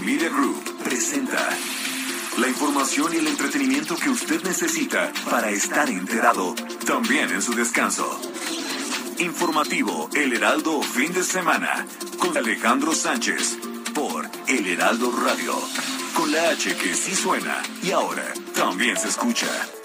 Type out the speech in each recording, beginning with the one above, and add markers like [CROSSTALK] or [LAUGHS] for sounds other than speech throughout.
Media Group presenta la información y el entretenimiento que usted necesita para estar enterado, también en su descanso. Informativo El Heraldo Fin de Semana con Alejandro Sánchez por El Heraldo Radio. Con la H que sí suena y ahora también se escucha.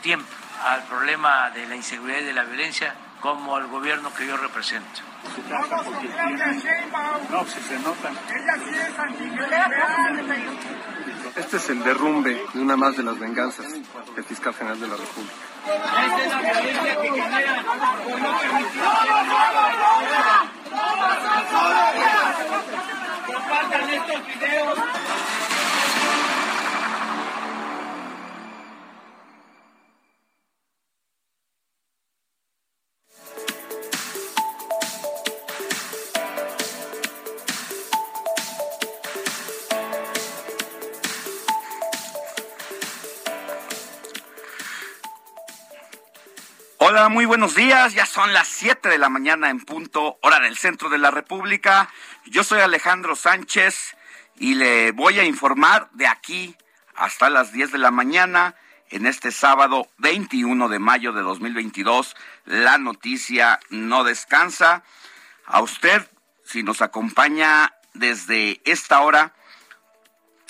Tiempo al problema de la inseguridad y de la violencia como el gobierno que yo represento. No, si se nota. Este es el derrumbe de una más de las venganzas del fiscal general de la República. Esta es la violencia que genera Compartan estos videos. Muy buenos días. Ya son las 7 de la mañana en punto, hora del centro de la República. Yo soy Alejandro Sánchez y le voy a informar de aquí hasta las 10 de la mañana en este sábado 21 de mayo de 2022. La noticia no descansa. A usted, si nos acompaña desde esta hora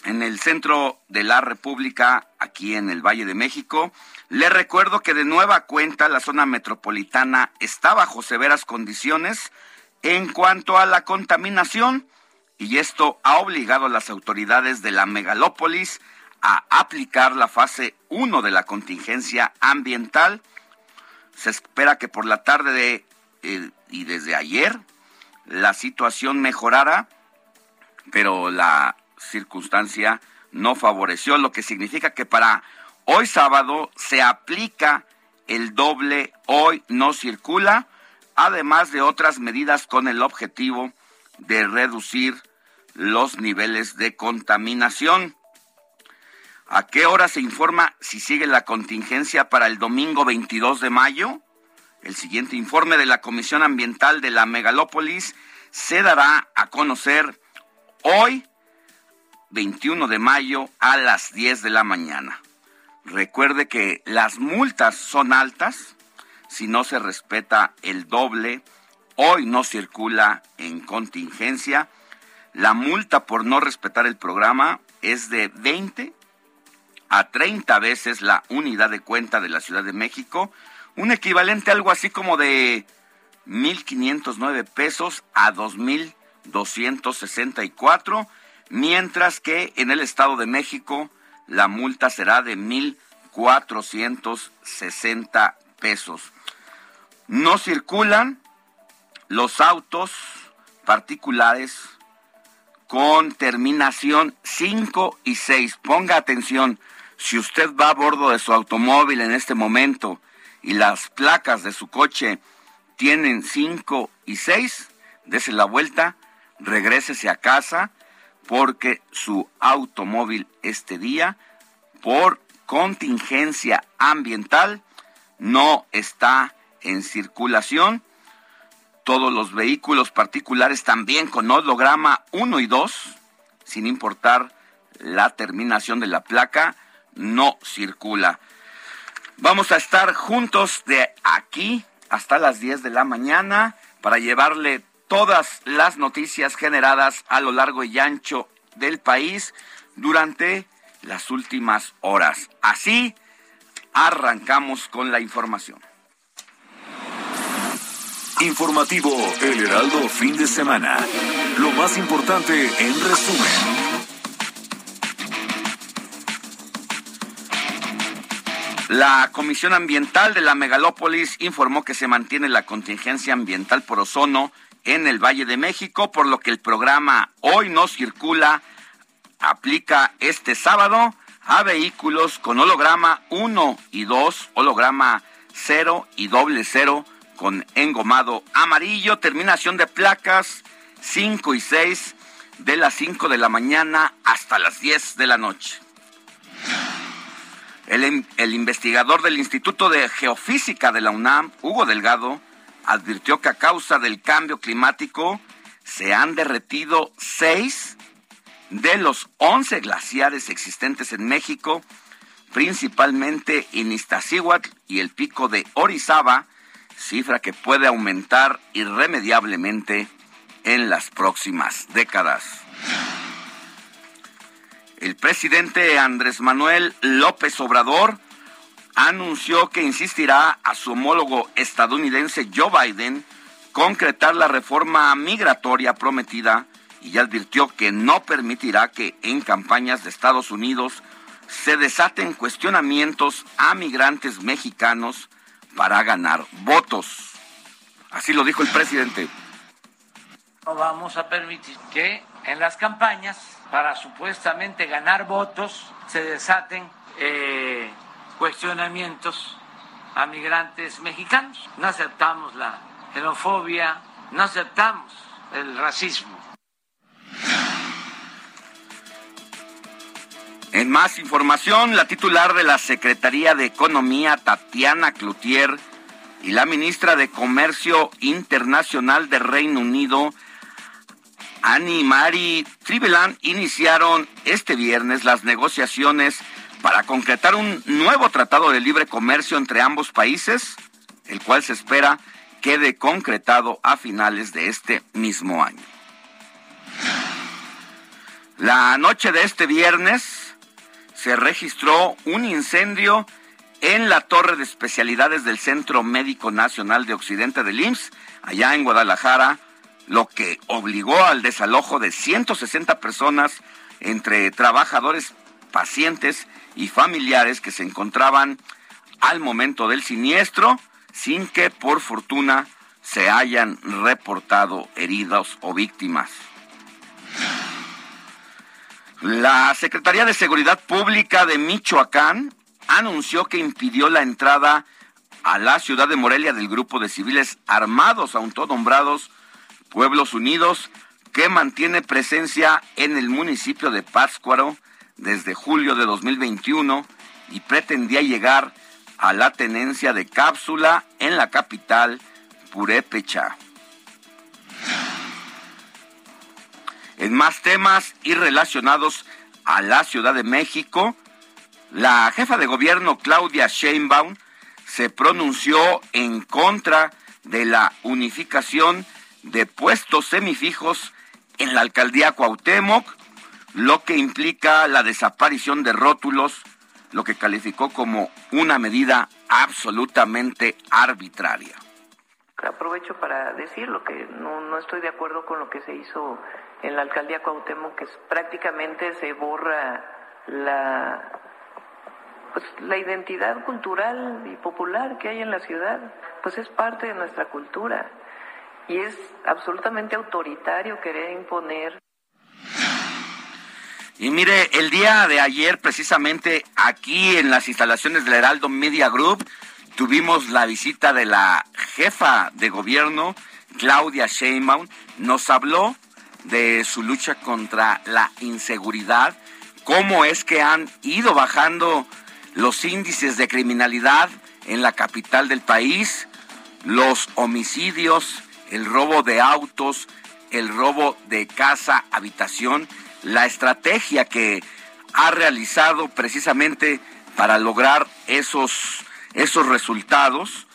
en el centro de la República, aquí en el Valle de México. Le recuerdo que de nueva cuenta la zona metropolitana está bajo severas condiciones en cuanto a la contaminación y esto ha obligado a las autoridades de la megalópolis a aplicar la fase 1 de la contingencia ambiental. Se espera que por la tarde de, eh, y desde ayer la situación mejorara, pero la circunstancia no favoreció, lo que significa que para hoy sábado se aplica el doble hoy no circula, además de otras medidas con el objetivo de reducir los niveles de contaminación. ¿A qué hora se informa si sigue la contingencia para el domingo 22 de mayo? El siguiente informe de la Comisión Ambiental de la Megalópolis se dará a conocer hoy 21 de mayo a las 10 de la mañana. Recuerde que las multas son altas si no se respeta el doble. Hoy no circula en contingencia. La multa por no respetar el programa es de 20 a 30 veces la unidad de cuenta de la Ciudad de México, un equivalente a algo así como de 1.509 pesos a 2.264 mientras que en el Estado de México la multa será de 1.460 pesos. No circulan los autos particulares con terminación 5 y 6. Ponga atención, si usted va a bordo de su automóvil en este momento y las placas de su coche tienen 5 y 6, dese la vuelta, regrésese a casa porque su automóvil este día, por contingencia ambiental, no está en circulación. Todos los vehículos particulares también con holograma 1 y 2, sin importar la terminación de la placa no circula. Vamos a estar juntos de aquí hasta las 10 de la mañana para llevarle todas las noticias generadas a lo largo y ancho del país durante las últimas horas. Así arrancamos con la información. Informativo El Heraldo Fin de Semana. Lo más importante en resumen. La Comisión Ambiental de la Megalópolis informó que se mantiene la contingencia ambiental por ozono en el Valle de México, por lo que el programa Hoy no circula aplica este sábado a vehículos con holograma 1 y 2, holograma 0 y doble 0 con engomado amarillo, terminación de placas 5 y 6 de las 5 de la mañana hasta las 10 de la noche. El, investigador del Instituto de Geofísica de la UNAM, Hugo Delgado, advirtió que a causa del cambio climático se han derretido seis de los once glaciares existentes en México, principalmente en Iztaccíhuatl y el pico de Orizaba, cifra que puede aumentar irremediablemente en las próximas décadas. El presidente Andrés Manuel López Obrador anunció que insistirá a su homólogo estadounidense Joe Biden concretar la reforma migratoria prometida y advirtió que no permitirá que en campañas de Estados Unidos se desaten cuestionamientos a migrantes mexicanos para ganar votos. Así lo dijo el presidente. No vamos a permitir que en las campañas para supuestamente ganar votos se desaten eh, cuestionamientos a migrantes mexicanos. No aceptamos la xenofobia, no aceptamos el racismo. En más información, la titular de la Secretaría de Economía, Tatiana Cloutier, y la ministra de Comercio Internacional de Reino Unido, Annie Mari Triveland iniciaron este viernes las negociaciones para concretar un nuevo tratado de libre comercio entre ambos países, el cual se espera quede concretado a finales de este mismo año. La noche de este viernes se registró un incendio en la torre de especialidades del Centro Médico Nacional de Occidente del IMSS, allá en Guadalajara, lo que obligó al desalojo de 160 personas entre trabajadores, pacientes y familiares que se encontraban al momento del siniestro, sin que por fortuna se hayan reportado heridos o víctimas. La Secretaría de Seguridad Pública de Michoacán anunció que impidió la entrada a la ciudad de Morelia del grupo de civiles armados autonombrados Pueblos Unidos, que mantiene presencia en el municipio de Pátzcuaro desde julio de 2021 y pretendía llegar a la tenencia de cápsula en la capital Purépecha. En más temas y relacionados a la Ciudad de México, la jefa de gobierno Claudia Sheinbaum se pronunció en contra de la unificación de puestos semifijos en la alcaldía Cuauhtémoc, lo que implica la desaparición de rótulos, lo que calificó como una medida absolutamente arbitraria. Aprovecho para decir lo que no, no estoy de acuerdo con lo que se hizo en la alcaldía Cuauhtémoc, que prácticamente se borra la pues la identidad cultural y popular que hay en la ciudad, pues es parte de nuestra cultura y es absolutamente autoritario querer imponer. Y mire, el día de ayer, precisamente aquí en las instalaciones del Heraldo Media Group, tuvimos la visita de la jefa de gobierno, Claudia Sheinbaum, nos habló de su lucha contra la inseguridad, cómo es que han ido bajando los índices de criminalidad en la capital del país, los homicidios, el robo de autos, el robo de casa, habitación, la estrategia que ha realizado precisamente para lograr esos, esos resultados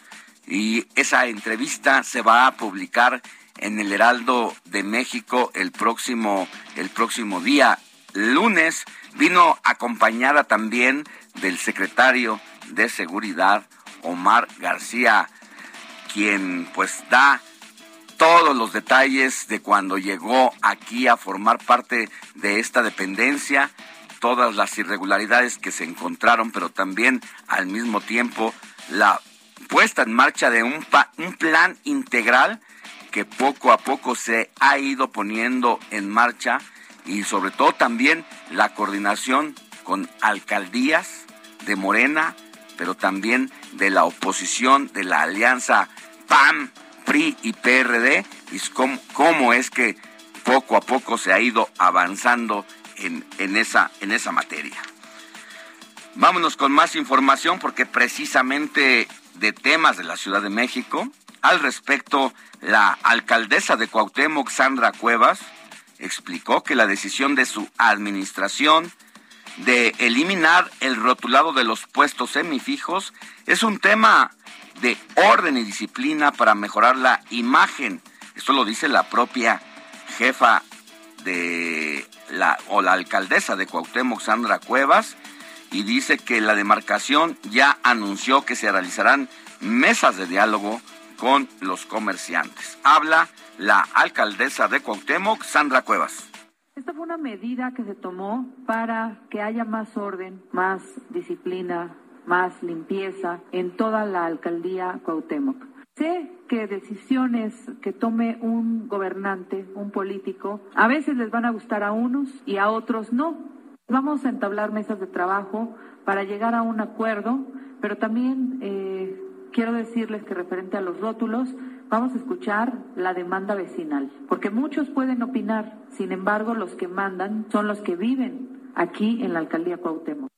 y esa entrevista se va a publicar en el Heraldo de México el próximo, el próximo día lunes. Vino acompañada también del secretario de Seguridad, Omar García, quien pues da todos los detalles de cuando llegó aquí a formar parte de esta dependencia, todas las irregularidades que se encontraron, pero también al mismo tiempo la puesta en marcha de un, plan integral que poco a poco se ha ido poniendo en marcha y sobre todo también la coordinación con alcaldías de Morena, pero también de la oposición, de la alianza PAM, PRI y PRD, y cómo, cómo es que poco a poco se ha ido avanzando en, en, esa, en esa materia. Vámonos con más información porque precisamente de temas de la Ciudad de México, al respecto, la alcaldesa de Cuauhtémoc, Sandra Cuevas, explicó que la decisión de su administración de eliminar el rotulado de los puestos semifijos es un tema de orden y disciplina para mejorar la imagen. Esto lo dice la propia jefa de la o la alcaldesa de Cuauhtémoc, Sandra Cuevas, y dice que la demarcación ya anunció que se realizarán mesas de diálogo con los comerciantes. Habla la alcaldesa de Cuauhtémoc, Sandra Cuevas. Esta fue una medida que se tomó para que haya más orden, más disciplina, más limpieza en toda la alcaldía Cuauhtémoc. Sé que decisiones que tome un gobernante, un político, a veces les van a gustar a unos y a otros no. Vamos a entablar mesas de trabajo para llegar a un acuerdo, pero también eh, quiero decirles que referente a los rótulos, vamos a escuchar la demanda vecinal, porque muchos pueden opinar, sin embargo, los que mandan son los que viven aquí en la alcaldía Cuauhtémoc.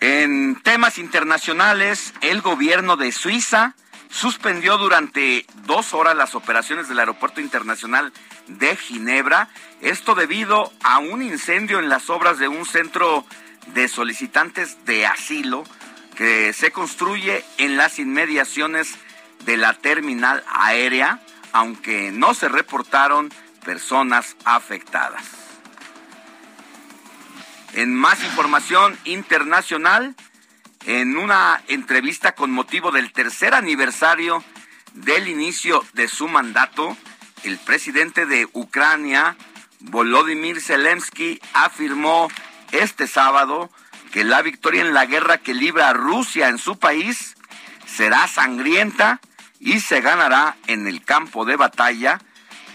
En temas internacionales, el gobierno de Suiza suspendió durante dos horas las operaciones del Aeropuerto Internacional de Ginebra, esto debido a un incendio en las obras de un centro de solicitantes de asilo que se construye en las inmediaciones de la terminal aérea, aunque no se reportaron personas afectadas. En más información internacional, en una entrevista con motivo del tercer aniversario del inicio de su mandato, el presidente de Ucrania, Volodymyr Zelensky, afirmó este sábado que la victoria en la guerra que libra Rusia en su país será sangrienta y se ganará en el campo de batalla,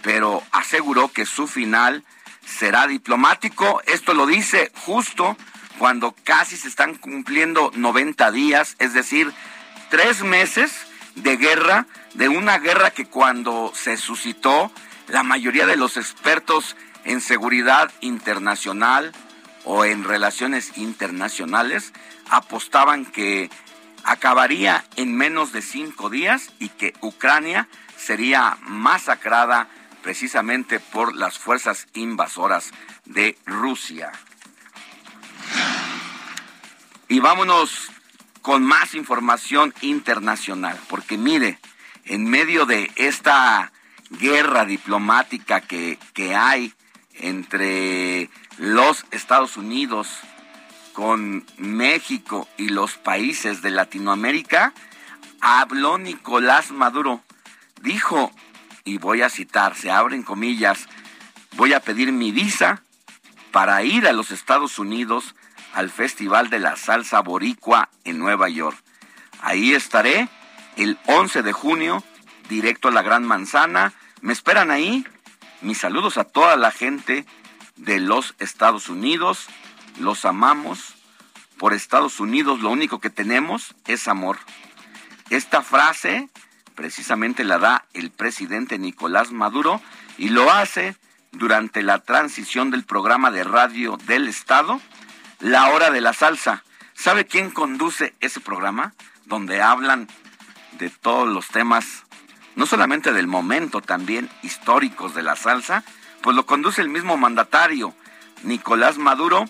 pero aseguró que su final será diplomático. Esto lo dice justo cuando casi se están cumpliendo 90 días, es decir, tres meses de guerra, de una guerra que cuando se suscitó, la mayoría de los expertos en seguridad internacional o en relaciones internacionales apostaban que acabaría en menos de cinco días y que Ucrania sería masacrada precisamente por las fuerzas invasoras de Rusia. Y vámonos con más información internacional, porque mire, en medio de esta guerra diplomática que, que hay entre los Estados Unidos con México y los países de Latinoamérica, habló Nicolás Maduro. Dijo, y voy a citar, se abren comillas, voy a pedir mi visa para ir a los Estados Unidos al Festival de la Salsa Boricua en Nueva York. Ahí estaré el 11 de junio, directo a la Gran Manzana. ¿Me esperan ahí? Mis saludos a toda la gente de los Estados Unidos. Los amamos. Por Estados Unidos lo único que tenemos es amor. Esta frase precisamente la da el presidente Nicolás Maduro y lo hace durante la transición del programa de radio del Estado, La Hora de la Salsa. ¿Sabe quién conduce ese programa? Donde hablan de todos los temas, no solamente del momento, también históricos de la salsa. pues lo conduce el mismo mandatario, Nicolás Maduro.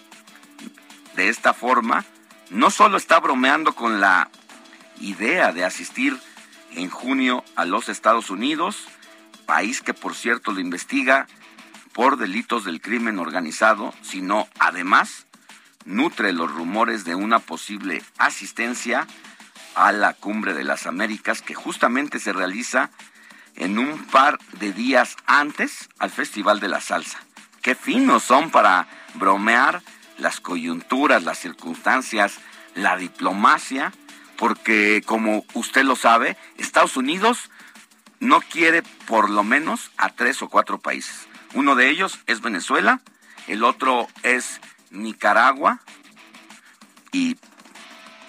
De esta forma, no solo está bromeando con la idea de asistir en junio a los Estados Unidos, país que por cierto lo investiga por delitos del crimen organizado, sino además nutre los rumores de una posible asistencia a la Cumbre de las Américas que justamente se realiza en un par de días antes al Festival de la Salsa. Qué finos son para bromear las coyunturas, las circunstancias, la diplomacia, porque como usted lo sabe, Estados Unidos no quiere por lo menos a tres o cuatro países. Uno de ellos es Venezuela, el otro es Nicaragua y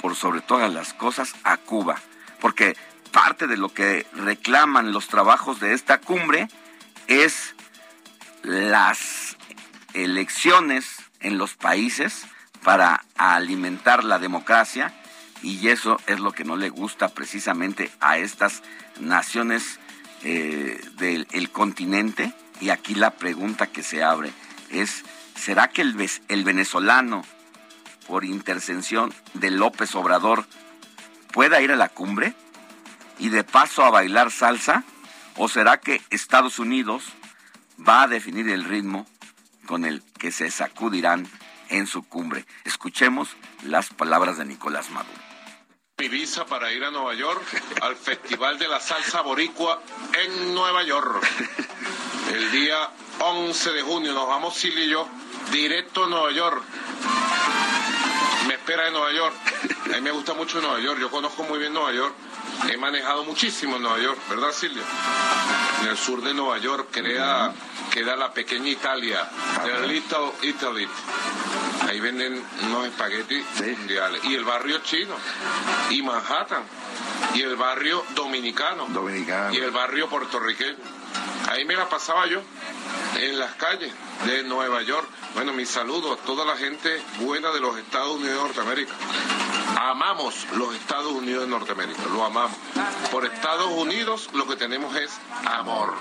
por sobre todas las cosas a Cuba, porque parte de lo que reclaman los trabajos de esta cumbre es las elecciones en los países para alimentar la democracia y eso es lo que no le gusta precisamente a estas naciones eh, del continente y aquí la pregunta que se abre es ¿será que el, el venezolano por intercesión de López Obrador pueda ir a la cumbre y de paso a bailar salsa o será que Estados Unidos va a definir el ritmo con el que se sacudirán en su cumbre. Escuchemos las palabras de Nicolás Maduro. Mi visa para ir a Nueva York al Festival de la Salsa Boricua en Nueva York. El día 11 de junio nos vamos Silly y yo directo a Nueva York. Me espera en Nueva York. A mí me gusta mucho Nueva York. Yo conozco muy bien Nueva York. He manejado muchísimo en Nueva York, ¿verdad Silvia? En el sur de Nueva York queda, queda la pequeña Italia, el Little Italy. Ahí venden unos espaguetis mundiales. Y el barrio chino. Y Manhattan. Y el barrio dominicano. Dominicano. Y el barrio puertorriqueño. Ahí me la pasaba yo, en las calles de Nueva York. Bueno, mi saludo a toda la gente buena de los Estados Unidos de Norteamérica. Amamos los Estados Unidos de Norteamérica, lo amamos. Por Estados Unidos lo que tenemos es amor.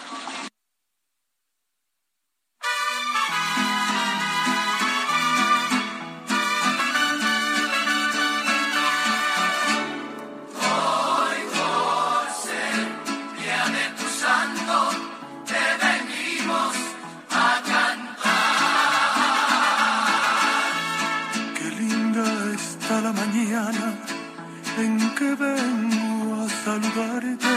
Vengo a saludarte.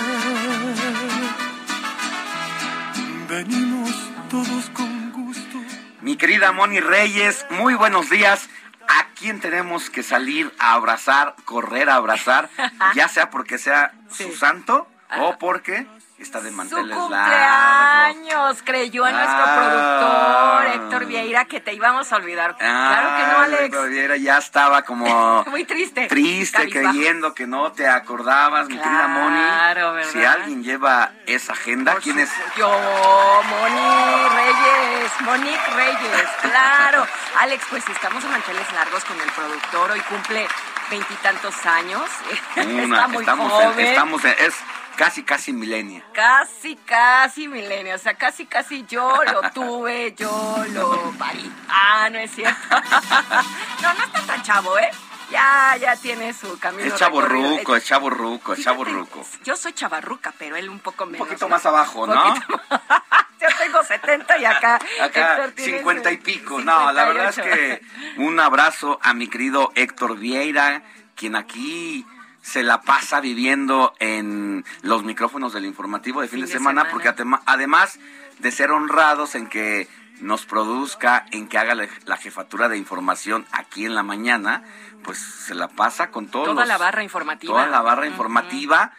Venimos todos con gusto. Mi querida Moni Reyes, muy buenos días. ¿A quién tenemos que salir a abrazar, correr a abrazar? [LAUGHS] Ya sea porque sea su santo o porque está de manteles Su cumpleaños, creyó en nuestro Ah. productor Héctor Vieira que te íbamos a olvidar. claro que no, Ah, Alex. Héctor Vieira ya estaba como [LAUGHS] Muy triste. triste, Cabizbajo. creyendo que no te acordabas, mi querida Moni. Claro, ¿verdad? Si alguien lleva esa agenda, ¿quién es? Yo, Moni Reyes, Monique Reyes, claro. [LAUGHS] Alex, pues estamos a manteles largos con el productor, hoy cumple veintitantos años, [LAUGHS] Una- está muy estamos, en- joven. estamos en- es casi, casi milenia. Casi, casi milenio. O sea, casi, casi yo lo tuve, yo lo parí. Ah, no es cierto. [LAUGHS] no, no está tan chavo, ¿eh? Ya, ya tiene su camino. Es chavo recorrido. ruco, es chavo ruco, es chavo ruco. Yo soy chavarruca, pero él un poco menos. poquito ¿no? más abajo, ¿no? Poquito más- [LAUGHS] Yo tengo 70 y acá. Acá Héctor tiene 50 y pico. No, la verdad es que un abrazo a mi querido Héctor Vieira, quien aquí se la pasa viviendo en los micrófonos del informativo de fin, de, de semana, semana. porque además de ser honrados en que nos produzca, en que haga la, jefatura de información aquí en la mañana, pues se la pasa con todos Toda los- la barra informativa. Toda la barra informativa.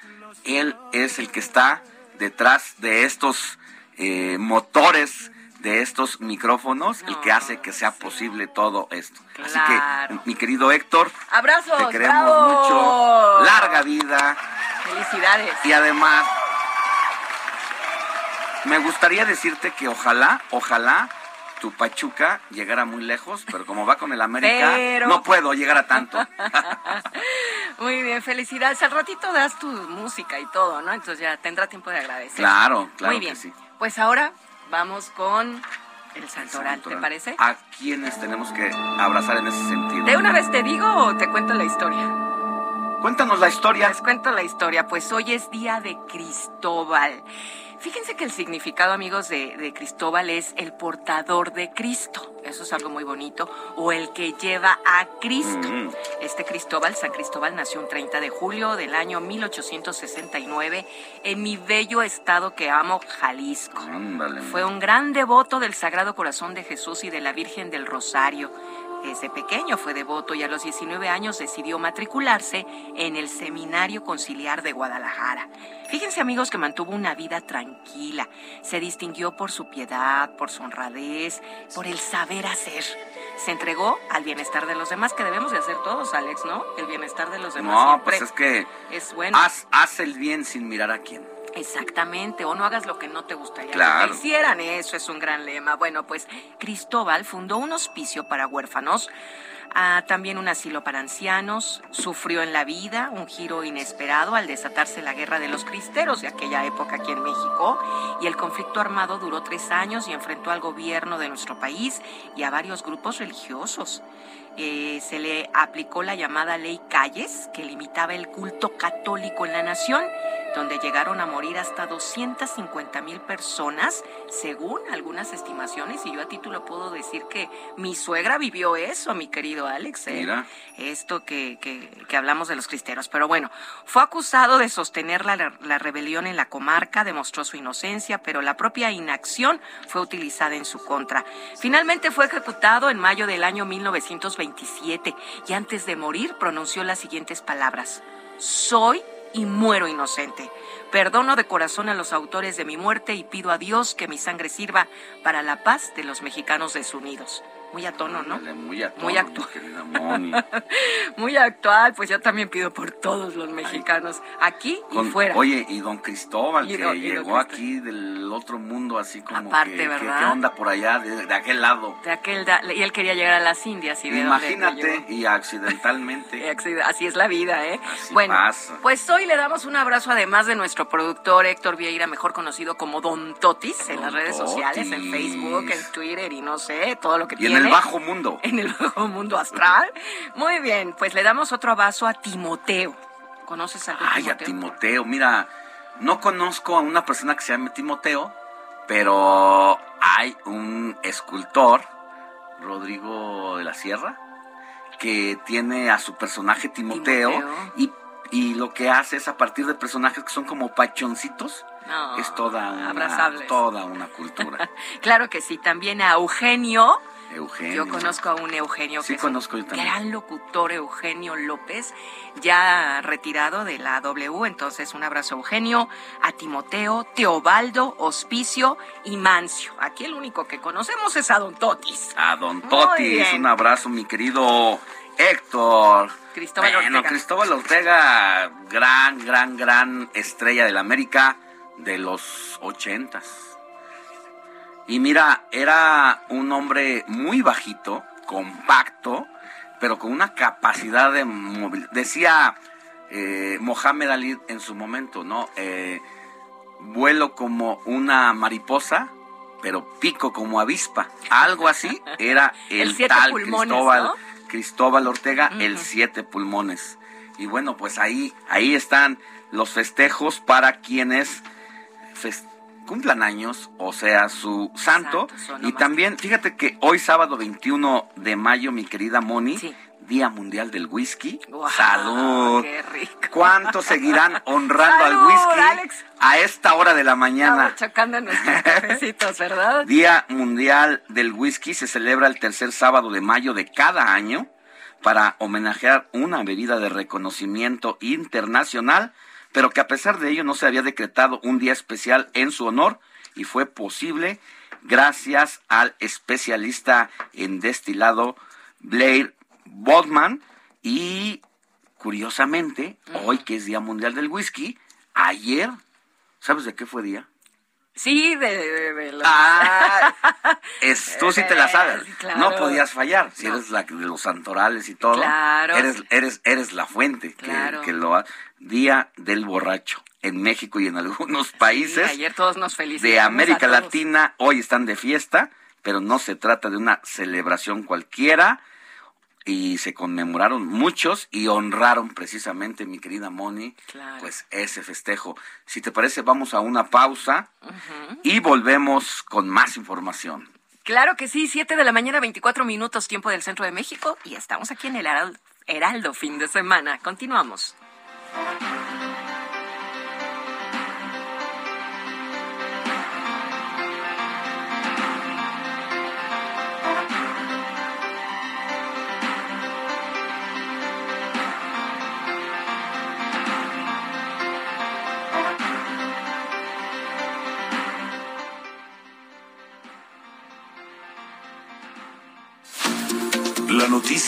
Él es el que está detrás de estos eh, motores, de estos micrófonos, el que hace que sea posible todo esto. Así que, mi querido Héctor, Abrazos. te queremos bravo. mucho. Larga vida. Felicidades. Y además, me gustaría decirte que ojalá, ojalá tu Pachuca llegara muy lejos, pero como va con el América, Pero- no puedo llegar a tanto. [LAUGHS] Muy bien, felicidades. Al ratito das tu música y todo, ¿no? Entonces ya tendrá tiempo de agradecer. Claro, claro Muy bien. que sí. Pues ahora vamos con El santoral, ¿te parece? ¿A quiénes tenemos que abrazar en ese sentido? ¿De una vez te digo o te cuento la historia? Cuéntanos la historia. Les cuento la historia. Pues hoy es día de Cristóbal. Fíjense que el significado, amigos, de, de, Cristóbal es el portador de Cristo. Eso es algo muy bonito. O el que lleva a Cristo. Mm. Este Cristóbal, San Cristóbal, nació un 30 de julio del año 1869 en mi bello estado que amo, Jalisco. Ándale. Fue un gran devoto del Sagrado Corazón de Jesús y de la Virgen del Rosario. Desde pequeño fue devoto y a los 19 años decidió matricularse en el Seminario Conciliar de Guadalajara. Fíjense amigos que mantuvo una vida tranquila, se distinguió por su piedad, por su honradez, por el saber hacer. Se entregó al bienestar de los demás, que debemos de hacer todos, Alex, ¿no? El bienestar de los demás no, siempre pues es que es bueno. Haz, haz el bien sin mirar a quién. Exactamente, o no hagas lo que no te gustaría claro. que hicieran, eso es un gran lema. Bueno, pues Cristóbal fundó un hospicio para huérfanos, ah, también un asilo para ancianos, sufrió en la vida un giro inesperado al desatarse la guerra de los cristeros de aquella época aquí en México, y el conflicto armado duró tres años y enfrentó al gobierno de nuestro país y a varios grupos religiosos. Eh, se le aplicó la llamada ley Calles, que limitaba el culto católico en la nación, donde llegaron a morir hasta 250 mil personas, según algunas estimaciones, y yo a título puedo decir que mi suegra vivió eso, mi querido Alex, ¿eh? Mira. esto que, que, que, hablamos de los cristeros. Pero bueno, fue acusado de sostener la, la rebelión en la comarca, demostró su inocencia, pero la propia inacción fue utilizada en su contra. Finalmente fue ejecutado en mayo del año 1927 y antes de morir pronunció las siguientes palabras. Soy y muero inocente. Perdono de corazón a los autores de mi muerte y pido a Dios que mi sangre sirva para la paz de los mexicanos desunidos. Muy a tono, ¿no? Muy, a tono, muy actual. Moni. [LAUGHS] muy actual, pues yo también pido por todos los mexicanos, aquí Con, y fuera. Oye, y don Cristóbal, Y que y llegó Cristóbal. aquí del otro mundo, así como Aparte, que, ¿verdad? ¿qué onda por allá, de, de aquel lado? De aquel da- y él quería llegar a las Indias y dónde Imagínate, y accidentalmente. [LAUGHS] Acci- Así es la vida, ¿eh? Así bueno, pasa. pues hoy le damos un abrazo además de nuestro productor Héctor Vieira, mejor conocido como Don Totis, en Don las redes sociales, en. Facebook, en Twitter y no sé, todo lo que tiene. El bajo mundo. [LAUGHS] En el bajo mundo astral. Muy bien, pues le damos otro abrazo a Timoteo. ¿Conoces de Ay, a Timoteo? Timoteo, mira, no conozco a una persona que se llame Timoteo, pero hay un escultor, Rodrigo de la Sierra, que tiene a su personaje Timoteo, Timoteo. Y, y lo que hace es a partir de personajes que son como pachoncitos, No, es toda una, abrazables. toda una cultura. [LAUGHS] Claro que sí, también a Eugenio. Eugenio. Yo conozco a un Eugenio Sí, que es un conozco yo también. gran locutor, Eugenio López, ya retirado de la W. Entonces, un abrazo a Eugenio, a Timoteo, Teobaldo, Hospicio y Mancio. Aquí el único que conocemos es a Don Totis. A Don Totis, un abrazo, mi querido Héctor. Cristóbal bueno, Ortega. Cristóbal Ortega, gran, gran, gran estrella del América de los ochentas. Y mira, era un hombre muy bajito, compacto, pero con una capacidad de movilidad. Decía eh, Mohamed Ali en su momento, ¿no? Eh, vuelo como una mariposa, pero pico como avispa. Algo así [LAUGHS] era el, tal pulmones, Cristóbal, ¿no? Cristóbal Ortega, el siete pulmones. Y bueno, pues ahí, ahí están los festejos para quienes fes- cumplan años, o sea, su santo. Y también, fíjate que hoy sábado 21 de mayo, mi querida Moni, Sí. Día Mundial del Whisky. Salud. Qué rico. ¿Cuántos seguirán [LAUGHS] honrando al whisky Alex. a esta hora de la mañana? Estamos chocando nuestros cafecitos, ¿verdad? [LAUGHS] Día Mundial del Whisky se celebra el tercer sábado de mayo de cada año para homenajear una bebida de reconocimiento internacional, pero que a pesar de ello no se había decretado un día especial en su honor y fue posible gracias al especialista en destilado Blair Bodman y curiosamente, hoy que es Día Mundial del Whisky, ayer, ¿sabes de qué fue día? Sí, de, de- de los- Ah, [LAUGHS] es, tú sí te la sabes. Sí, claro. No podías fallar. Si No. eres la de los santorales y todo, Claro. eres, eres, eres la fuente que- Claro. que, lo ha- Día del borracho en México y en algunos Sí, países ayer todos nos felicitamos. de América. Latina hoy están de fiesta, pero no se trata de una celebración cualquiera y se conmemoraron muchos y honraron precisamente, mi querida Moni, pues ese festejo. Si te parece, vamos a una pausa y volvemos con más información. Claro que sí, 7 de la mañana, 24 minutos, tiempo del centro de México, y estamos aquí en el Heraldo, Heraldo fin de semana. Continuamos.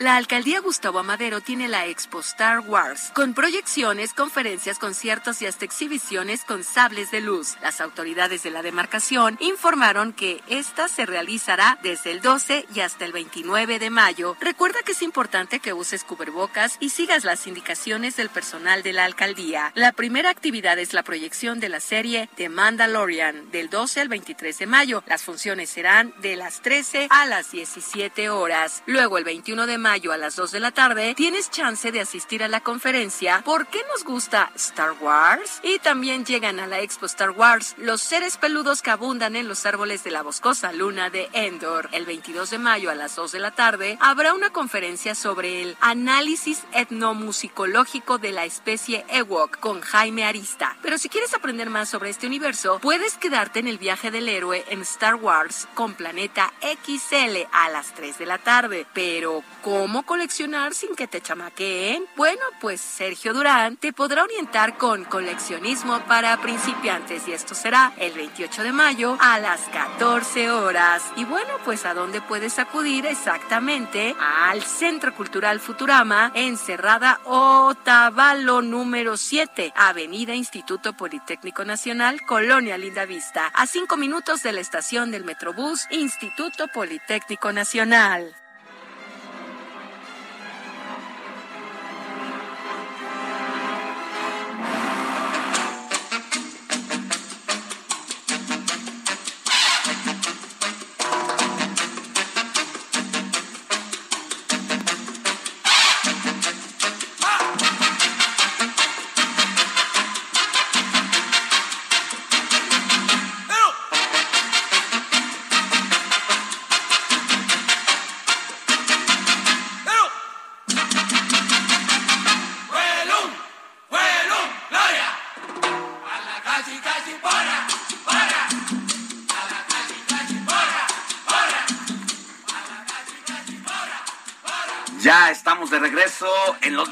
La alcaldía Gustavo Amadero tiene la Expo Star Wars, con proyecciones, conferencias, conciertos y hasta exhibiciones con sables de luz. Las autoridades de la demarcación informaron que esta se realizará desde el 12 y hasta el 29 de mayo. Recuerda que es importante que uses cubrebocas y sigas las indicaciones del personal de la alcaldía. La primera actividad es la proyección de la serie The Mandalorian del 12 al 23 de mayo. Las funciones serán de las 13 a las 17 horas. Luego el 21 de mayo a las 2 de la tarde, tienes chance de asistir a la conferencia ¿Por qué nos gusta Star Wars? Y también llegan a la Expo Star Wars los seres peludos que abundan en los árboles de la boscosa luna de Endor. El 22 de mayo a las 2 de la tarde habrá una conferencia sobre el análisis etnomusicológico de la especie Ewok con Jaime Arista. Pero si quieres aprender más sobre este universo, puedes quedarte en el viaje del héroe en Star Wars con Planeta XL a las 3 de la tarde. Pero, ¿Cómo coleccionar sin que te chamaqueen? Bueno, pues Sergio Durán te podrá orientar con coleccionismo para principiantes y esto será el 28 de mayo a las 14 horas. Y bueno, pues a dónde puedes acudir exactamente al Centro Cultural Futurama en Cerrada Otavalo número 7, Avenida Instituto Politécnico Nacional, Colonia Linda Vista, a cinco minutos de la estación del Metrobús Instituto Politécnico Nacional.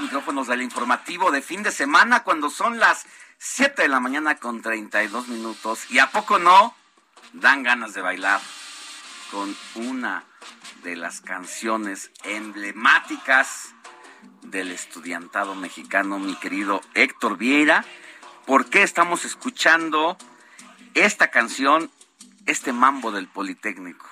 Micrófonos del informativo de fin de semana cuando son las 7 de la mañana con 32 minutos. ¿Y a poco no? Dan ganas de bailar con una de las canciones emblemáticas del estudiantado mexicano, mi querido Héctor Vieira. ¿Por qué estamos escuchando esta canción, este mambo del Politécnico?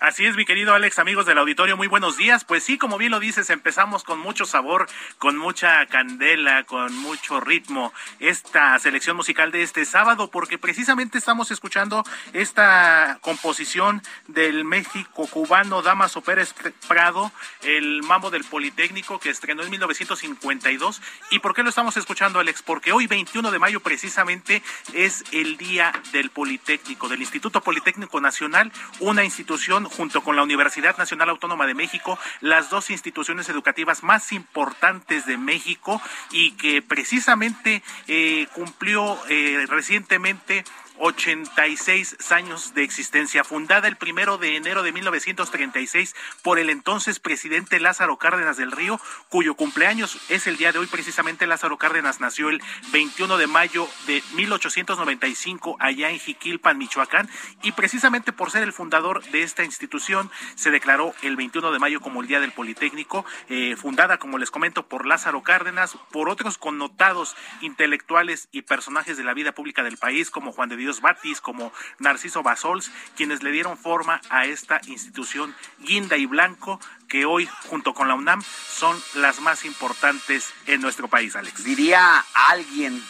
Así es, mi querido Alex, amigos del auditorio, muy buenos días. Pues sí, como bien lo dices, empezamos con mucho sabor, con mucha candela, con mucho ritmo esta selección musical de este sábado, porque precisamente estamos escuchando esta composición del México cubano Damaso Pérez Prado, el mambo del Politécnico que estrenó en 1952. ¿Y por qué lo estamos escuchando, Alex? Porque hoy, 21 de mayo, precisamente es el día del Politécnico, del Instituto Politécnico Nacional, una institución junto con la Universidad Nacional Autónoma de México, las dos instituciones educativas más importantes de México y que precisamente eh, cumplió eh, recientemente 86 años de existencia, fundada el primero de enero de 1936 por el entonces presidente Lázaro Cárdenas del Río, cuyo cumpleaños es el día de hoy. Precisamente Lázaro Cárdenas nació el 21 de mayo de 1895 allá en Jiquilpan, Michoacán, y precisamente por ser el fundador de esta institución se declaró el 21 de mayo como el Día del Politécnico, eh, fundada, como les comento, por Lázaro Cárdenas, por otros connotados intelectuales y personajes de la vida pública del país, como Juan de Dios Batis, como Narciso Basols, quienes le dieron forma a esta institución guinda y blanco que hoy, junto con la UNAM, son las más importantes en nuestro país, Alex. Diría alguien,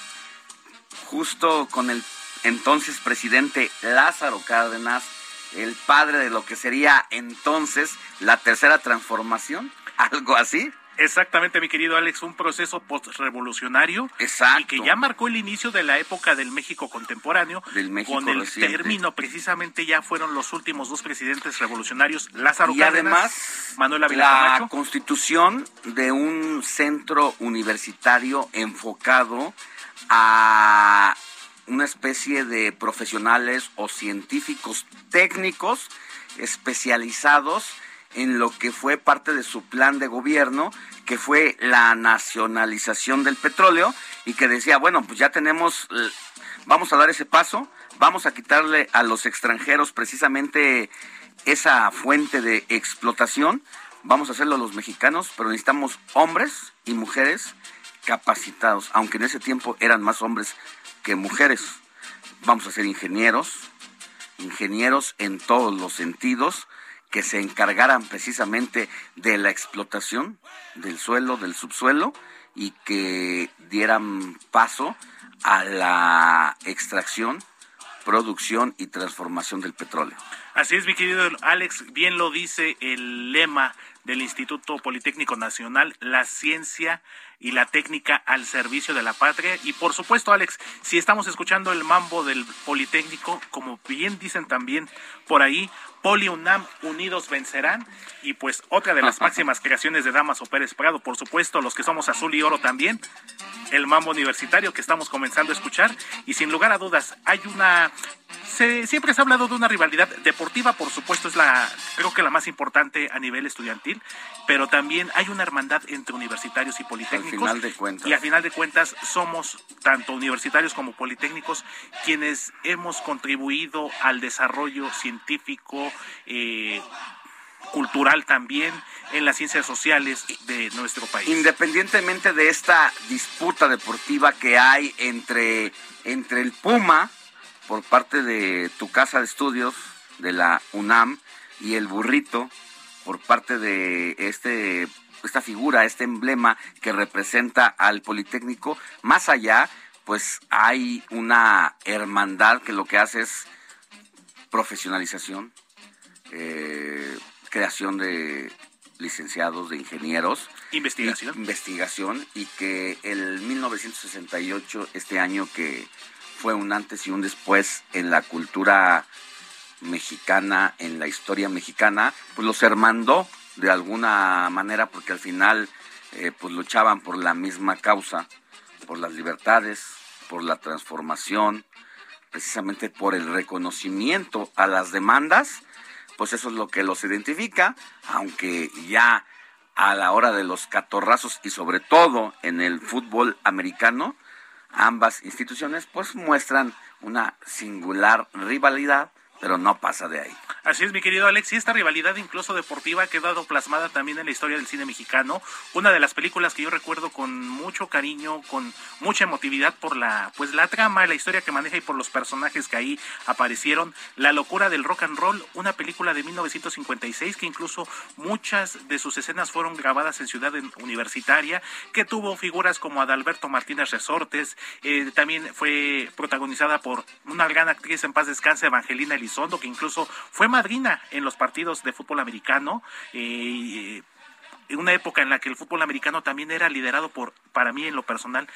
justo con el entonces presidente Lázaro Cárdenas, el padre de lo que sería entonces la tercera transformación, [LAUGHS] algo así. Exactamente, mi querido Alex, un proceso postrevolucionario Exacto. y que ya marcó el inicio de la época del México contemporáneo. Del México con el reciente. término, precisamente ya fueron los últimos dos presidentes revolucionarios, Lázaro y Cárdenas, además Manuel Ávila la Camacho. constitución de un centro universitario enfocado a una especie de profesionales o científicos técnicos especializados en lo que fue parte de su plan de gobierno, que fue la nacionalización del petróleo y que decía, bueno, pues ya tenemos, eh, vamos a dar ese paso, vamos a quitarle a los extranjeros precisamente esa fuente de explotación, vamos a hacerlo los mexicanos, pero necesitamos hombres y mujeres capacitados, aunque en ese tiempo eran más hombres que mujeres. Vamos a ser ingenieros, ingenieros en todos los sentidos, que se encargaran precisamente de la explotación del suelo, del subsuelo, y que dieran paso a la extracción, producción y transformación del petróleo. Así es, mi querido Alex, bien lo dice el lema del Instituto Politécnico Nacional, la ciencia y la técnica al servicio de la patria. Y por supuesto, Alex, si estamos escuchando el mambo del Politécnico, como bien dicen también por ahí, Poli UNAM unidos vencerán. Y pues otra de las [LAUGHS] máximas creaciones de Damaso Pérez Prado, por supuesto, los que somos azul y oro también, el mambo universitario que estamos comenzando a escuchar. Y sin lugar a dudas, hay una se, siempre se ha hablado de una rivalidad deportiva, por supuesto es la, creo que la más importante a nivel estudiantil, pero también hay una hermandad entre universitarios y politécnicos. Al final de cuentas. Y a final de cuentas somos tanto universitarios como politécnicos quienes hemos contribuido al desarrollo científico, cultural también, en las ciencias sociales de nuestro país. Independientemente de esta disputa deportiva que hay entre, entre el Puma, por parte de tu casa de estudios, de la UNAM, y el burrito, por parte de este esta figura, este emblema que representa al Politécnico, más allá, pues hay una hermandad que lo que hace es profesionalización, eh, creación de licenciados, de ingenieros. Investigación. Y, investigación y que el 1968, este año que fue un antes y un después en la cultura mexicana, en la historia mexicana, pues los hermandó de alguna manera porque al final eh, pues luchaban por la misma causa, por las libertades, por la transformación, precisamente por el reconocimiento a las demandas, pues eso es lo que los identifica, aunque ya a la hora de los catorrazos y sobre todo en el fútbol americano, ambas instituciones pues muestran una singular rivalidad, pero no pasa de ahí. Así es, mi querido Alex, y esta rivalidad incluso deportiva ha quedado plasmada también en la historia del cine mexicano. Una de las películas que yo recuerdo con mucho cariño, con mucha emotividad por la, pues la trama, la historia que maneja y por los personajes que ahí aparecieron. La locura del rock and roll, una película de 1956 que incluso muchas de sus escenas fueron grabadas en Ciudad Universitaria, que tuvo figuras como Adalberto Martínez Resortes, eh, también fue protagonizada por una gran actriz en paz descanse, Evangelina Elizondo, que incluso fue madrina en los partidos de fútbol americano. Eh, en una época en la que el fútbol americano también era liderado por, para mí en lo personal,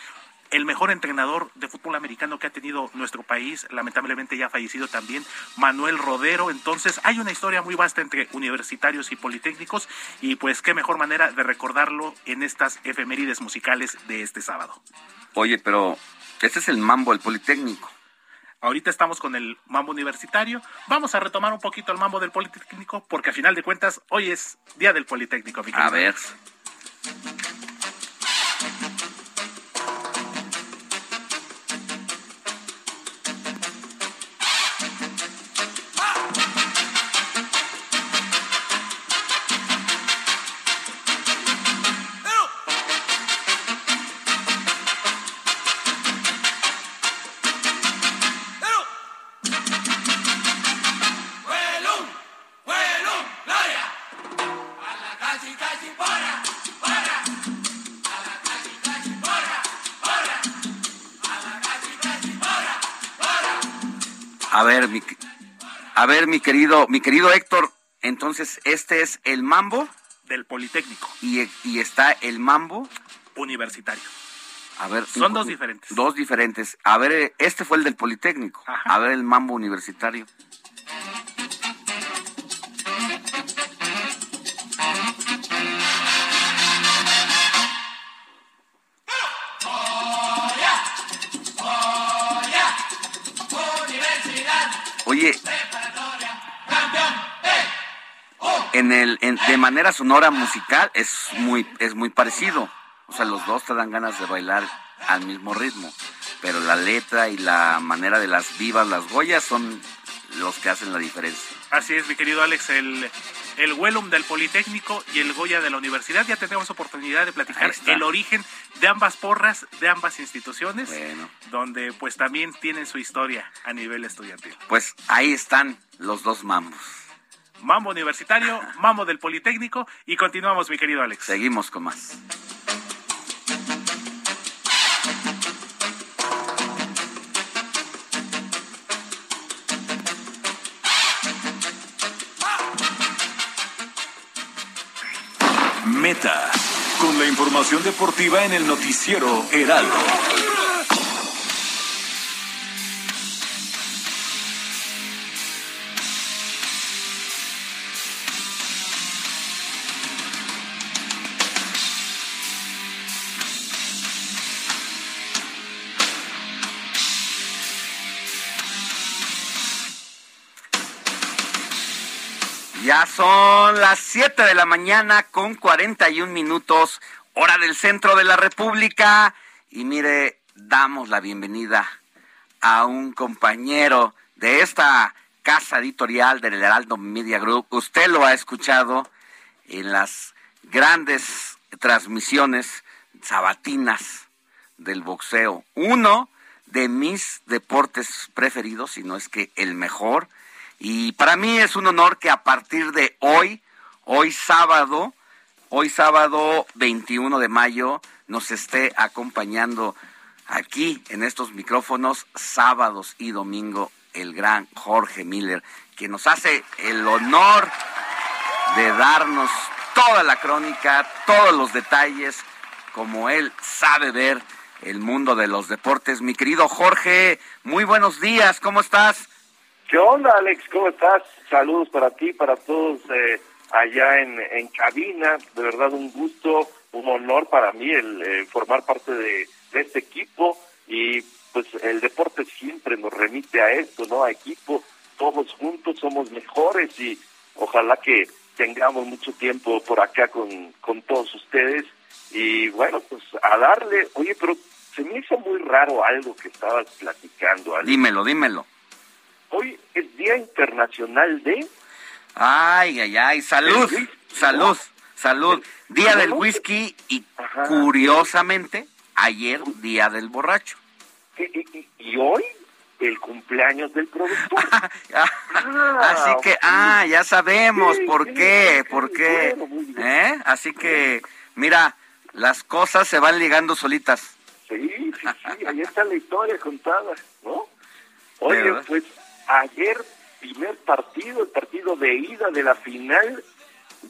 el mejor entrenador de fútbol americano que ha tenido nuestro país, lamentablemente ya fallecido también, Manuel Rodero. Entonces hay una historia muy vasta entre universitarios y politécnicos y pues qué mejor manera de recordarlo en estas efemérides musicales de este sábado. Oye, pero este es el mambo del Politécnico. Ahorita estamos con el mambo universitario. Vamos a retomar un poquito el mambo del Politécnico, porque a final de cuentas hoy es Día del Politécnico. Mi a ver. A ver, mi querido, mi querido Héctor, entonces este es el mambo del Politécnico y, y está el mambo universitario. A ver, son dos diferentes. Dos diferentes. A ver, este fue el del Politécnico. A ver el mambo universitario. De manera sonora musical es muy, es muy parecido. O sea, los dos te dan ganas de bailar al mismo ritmo. Pero la letra y la manera de las vivas, las goyas, son los que hacen la diferencia. Así es, mi querido Alex, el, el Wellum del Politécnico y el Goya de la Universidad. Ya tenemos oportunidad de platicar el origen de ambas porras, de ambas instituciones, donde pues también tienen su historia a nivel estudiantil. Pues ahí están los dos mambos. Mambo universitario, mambo del Politécnico y continuamos, mi querido Alex. Seguimos con más. Meta, con la información deportiva en el noticiero Heraldo. Son las 7 de la mañana con 41 minutos, hora del centro de la República. Y mire, damos la bienvenida a un compañero de esta casa editorial del Heraldo Media Group. Usted lo ha escuchado en las grandes transmisiones sabatinas del boxeo. Uno de mis deportes preferidos, si no es que el mejor y para mí es un honor que a partir de hoy, hoy sábado, hoy sábado 21 de mayo, nos esté acompañando aquí en estos micrófonos sábados y domingo el gran Jorge Miller, que nos hace el honor de darnos toda la crónica, todos los detalles, como él sabe ver el mundo de los deportes. Mi querido Jorge, muy buenos días, ¿cómo estás? ¿Qué onda, Alex? ¿Cómo estás? Saludos para ti, para todos eh, allá en, en, cabina. De verdad, un gusto, un honor para mí el eh, formar parte de, este equipo. Y pues el deporte siempre nos remite a esto, ¿no? A equipo, todos juntos somos mejores y ojalá que tengamos mucho tiempo por acá con, con todos ustedes. Y bueno, pues a darle, oye, pero se me hizo muy raro algo que estabas platicando. Dímelo, dímelo. Hoy es Día Internacional de... Ay, ay, ay, salud, salud, salud. Día del whisky y curiosamente, ayer Día del Borracho. ¿Y, hoy? El cumpleaños del productor. [LAUGHS] Así que, ah, ya sabemos por qué, por qué. ¿Eh? Así que, mira, las cosas se van ligando solitas. Sí, sí, sí, ahí está la historia contada, ¿no? [LAUGHS] Oye, pues ayer primer partido, el partido de ida de la final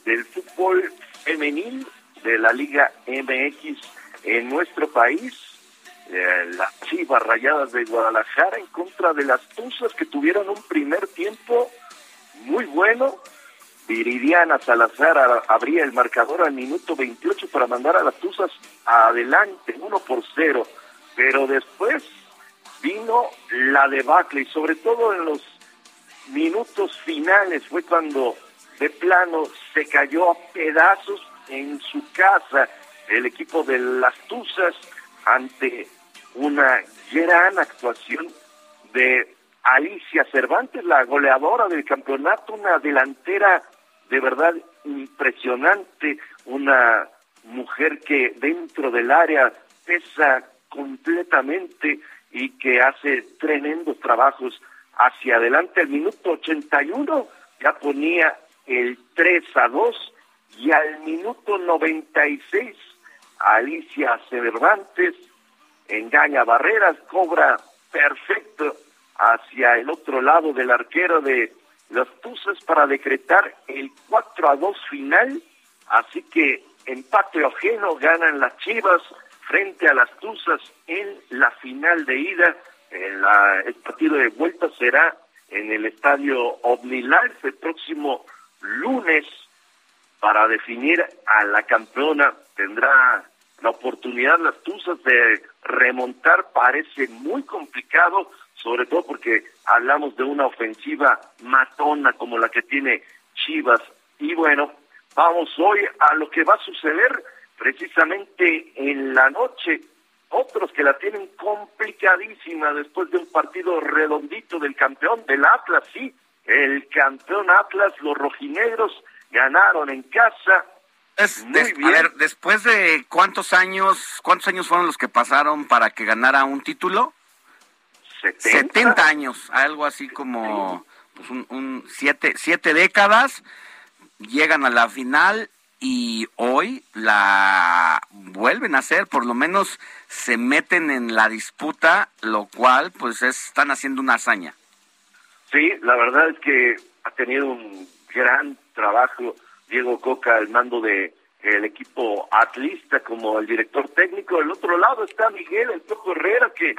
del fútbol femenil de la Liga MX en nuestro país. Eh, las Chivas Rayadas de Guadalajara en contra de las Tuzas que tuvieron un primer tiempo muy bueno. Viridiana Salazar abría el marcador al minuto 28 para mandar a las Tuzas adelante, uno por cero. Pero después vino la debacle y sobre todo en los minutos finales fue cuando de plano se cayó a pedazos en su casa el equipo de las Tuzas ante una gran actuación de Alicia Cervantes, la goleadora del campeonato, una delantera de verdad impresionante, una mujer que dentro del área pesa completamente y que hace tremendos trabajos hacia adelante. El minuto 81 ya ponía el 3 a 2 y al minuto 96 Alicia Cervantes engaña barreras, cobra perfecto hacia el otro lado del arquero de los Tuzas para decretar el 4 a 2 final, así que empate ajeno ganan las Chivas frente a las Tuzas en la final de ida. el partido de vuelta será en el estadio OmniLife el próximo lunes para definir a la campeona. Tendrá la oportunidad las Tuzas de remontar, parece muy complicado, sobre todo porque hablamos de una ofensiva matona como la que tiene Chivas. Y bueno, vamos hoy a lo que va a suceder precisamente en la noche. Otros que la tienen complicadísima después de un partido redondito del campeón del Atlas, sí, el campeón Atlas, los rojinegros ganaron en casa. Muy bien. A ver, después de cuántos años, cuántos años fueron los que pasaron para que ganara un título? 70, años, algo así como pues un, siete, siete décadas, llegan a la final y hoy la vuelven a hacer, por lo menos se meten en la disputa, lo cual pues están haciendo una hazaña. Sí, la verdad es que ha tenido un gran trabajo Diego Coca al mando de el equipo atlista como el director técnico. Del otro lado está Miguel El Toco Herrera que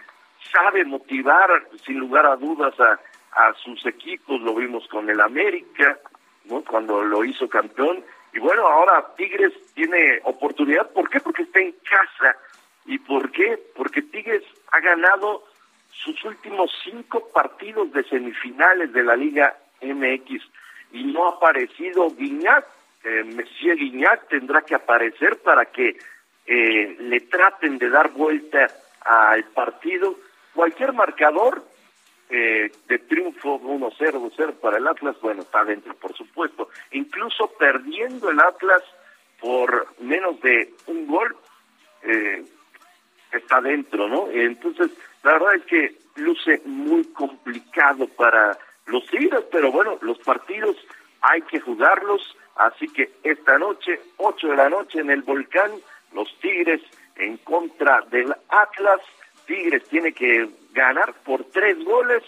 sabe motivar sin lugar a dudas a, a sus equipos, lo vimos con el América, ¿no? cuando lo hizo campeón, y bueno, ahora Tigres tiene oportunidad, ¿por qué? Porque está en casa, ¿y por qué? Porque Tigres ha ganado sus últimos cinco partidos de semifinales de la Liga MX y no ha aparecido Guiñac, eh, Messier Guiñac tendrá que aparecer para que eh, le traten de dar vuelta al partido Cualquier marcador eh, de triunfo 1-0, 2-0 para el Atlas, bueno, está dentro, por supuesto. Incluso perdiendo el Atlas por menos de un gol, eh, está dentro, ¿no? Entonces, la verdad es que luce muy complicado para los Tigres, pero bueno, los partidos hay que jugarlos, así que esta noche, 8 de la noche en el Volcán, los Tigres en contra del Atlas, Tigres tiene que ganar por tres goles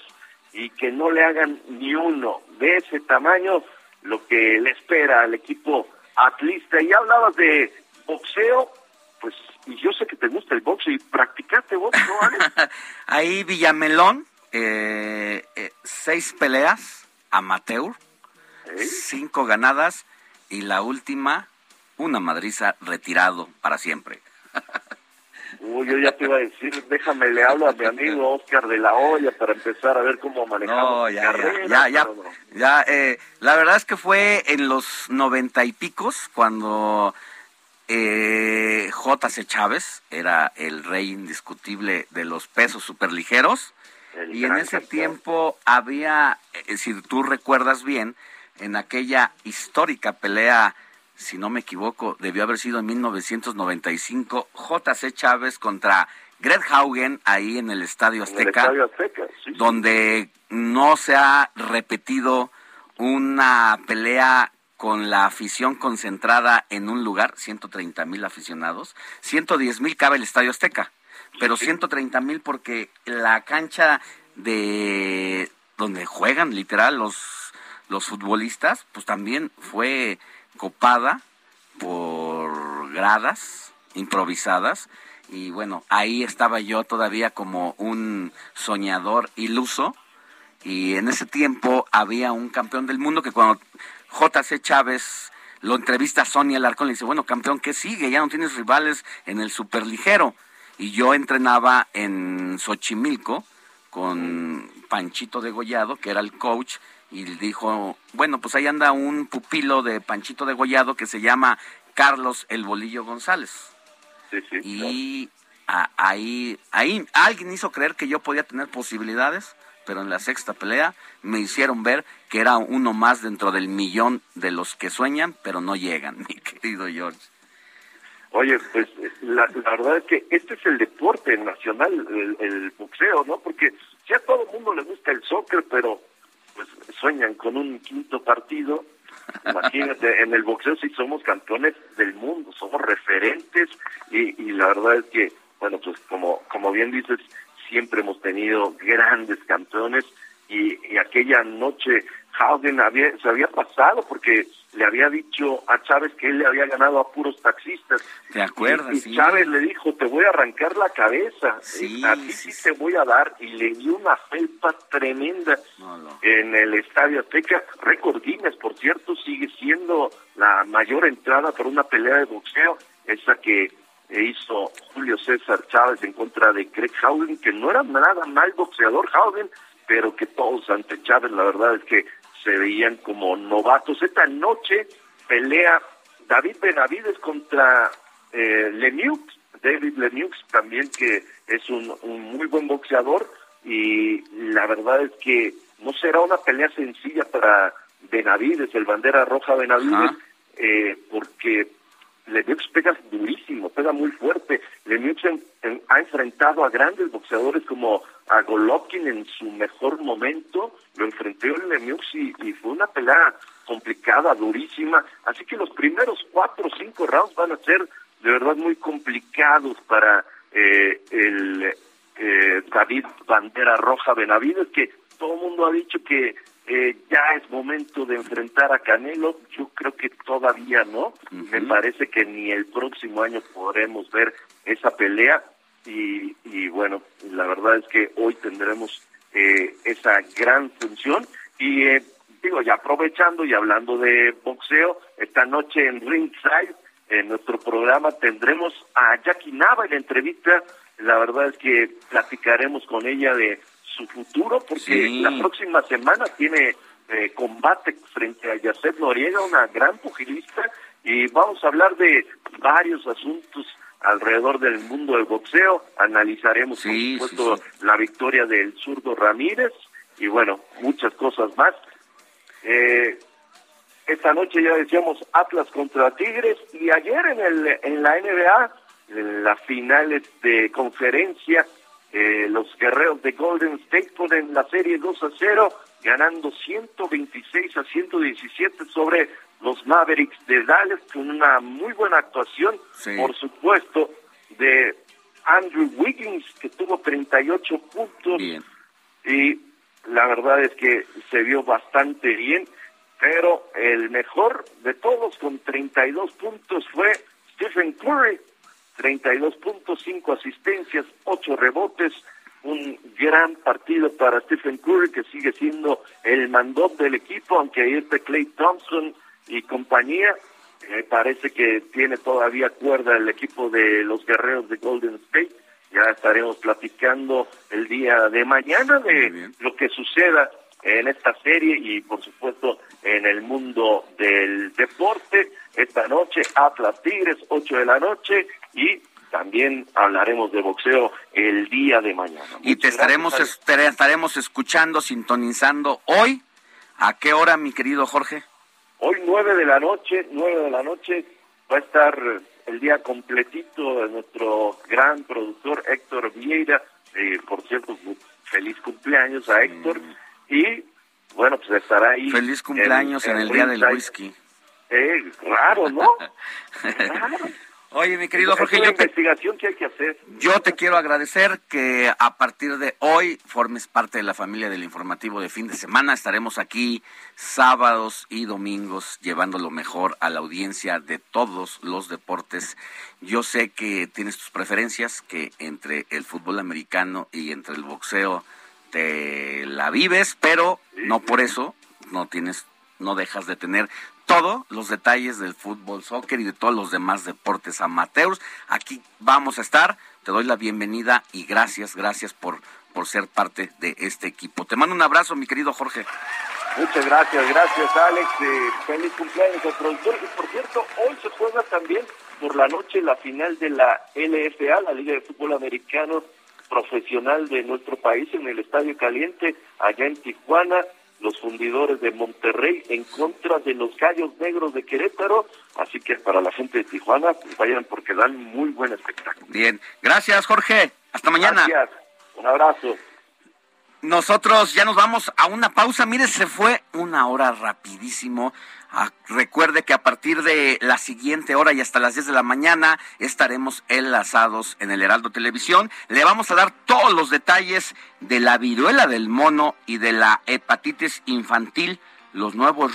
y que no le hagan ni uno de ese tamaño lo que le espera al equipo atlista. Y hablabas de boxeo, pues y yo sé que te gusta el boxeo y practicaste boxeo, ¿no, [LAUGHS] Ahí Villamelón, eh, eh, seis peleas, amateur, cinco ganadas y la última, una madriza retirado para siempre. [LAUGHS] Uy, yo ya te iba a decir, déjame, le hablo a mi amigo Oscar de la Hoya para empezar a ver cómo manejamos no, ya, ya, ya, ya, eh, la verdad es que fue en los noventa y picos cuando eh, J.C. Chávez era el rey indiscutible de los pesos superligeros. Y en ese tiempo había, eh, si tú recuerdas bien, en aquella histórica pelea si no me equivoco, debió haber sido en 1995, J.C. Chávez contra Greg Haugen ahí en el Estadio Azteca, donde no se ha repetido una pelea con la afición concentrada en un lugar, 130 mil aficionados, 110 mil cabe el Estadio Azteca, pero 130 mil porque la cancha de donde juegan literal los, los futbolistas, pues también fue copada por gradas improvisadas y bueno, ahí estaba yo todavía como un soñador iluso y en ese tiempo había un campeón del mundo que cuando JC Chávez lo entrevista a Sonia Alarcón le dice, bueno, campeón, ¿qué sigue? Ya no tienes rivales en el superligero. Y yo entrenaba en Xochimilco con Panchito Degollado, que era el coach, y dijo, bueno, pues ahí anda un pupilo de Panchito Degollado que se llama Carlos El Bolillo González. Sí, sí, y ahí, ahí alguien hizo creer que yo podía tener posibilidades, pero en la sexta pelea me hicieron ver que era uno más dentro del millón de los que sueñan, pero no llegan, [LAUGHS] mi querido George. Oye, pues la, verdad es que este es el deporte nacional, el, boxeo, ¿no? Porque ya a todo el mundo le gusta el soccer, pero pues sueñan con un quinto partido. Imagínate, en el boxeo sí somos campeones del mundo, somos referentes y, y la verdad es que, bueno, pues como, como bien dices, siempre hemos tenido grandes campeones y, y aquella noche Howden había, se había pasado porque le había dicho a Chávez que él le había ganado a puros taxistas. ¿Te acuerdas? Y, Chávez le dijo, te voy a arrancar la cabeza, sí, a ti sí, te voy a dar, y le dio una felpa tremenda en el Estadio Azteca. Récord Guinness, por cierto, sigue siendo la mayor entrada por una pelea de boxeo, esa que hizo Julio César Chávez en contra de Craig Howden, que no era nada mal boxeador Howden, pero que todos ante Chávez, la verdad es que se veían como novatos. Esta noche pelea David Benavides contra eh, Lemieux, David Lemieux también que es un, muy buen boxeador y la verdad es que no será una pelea sencilla para Benavides, el bandera roja Benavides, eh, porque Lemieux pega durísimo, pega muy fuerte. Lemieux ha enfrentado a grandes boxeadores como a Golovkin en su mejor momento, lo enfrentó Lemieux y, fue una pelea complicada, durísima. Así que los primeros cuatro o cinco rounds van a ser de verdad muy complicados para eh, el eh, David Bandera Roja Benavides, que todo el mundo ha dicho que eh, ya es momento de enfrentar a Canelo. Yo creo que todavía no. Me parece que ni el próximo año podremos ver esa pelea. Y, y bueno, la verdad es que hoy tendremos eh, esa gran función. Y eh, digo, ya aprovechando y hablando de boxeo, esta noche en Ringside, en nuestro programa, tendremos a Jackie Nava en la entrevista. La verdad es que platicaremos con ella de su futuro, porque la próxima semana tiene eh, combate frente a Yacet Noriega, una gran pugilista, y vamos a hablar de varios asuntos alrededor del mundo del boxeo. Analizaremos, por supuesto, la victoria del zurdo Ramírez y, bueno, muchas cosas más. Eh, esta noche ya decíamos Atlas contra Tigres y ayer en, el, en la NBA, en las finales de conferencia, eh, los guerreros de Golden State ponen la serie 2 a 0, ganando 126 a 117 sobre los Mavericks de Dallas, con una muy buena actuación, por supuesto, de Andrew Wiggins, que tuvo 38 puntos. Y la verdad es que se vio bastante bien, pero el mejor de todos con 32 puntos fue Stephen Curry, 32 puntos, 5 asistencias, 8 rebotes, un gran partido para Stephen Curry que sigue siendo el mandón del equipo, aunque ahí está Clay Thompson y compañía. Me parece que tiene todavía cuerda el equipo de los guerreros de Golden State. Ya estaremos platicando el día de mañana de lo que suceda en esta serie y por supuesto en el mundo del deporte. Esta noche Atlas Tigres, 8 de la noche y también hablaremos de boxeo el día de mañana. Y te estaremos, estaremos escuchando, sintonizando hoy. ¿A qué hora, mi querido Jorge? Hoy nueve de la noche, nueve de la noche va a estar el día completito de nuestro gran productor Héctor Vieira. Eh, por cierto, feliz cumpleaños a Héctor. Y bueno, pues estará ahí. Feliz cumpleaños en, el día del whisky. Eh, claro, ¿no? [LAUGHS] Oye, mi querido Jorge, yo te, investigación que hay que hacer. Yo te quiero agradecer que a partir de hoy formes parte de la familia del informativo de fin de semana. Estaremos aquí sábados y domingos llevando lo mejor a la audiencia de todos los deportes. Yo sé que tienes tus preferencias, que entre el fútbol americano y entre el boxeo te la vives, pero no por eso no tienes no dejas de tener todos los detalles del fútbol, soccer y de todos los demás deportes amateurs. Aquí vamos a estar. Te doy la bienvenida y gracias, gracias por, por ser parte de este equipo. Te mando un abrazo, mi querido Jorge. Muchas gracias, gracias Alex. Eh, feliz cumpleaños al productor. Y por cierto, hoy se juega también por la noche la final de la LFA, la Liga de Fútbol Americano Profesional de nuestro país, en el Estadio Caliente, allá en Tijuana los fundidores de Monterrey en contra de los Gallos Negros de Querétaro. Así que para la gente de Tijuana, pues vayan porque dan muy buen espectáculo. Bien, gracias Jorge. Hasta mañana. Gracias. Un abrazo. Nosotros ya nos vamos a una pausa. Mire, se fue una hora rapidísimo. Ah, recuerde que a partir de la siguiente hora y hasta las 10 de la mañana estaremos enlazados en el Heraldo Televisión. Le vamos a dar todos los detalles de la viruela del mono y de la hepatitis infantil, los nuevos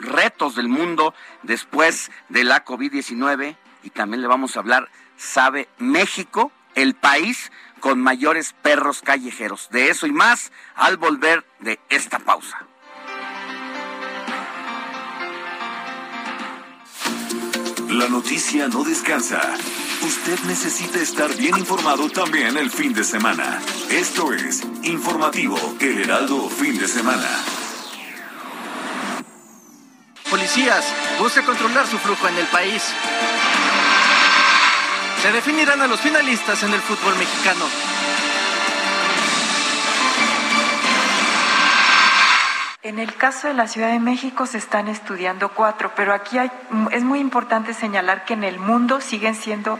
retos del mundo después de la COVID-19 y también le vamos a hablar, ¿sabe México, el país con mayores perros callejeros? De eso y más al volver de esta pausa. La noticia no descansa. Usted necesita estar bien informado también el fin de semana. Esto es Informativo El Heraldo Fin de Semana. Policías, busca controlar su flujo en el país. Se definirán a los finalistas en el fútbol mexicano. En el caso de la Ciudad de México se están estudiando cuatro, pero aquí hay, es muy importante señalar que en el mundo siguen siendo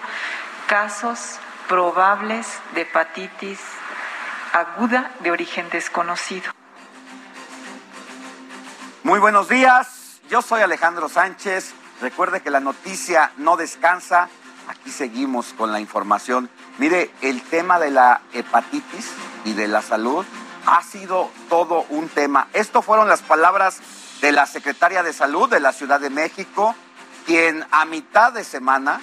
casos probables de hepatitis aguda de origen desconocido. Muy buenos días, yo soy Alejandro Sánchez. Recuerde que la noticia no descansa. Aquí seguimos con la información. Mire, el tema de la hepatitis y de la salud ha sido todo un tema. Esto fueron las palabras de la secretaria de Salud de la Ciudad de México, quien a mitad de semana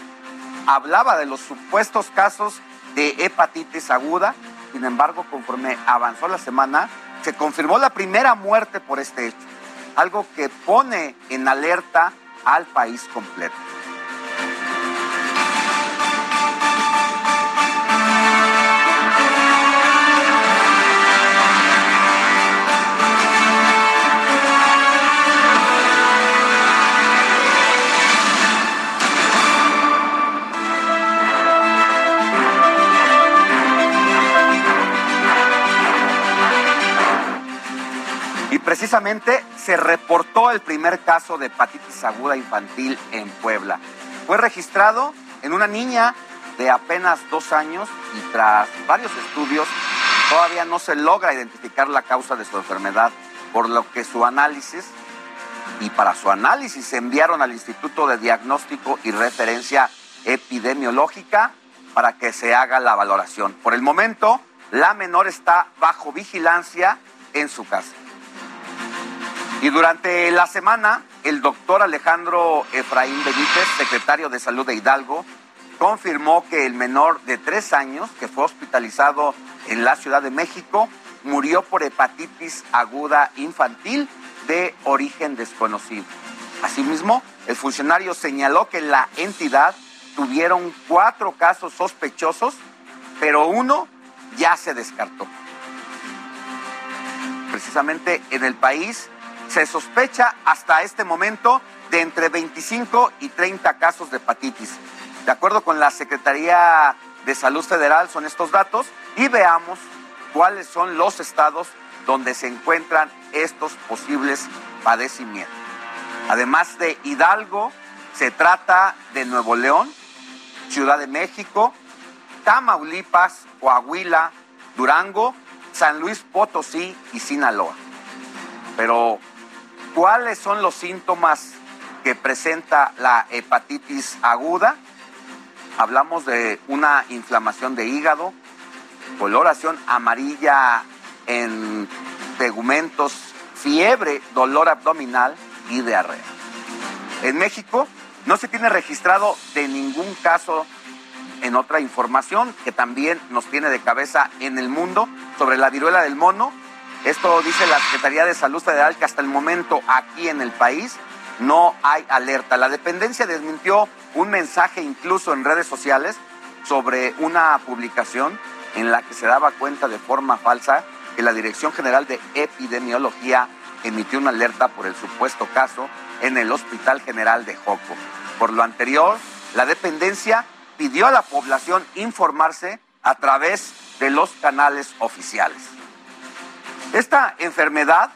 hablaba de los supuestos casos de hepatitis aguda. Sin embargo, conforme avanzó la semana, se confirmó la primera muerte por este hecho, algo que pone en alerta al país completo. Precisamente se reportó el primer caso de hepatitis aguda infantil en Puebla. Fue registrado en una niña de apenas dos años y tras varios estudios todavía no se logra identificar la causa de su enfermedad, por lo que su análisis y para su análisis se enviaron al Instituto de Diagnóstico y Referencia Epidemiológica para que se haga la valoración. Por el momento, la menor está bajo vigilancia en su casa. Y durante la semana, el doctor Alejandro Efraín Benítez, secretario de Salud de Hidalgo, confirmó que el menor de tres años, que fue hospitalizado en la Ciudad de México, murió por hepatitis aguda infantil de origen desconocido. Asimismo, el funcionario señaló que la entidad tuvieron cuatro casos sospechosos, pero uno ya se descartó. Precisamente en el país se sospecha hasta este momento de entre 25 y 30 casos de hepatitis. De acuerdo con la Secretaría de Salud Federal son estos datos y veamos cuáles son los estados donde se encuentran estos posibles padecimientos. Además de Hidalgo, se trata de Nuevo León, Ciudad de México, Tamaulipas, Coahuila, Durango, San Luis Potosí y Sinaloa. Pero ¿Cuáles son los síntomas que presenta la hepatitis aguda? Hablamos de una inflamación de hígado, coloración amarilla en tegumentos, fiebre, dolor abdominal y diarrea. En México no se tiene registrado de ningún caso en otra información que también nos tiene de cabeza en el mundo sobre la viruela del mono esto dice la Secretaría de Salud Federal que hasta el momento aquí en el país no hay alerta. La dependencia desmintió un mensaje incluso en redes sociales sobre una publicación en la que se daba cuenta de forma falsa que la Dirección General de Epidemiología emitió una alerta por el supuesto caso en el Hospital General de Joco. Por lo anterior, la dependencia pidió a la población informarse a través de los canales oficiales. Esta enfermedad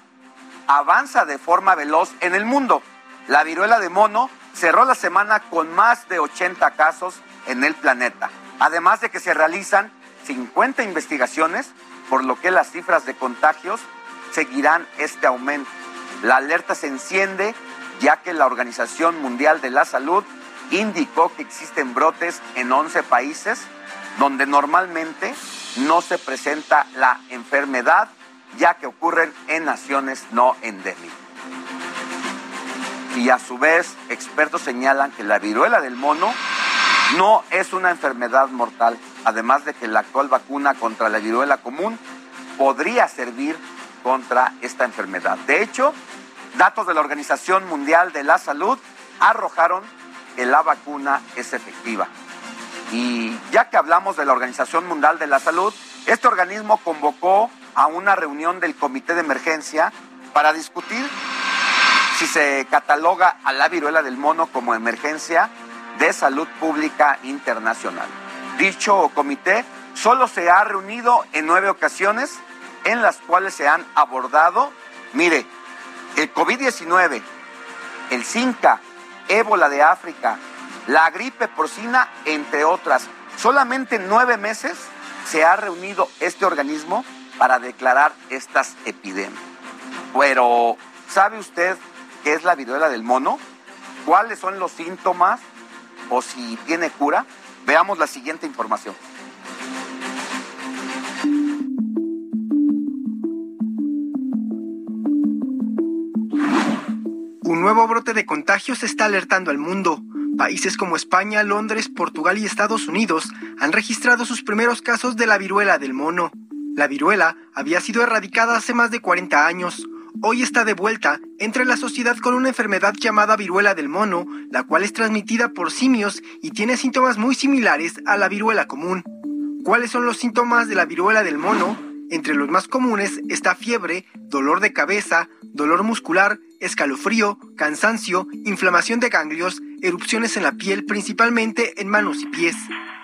avanza de forma veloz en el mundo. La viruela de mono cerró la semana con más de 80 casos en el planeta, además de que se realizan 50 investigaciones, por lo que las cifras de contagios seguirán este aumento. La alerta se enciende ya que la Organización Mundial de la Salud indicó que existen brotes en 11 países donde normalmente no se presenta la enfermedad, ya que ocurren en naciones no endémicas. Y a su vez, expertos señalan que la viruela del mono no es una enfermedad mortal, además de que la actual vacuna contra la viruela común podría servir contra esta enfermedad. De hecho, datos de la Organización Mundial de la Salud arrojaron que la vacuna es efectiva. Y ya que hablamos de la Organización Mundial de la Salud, este organismo convocó a una reunión del Comité de Emergencia para discutir si se cataloga a la viruela del mono como emergencia de salud pública internacional. Dicho comité solo se ha reunido en nueve ocasiones en las cuales se han abordado, mire, el COVID-19, el Zika, ébola de África, la gripe porcina, entre otras. Solamente en nueve meses se ha reunido este organismo para declarar estas epidemias. Pero, ¿sabe usted qué es la viruela del mono? ¿Cuáles son los síntomas o si tiene cura? Veamos la siguiente información. Un nuevo brote de contagios está alertando al mundo. Países como España, Londres, Portugal y Estados Unidos han registrado sus primeros casos de la viruela del mono. La viruela había sido erradicada hace más de 40 años. Hoy está de vuelta entre la sociedad con una enfermedad llamada viruela del mono, la cual es transmitida por simios y tiene síntomas muy similares a la viruela común. ¿Cuáles son los síntomas de la viruela del mono? Entre los más comunes está fiebre, dolor de cabeza, dolor muscular, escalofrío, cansancio, inflamación de ganglios, erupciones en la piel, principalmente en manos y pies.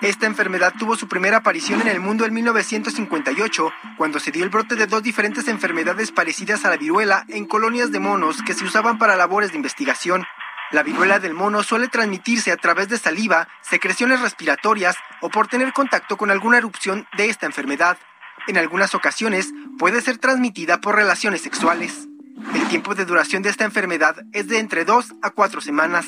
Esta enfermedad tuvo su primera aparición en el mundo en 1958, cuando se dio el brote de dos diferentes enfermedades parecidas a la viruela en colonias de monos que se usaban para labores de investigación. La viruela del mono suele transmitirse a través de saliva, secreciones respiratorias o por tener contacto con alguna erupción de esta enfermedad. En algunas ocasiones puede ser transmitida por relaciones sexuales. El tiempo de duración de esta enfermedad es de entre 2 a 4 semanas.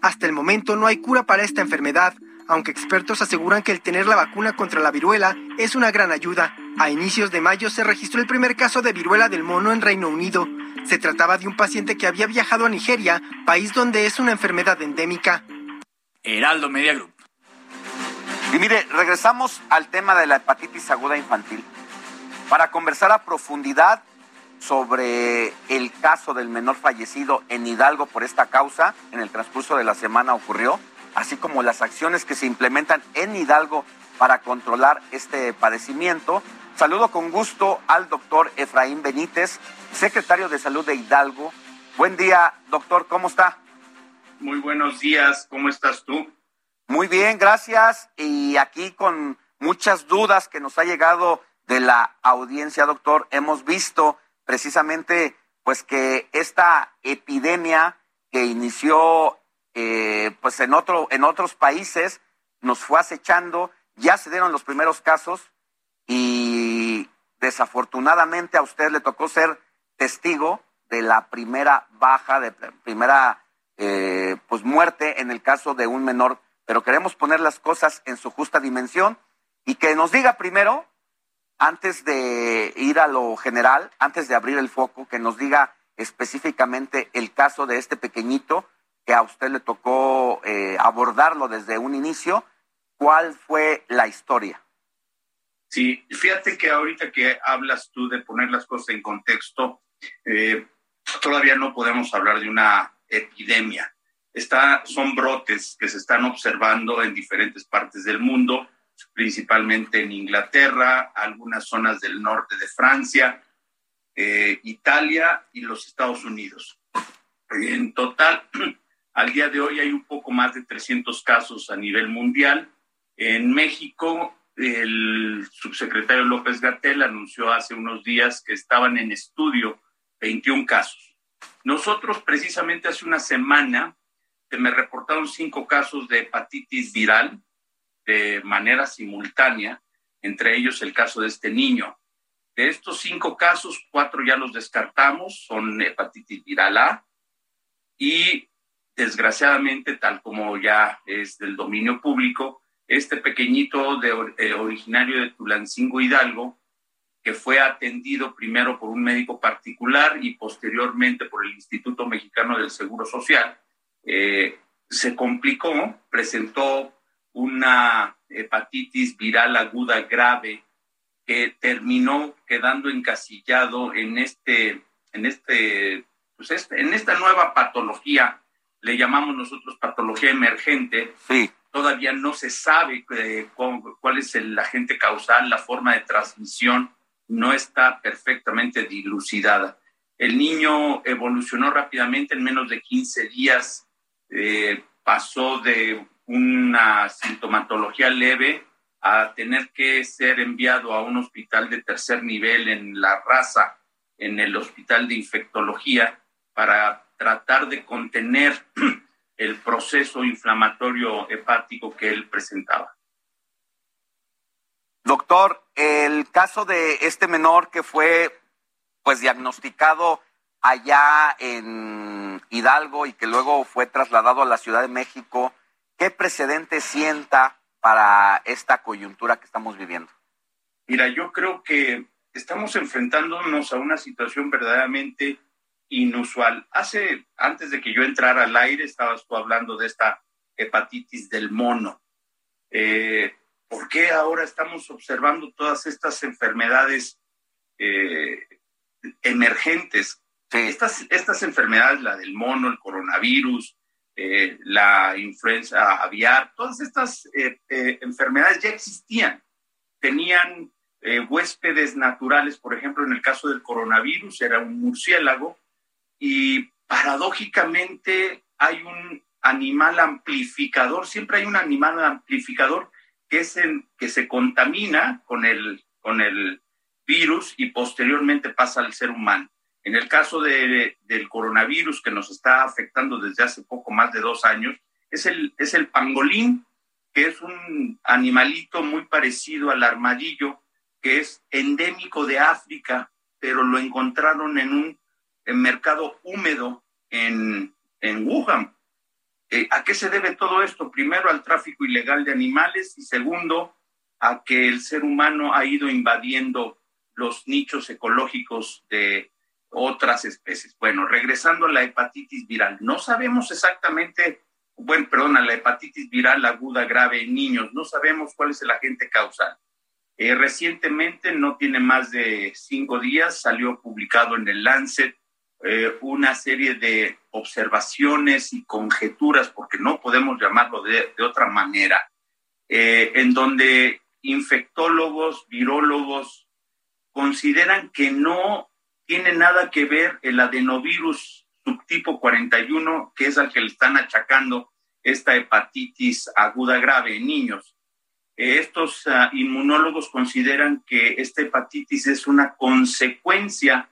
Hasta el momento no hay cura para esta enfermedad, aunque expertos aseguran que el tener la vacuna contra la viruela es una gran ayuda. A inicios de mayo se registró el primer caso de viruela del mono en Reino Unido. Se trataba de un paciente que había viajado a Nigeria, país donde es una enfermedad endémica. Heraldo Media Group. Y mire, regresamos al tema de la hepatitis aguda infantil para conversar a profundidad sobre el caso del menor fallecido en Hidalgo por esta causa. En el transcurso de la semana ocurrió, así como las acciones que se implementan en Hidalgo para controlar este padecimiento. Saludo con gusto al doctor Efraín Benítez, secretario de Salud de Hidalgo. Buen día, doctor, ¿cómo está? Muy buenos días, ¿cómo estás tú? Muy bien, gracias. Y aquí con muchas dudas que nos ha llegado de la audiencia, doctor, hemos visto precisamente pues que esta epidemia que inició eh, pues en otro en otros países nos fue acechando, ya se dieron los primeros casos y desafortunadamente a usted le tocó ser testigo de la primera baja, de primera eh, pues muerte en el caso de un menor. Pero queremos poner las cosas en su justa dimensión y que nos diga primero, antes de ir a lo general, antes de abrir el foco, que nos diga específicamente el caso de este pequeñito que a usted le tocó eh, abordarlo desde un inicio, ¿cuál fue la historia? Sí, fíjate que ahorita que hablas tú de poner las cosas en contexto, eh, todavía no podemos hablar de una epidemia está, son brotes que se están observando en diferentes partes del mundo principalmente en Inglaterra, algunas zonas del norte de Francia, eh, Italia y los Estados Unidos. En total, [CLEARS THROAT] al día de hoy hay un poco más de 300 casos a nivel mundial. En México, el subsecretario López Gatel anunció hace unos días que estaban en estudio 21 casos. Nosotros precisamente hace una semana me reportaron cinco casos de hepatitis viral de manera simultánea, entre ellos el caso de este niño. De estos cinco casos, cuatro ya los descartamos, son hepatitis viral A y desgraciadamente, tal como ya es del dominio público, este pequeñito eh, originario de Tulancingo Hidalgo, que fue atendido primero por un médico particular y posteriormente por el Instituto Mexicano del Seguro Social, eh, se complicó, presentó una hepatitis viral aguda grave que terminó quedando encasillado en este, en este, pues este, en esta nueva patología, le llamamos nosotros patología emergente. Sí. Todavía no se sabe eh, cuál es el agente causal, la forma de transmisión no está perfectamente dilucidada. El niño evolucionó rápidamente en menos de 15 días, eh, pasó de una sintomatología leve a tener que ser enviado a un hospital de tercer nivel en la raza, en el hospital de infectología, para tratar de contener [CLEARS THROAT] el proceso inflamatorio hepático que él presentaba. Doctor, el caso de este menor que fue pues diagnosticado allá en Hidalgo y que luego fue trasladado a la Ciudad de México, ¿qué precedente sienta para esta coyuntura que estamos viviendo? Mira, yo creo que estamos enfrentándonos a una situación verdaderamente inusual. Hace, antes de que yo entrara al aire, estabas tú hablando de esta hepatitis del mono. Eh, ¿Por qué ahora estamos observando todas estas enfermedades eh, emergentes? Estas, estas enfermedades, la del mono, el coronavirus, eh, la influenza aviar, todas estas enfermedades ya existían. Tenían huéspedes naturales, por ejemplo, en el caso del coronavirus era un murciélago y paradójicamente hay un animal amplificador, siempre hay un animal amplificador que, es que se contamina con el, con el virus y posteriormente pasa al ser humano. En el caso de, del coronavirus que nos está afectando desde hace poco más de dos años, es el, es el pangolín, que es un animalito muy parecido al armadillo, que es endémico de África, pero lo encontraron en un mercado húmedo en, en Wuhan. Eh, ¿A qué se debe todo esto? Primero, al tráfico ilegal de animales y segundo, a que el ser humano ha ido invadiendo los nichos ecológicos de, otras especies. Bueno, regresando a la hepatitis viral, no sabemos exactamente, bueno, perdón, a la hepatitis viral aguda grave en niños, no sabemos cuál es el agente causal. Eh, recientemente, no tiene más de cinco días, salió publicado en el Lancet eh, una serie de observaciones y conjeturas, porque no podemos llamarlo de, otra manera, eh, en donde infectólogos, virólogos, consideran que no tiene nada que ver el adenovirus subtipo 41, que es al que le están achacando esta hepatitis aguda grave en niños. Eh, estos ah, inmunólogos consideran que esta hepatitis es una consecuencia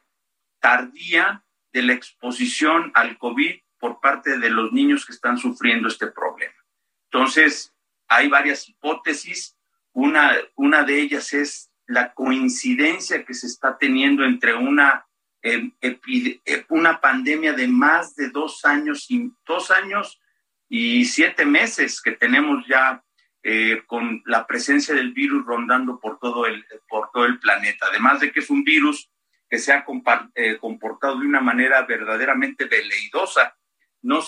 tardía de la exposición al COVID por parte de los niños que están sufriendo este problema. Entonces, hay varias hipótesis. Una, una de ellas es la coincidencia que se está teniendo entre una, em, eh, una pandemia de más de dos años, y, dos años y siete meses que tenemos ya eh, con la presencia del virus rondando por todo, el, por todo el planeta. Además de que es un virus que se ha eh, comportado de una manera verdaderamente veleidosa. No,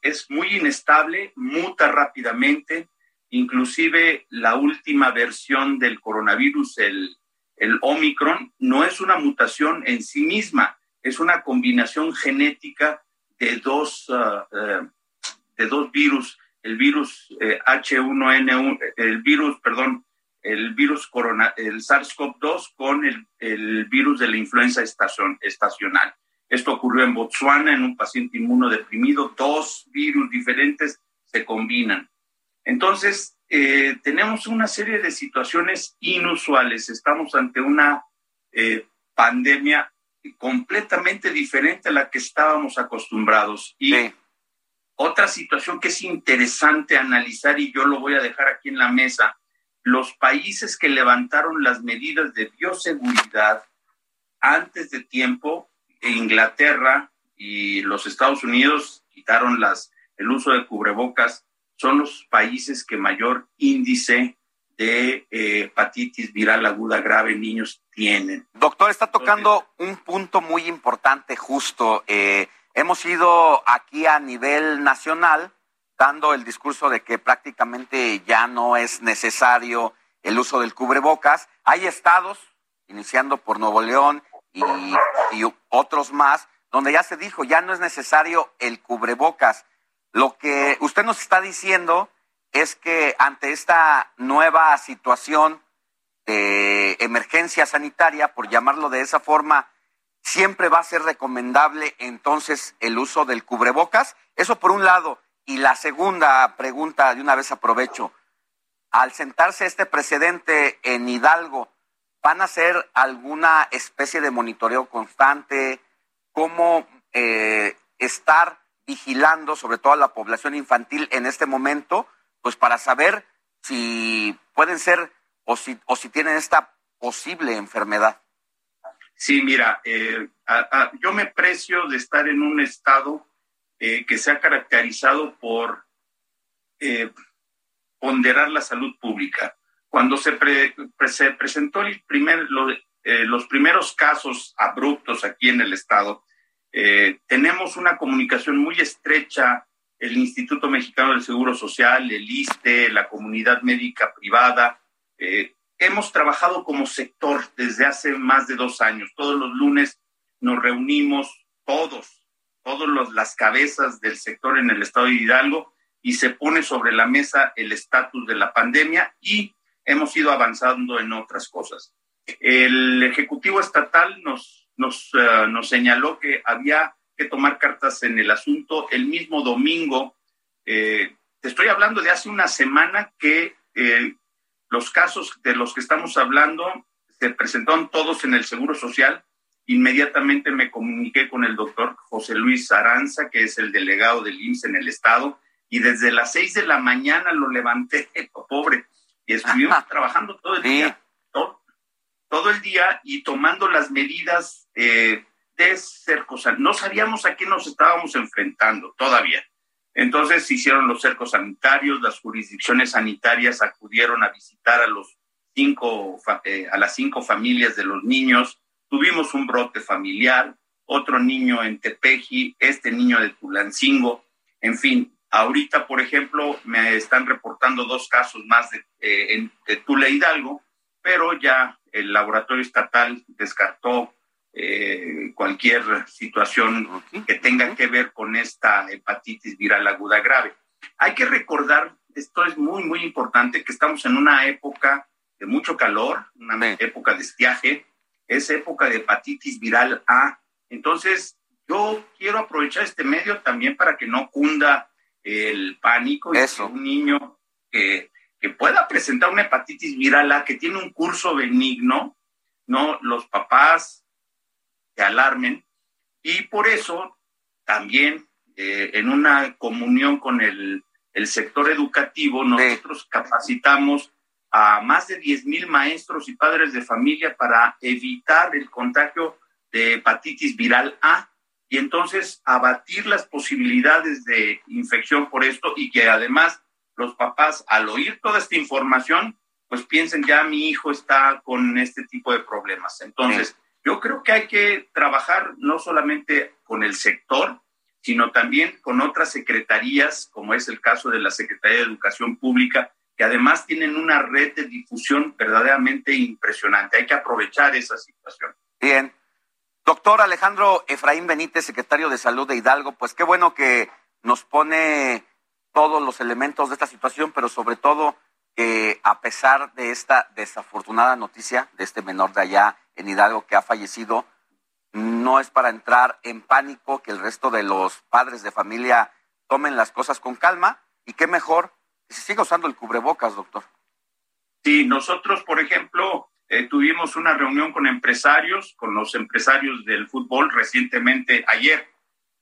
es muy inestable, muta rápidamente, Inclusive la última versión del coronavirus, el, el Omicron, no es una mutación en sí misma, es una combinación genética de dos, uh, uh, de dos virus, el virus H1N1, eh, el virus, perdón, el virus corona, el SARS-CoV-2 con el, el, virus de la influenza estación, estacional. Esto ocurrió en Botswana en un paciente inmunodeprimido. Dos virus diferentes se combinan. Entonces, eh, tenemos una serie de situaciones inusuales. Estamos ante una eh, pandemia completamente diferente a la que estábamos acostumbrados. Y otra situación que es interesante analizar, y yo lo voy a dejar aquí en la mesa, los países que levantaron las medidas de bioseguridad antes de tiempo, Inglaterra y los Estados Unidos quitaron las, el uso de cubrebocas, son los países que mayor índice de eh, hepatitis viral aguda grave en niños tienen. Doctor, está tocando un punto muy importante justo. Eh, hemos ido aquí a nivel nacional dando el discurso de que prácticamente ya no es necesario el uso del cubrebocas. Hay estados, iniciando por Nuevo León y, otros más, donde ya se dijo, ya no es necesario el cubrebocas. Lo que usted nos está diciendo es que ante esta nueva situación de emergencia sanitaria, por llamarlo de esa forma, siempre va a ser recomendable entonces el uso del cubrebocas. Eso por un lado. Y la segunda pregunta, de una vez aprovecho, al sentarse este precedente en Hidalgo, ¿van a hacer alguna especie de monitoreo constante? ¿Cómo eh, estar vigilando sobre todo a la población infantil en este momento? Pues para saber si pueden ser o si, o si tienen esta posible enfermedad. Sí, mira, eh, yo me precio de estar en un estado eh, que se ha caracterizado por eh, ponderar la salud pública. Cuando se, se presentó primer, los primeros casos abruptos aquí en el estado, tenemos una comunicación muy estrecha, el Instituto Mexicano del Seguro Social, el ISTE, la comunidad médica privada, hemos trabajado como sector desde hace más de dos años. Todos los lunes nos reunimos todos, todas las cabezas del sector en el estado de Hidalgo y se pone sobre la mesa el estatus de la pandemia y hemos ido avanzando en otras cosas. El Ejecutivo Estatal nos, nos, eh, nos señaló que había que tomar cartas en el asunto el mismo domingo. Eh, te estoy hablando de hace una semana que eh, los casos de los que estamos hablando se presentaron todos en el Seguro Social. Inmediatamente me comuniqué con el doctor José Luis Aranza, que es el delegado del IMSS en el estado, y desde las seis de la mañana lo levanté, [LAUGHS] pobre, y estuvimos [LAUGHS] trabajando todo el día, todo, el día y tomando las medidas eh, de cercos. No sabíamos a qué nos estábamos enfrentando todavía. Entonces se hicieron los cercos sanitarios, las jurisdicciones sanitarias acudieron a visitar a los cinco, eh, a las cinco familias de los niños. Tuvimos un brote familiar, otro niño en Tepeji, este niño de Tulancingo. En fin, ahorita, por ejemplo, me están reportando dos casos más de, eh, en, de Tula Hidalgo, pero ya el laboratorio estatal descartó eh, cualquier situación que tenga que ver con esta hepatitis viral aguda grave. Hay que recordar, esto es muy, muy importante, que estamos en una época de mucho calor, una época de estiaje, es época de hepatitis viral A. Entonces, yo quiero aprovechar este medio también para que no cunda el pánico y que un niño que, que pueda presentar una hepatitis viral A, que tiene un curso benigno, no los papás, que alarmen. Y por eso también eh, en una comunión con el, el sector educativo, nosotros capacitamos a más de 10 mil maestros y padres de familia para evitar el contagio de hepatitis viral A y entonces abatir las posibilidades de infección por esto y que además los papás al oír toda esta información pues piensen ya mi hijo está con este tipo de problemas. Entonces, yo creo que hay que trabajar no solamente con el sector, sino también con otras secretarías, como es el caso de la Secretaría de Educación Pública, que además tienen una red de difusión verdaderamente impresionante. Hay que aprovechar esa situación. Bien. Doctor Alejandro Efraín Benítez, secretario de Salud de Hidalgo, pues qué bueno que nos pone todos los elementos de esta situación, pero sobre todo que a pesar de esta desafortunada noticia de este menor de allá en Hidalgo que ha fallecido, no es para entrar en pánico, que el resto de los padres de familia tomen las cosas con calma y qué mejor se siga usando el cubrebocas, doctor. Sí, nosotros, por ejemplo, eh, tuvimos una reunión con empresarios, con los empresarios del fútbol recientemente, ayer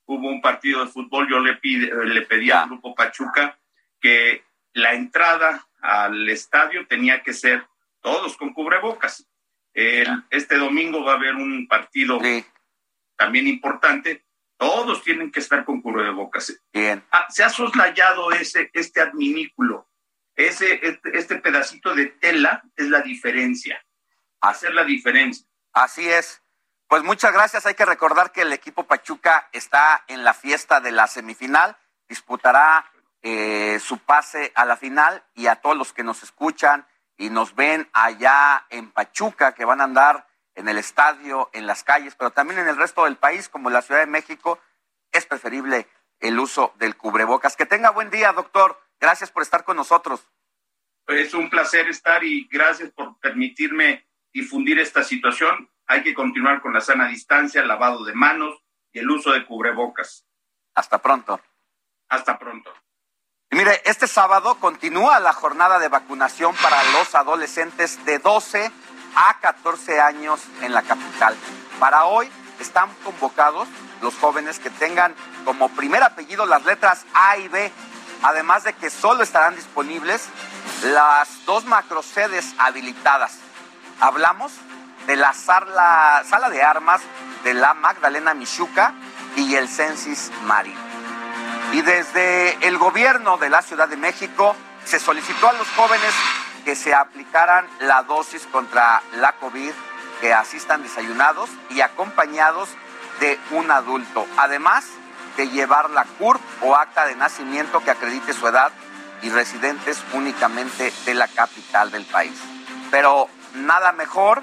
hubo un partido de fútbol, yo le, pide, le pedí al grupo Pachuca que la entrada al estadio tenía que ser todos con cubrebocas. este domingo va a haber un partido también importante. Todos tienen que estar con cubrebocas. Bien. Ah, se ha soslayado ese, este adminículo. Ese, este, este, pedacito de tela es la diferencia. Hacer la diferencia. Así es. Pues muchas gracias. Hay que recordar que el equipo Pachuca está en la fiesta de la semifinal. Disputará eh, su pase a la final y a todos los que nos escuchan y nos ven allá en Pachuca, que van a andar en el estadio, en las calles, pero también en el resto del país, como la Ciudad de México, es preferible el uso del cubrebocas. Que tenga buen día, doctor. Gracias por estar con nosotros. Es un placer estar y gracias por permitirme difundir esta situación. Hay que continuar con la sana distancia, el lavado de manos y el uso de cubrebocas. Hasta pronto. Hasta pronto. mire, este sábado continúa la jornada de vacunación para los adolescentes de 12 a 14 años en la capital. Para hoy están convocados los jóvenes que tengan como primer apellido las letras A y B, además de que solo estarán disponibles las dos macrosedes habilitadas. Hablamos de la sala, sala de armas de la Magdalena Michuca y el Censis Marino. Y desde el gobierno de la Ciudad de México se solicitó a los jóvenes que se aplicaran la dosis contra la COVID, que asistan desayunados y acompañados de un adulto. Además de llevar la CURP o acta de nacimiento que acredite su edad y residentes únicamente de la capital del país. Pero nada mejor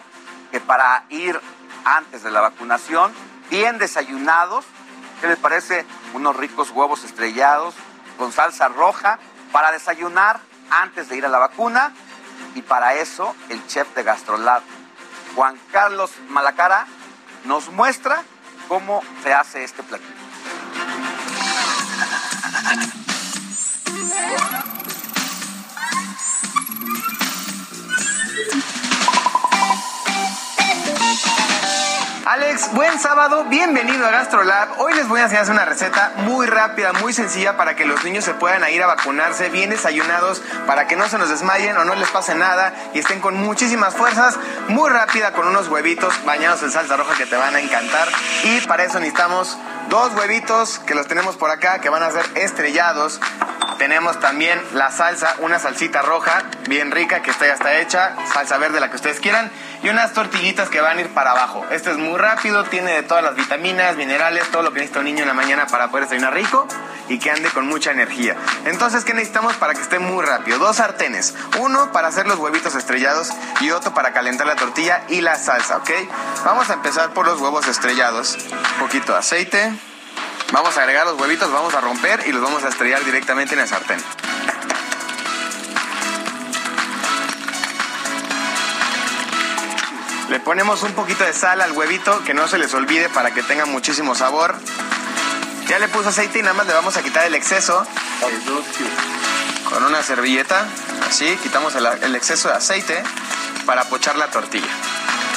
que para ir antes de la vacunación, bien desayunados, ¿qué les parece? Unos ricos huevos estrellados con salsa roja para desayunar antes de ir a la vacuna y para eso el chef de Gastrolab, Juan Carlos Malacara, nos muestra cómo se hace este platillo. Alex, buen sábado, bienvenido a GastroLab. Hoy les voy a enseñar una receta muy rápida, muy sencilla para que los niños se puedan ir a vacunarse bien desayunados, para que no se nos desmayen o no les pase nada y estén con muchísimas fuerzas. Muy rápida con unos huevitos bañados en salsa roja que te van a encantar. Y para eso necesitamos dos huevitos que los tenemos por acá que van a ser estrellados. Tenemos también la salsa, una salsita roja bien rica que está ya está hecha, salsa verde la que ustedes quieran y unas tortillitas que van a ir para abajo. Este es muy rápido, tiene de todas las vitaminas, minerales, todo lo que necesita un niño en la mañana para poder desayunar rico y que ande con mucha energía. Entonces, ¿qué necesitamos para que esté muy rápido? Dos sartenes, uno para hacer los huevitos estrellados y otro para calentar la tortilla y la salsa, ¿ok? Vamos a empezar por los huevos estrellados. Poquito de aceite. Vamos a agregar los huevitos, vamos a romper y los vamos a estrellar directamente en el sartén. Le ponemos un poquito de sal al huevito, que no se les olvide para que tenga muchísimo sabor. Ya le puse aceite y nada más le vamos a quitar el exceso. Con una servilleta, así, quitamos el, el exceso de aceite para pochar la tortilla.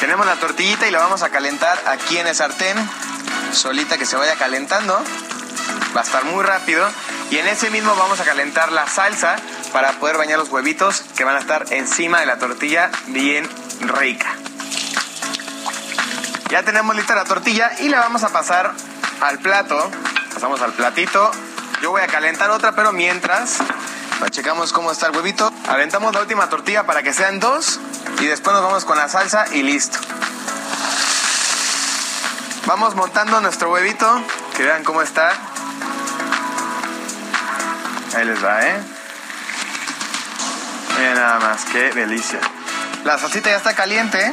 Tenemos la tortillita y la vamos a calentar aquí en el sartén solita que se vaya calentando. Va a estar muy rápido. Y en ese mismo vamos a calentar la salsa para poder bañar los huevitos que van a estar encima de la tortilla bien rica. Ya tenemos lista la tortilla y la vamos a pasar al plato. Pasamos al platito. Yo voy a calentar otra, pero mientras checamos cómo está el huevito. Aventamos la última tortilla para que sean dos y después nos vamos con la salsa y listo. Vamos montando nuestro huevito, que vean cómo está. Ahí les va, ¿eh? Miren nada más, qué delicia. La salsita ya está caliente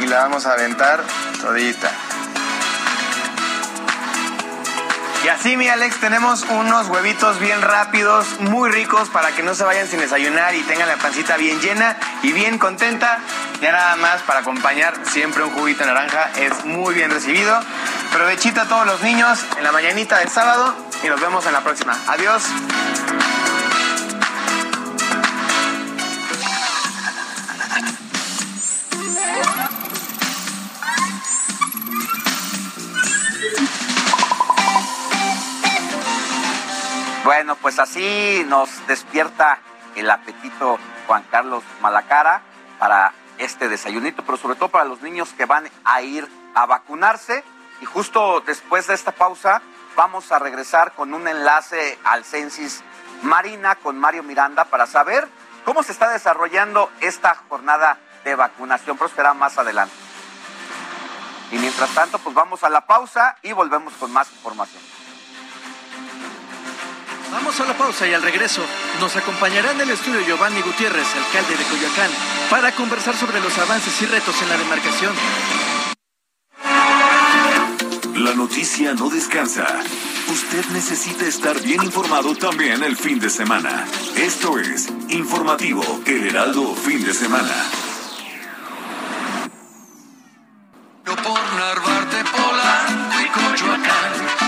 y la vamos a aventar todita. Y así, mi Alex, tenemos unos huevitos bien rápidos, muy ricos, para que no se vayan sin desayunar y tengan la pancita bien llena y bien contenta. Ya nada más para acompañar siempre un juguito naranja es muy bien recibido. Provechita a todos los niños en la mañanita del sábado y nos vemos en la próxima. Adiós. Bueno, pues así nos despierta el apetito Juan Carlos Malacara para este desayunito, pero sobre todo para los niños que van a ir a vacunarse. Y justo después de esta pausa vamos a regresar con un enlace al Censis Marina con Mario Miranda para saber cómo se está desarrollando esta jornada de vacunación, pero más adelante. Y mientras tanto, pues vamos a la pausa y volvemos con más información. Vamos a la pausa y al regreso nos acompañará en el estudio Giovanni Gutiérrez, alcalde de Coyoacán, para conversar sobre los avances y retos en la demarcación. La noticia no descansa. Usted necesita estar bien informado también el fin de semana. Esto es Informativo El Heraldo Fin de Semana. Por Narvarte, Polanco y Coyoacán.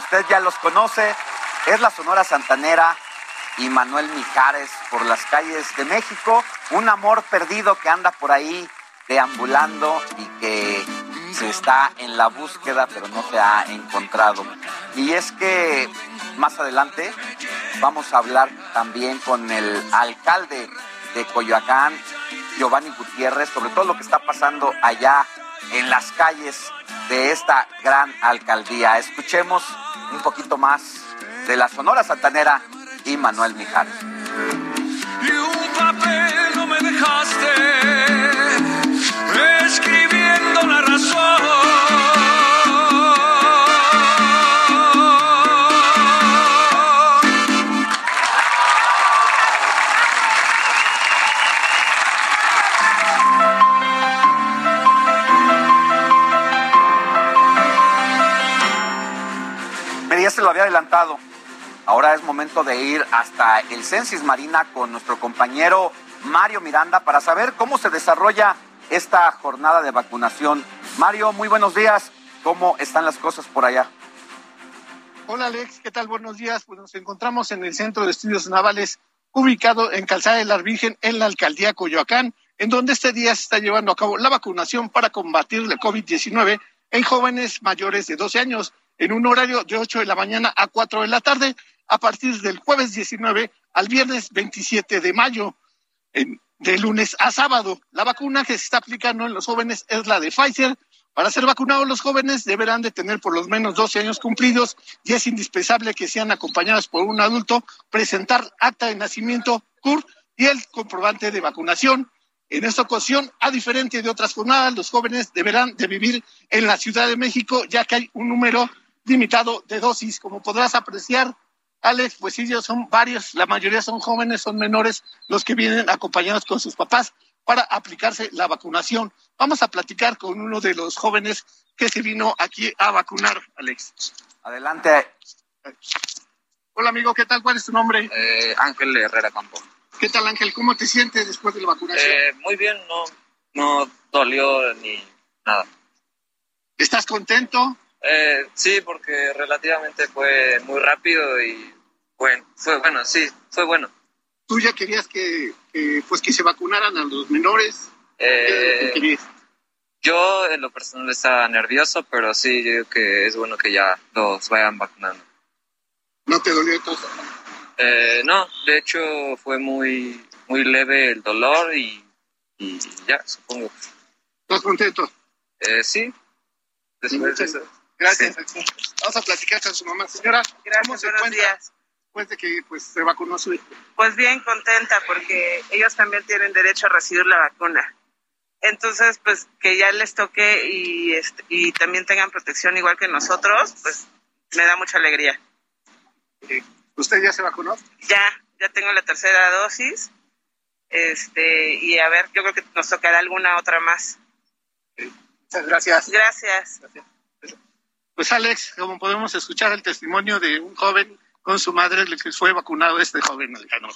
Usted ya los conoce. Es la Sonora Santanera y Manuel Mijares por las calles de México. Un amor perdido que anda por ahí deambulando y que se está en la búsqueda, pero no se ha encontrado. Y es que más adelante vamos a hablar también con el alcalde de Coyoacán, Giovanni Gutiérrez, sobre todo lo que está pasando allá en las calles de esta gran alcaldía. Escuchemos un poquito más de la Sonora Santanera y Manuel Mijares. Y un papel no me dejaste escribiendo la razón. Se lo había adelantado. Ahora es momento de ir hasta el Censis Marina con nuestro compañero Mario Miranda para saber cómo se desarrolla esta jornada de vacunación. Mario, muy buenos días. ¿Cómo están las cosas por allá? Hola Alex, ¿qué tal? Buenos días. Pues nos encontramos en el Centro de Estudios Navales, ubicado en Calzada de la Virgen, en la alcaldía Coyoacán, en donde este día se está llevando a cabo la vacunación para combatir la COVID-19 en jóvenes mayores de 12 años, en un horario de 8 de la mañana a 4 de la tarde, a partir del jueves 19 al viernes 27 de mayo, en- de lunes a sábado. La vacuna que se está aplicando en los jóvenes es la de Pfizer. Para ser vacunados los jóvenes deberán de tener por lo menos 12 años cumplidos y es indispensable que sean acompañados por un adulto, presentar acta de nacimiento, CUR y el comprobante de vacunación. En esta ocasión, a diferencia de otras jornadas, los jóvenes deberán de vivir en la Ciudad de México, ya que hay un número limitado de dosis. Como podrás apreciar, Alex, pues sí, son varios, la mayoría son jóvenes, son menores, los que vienen acompañados con sus papás para aplicarse la vacunación. Vamos a platicar con uno de los jóvenes que se vino aquí a vacunar, Alex. Adelante. Hola amigo, ¿qué tal? ¿Cuál es tu nombre? Eh, Ángel Herrera Campo. ¿Qué tal Ángel? ¿Cómo te sientes después de la vacunación? Eh, muy bien, no, no dolió ni nada. ¿Estás contento? Eh, sí, porque relativamente fue muy rápido y bueno, fue bueno, sí, fue bueno. ¿Tú ya querías que, pues que se vacunaran a los menores? Eh, yo en lo personal estaba nervioso, pero sí, yo digo que es bueno que ya los vayan vacunando. ¿No te dolió entonces? Eh, no, de hecho fue muy, muy leve el dolor y, y ya, supongo. ¿Estás contento? Eh, sí, después de eso. Gracias. Vamos a platicar con su mamá. Señora, ¿cómo Gracias, se buenos días. después de que pues, se vacunó su hijo? Pues bien contenta porque ellos también tienen derecho a recibir la vacuna. Entonces, pues que ya les toque y, este, y también tengan protección igual que nosotros, pues me da mucha alegría. ¿Usted ya se vacunó? Ya, ya tengo la tercera dosis. Este, y a ver, yo creo que nos tocará alguna otra más. Muchas gracias. Gracias. Pues Alex, como podemos escuchar el testimonio de un joven con su madre, el que fue vacunado este joven Alejandro.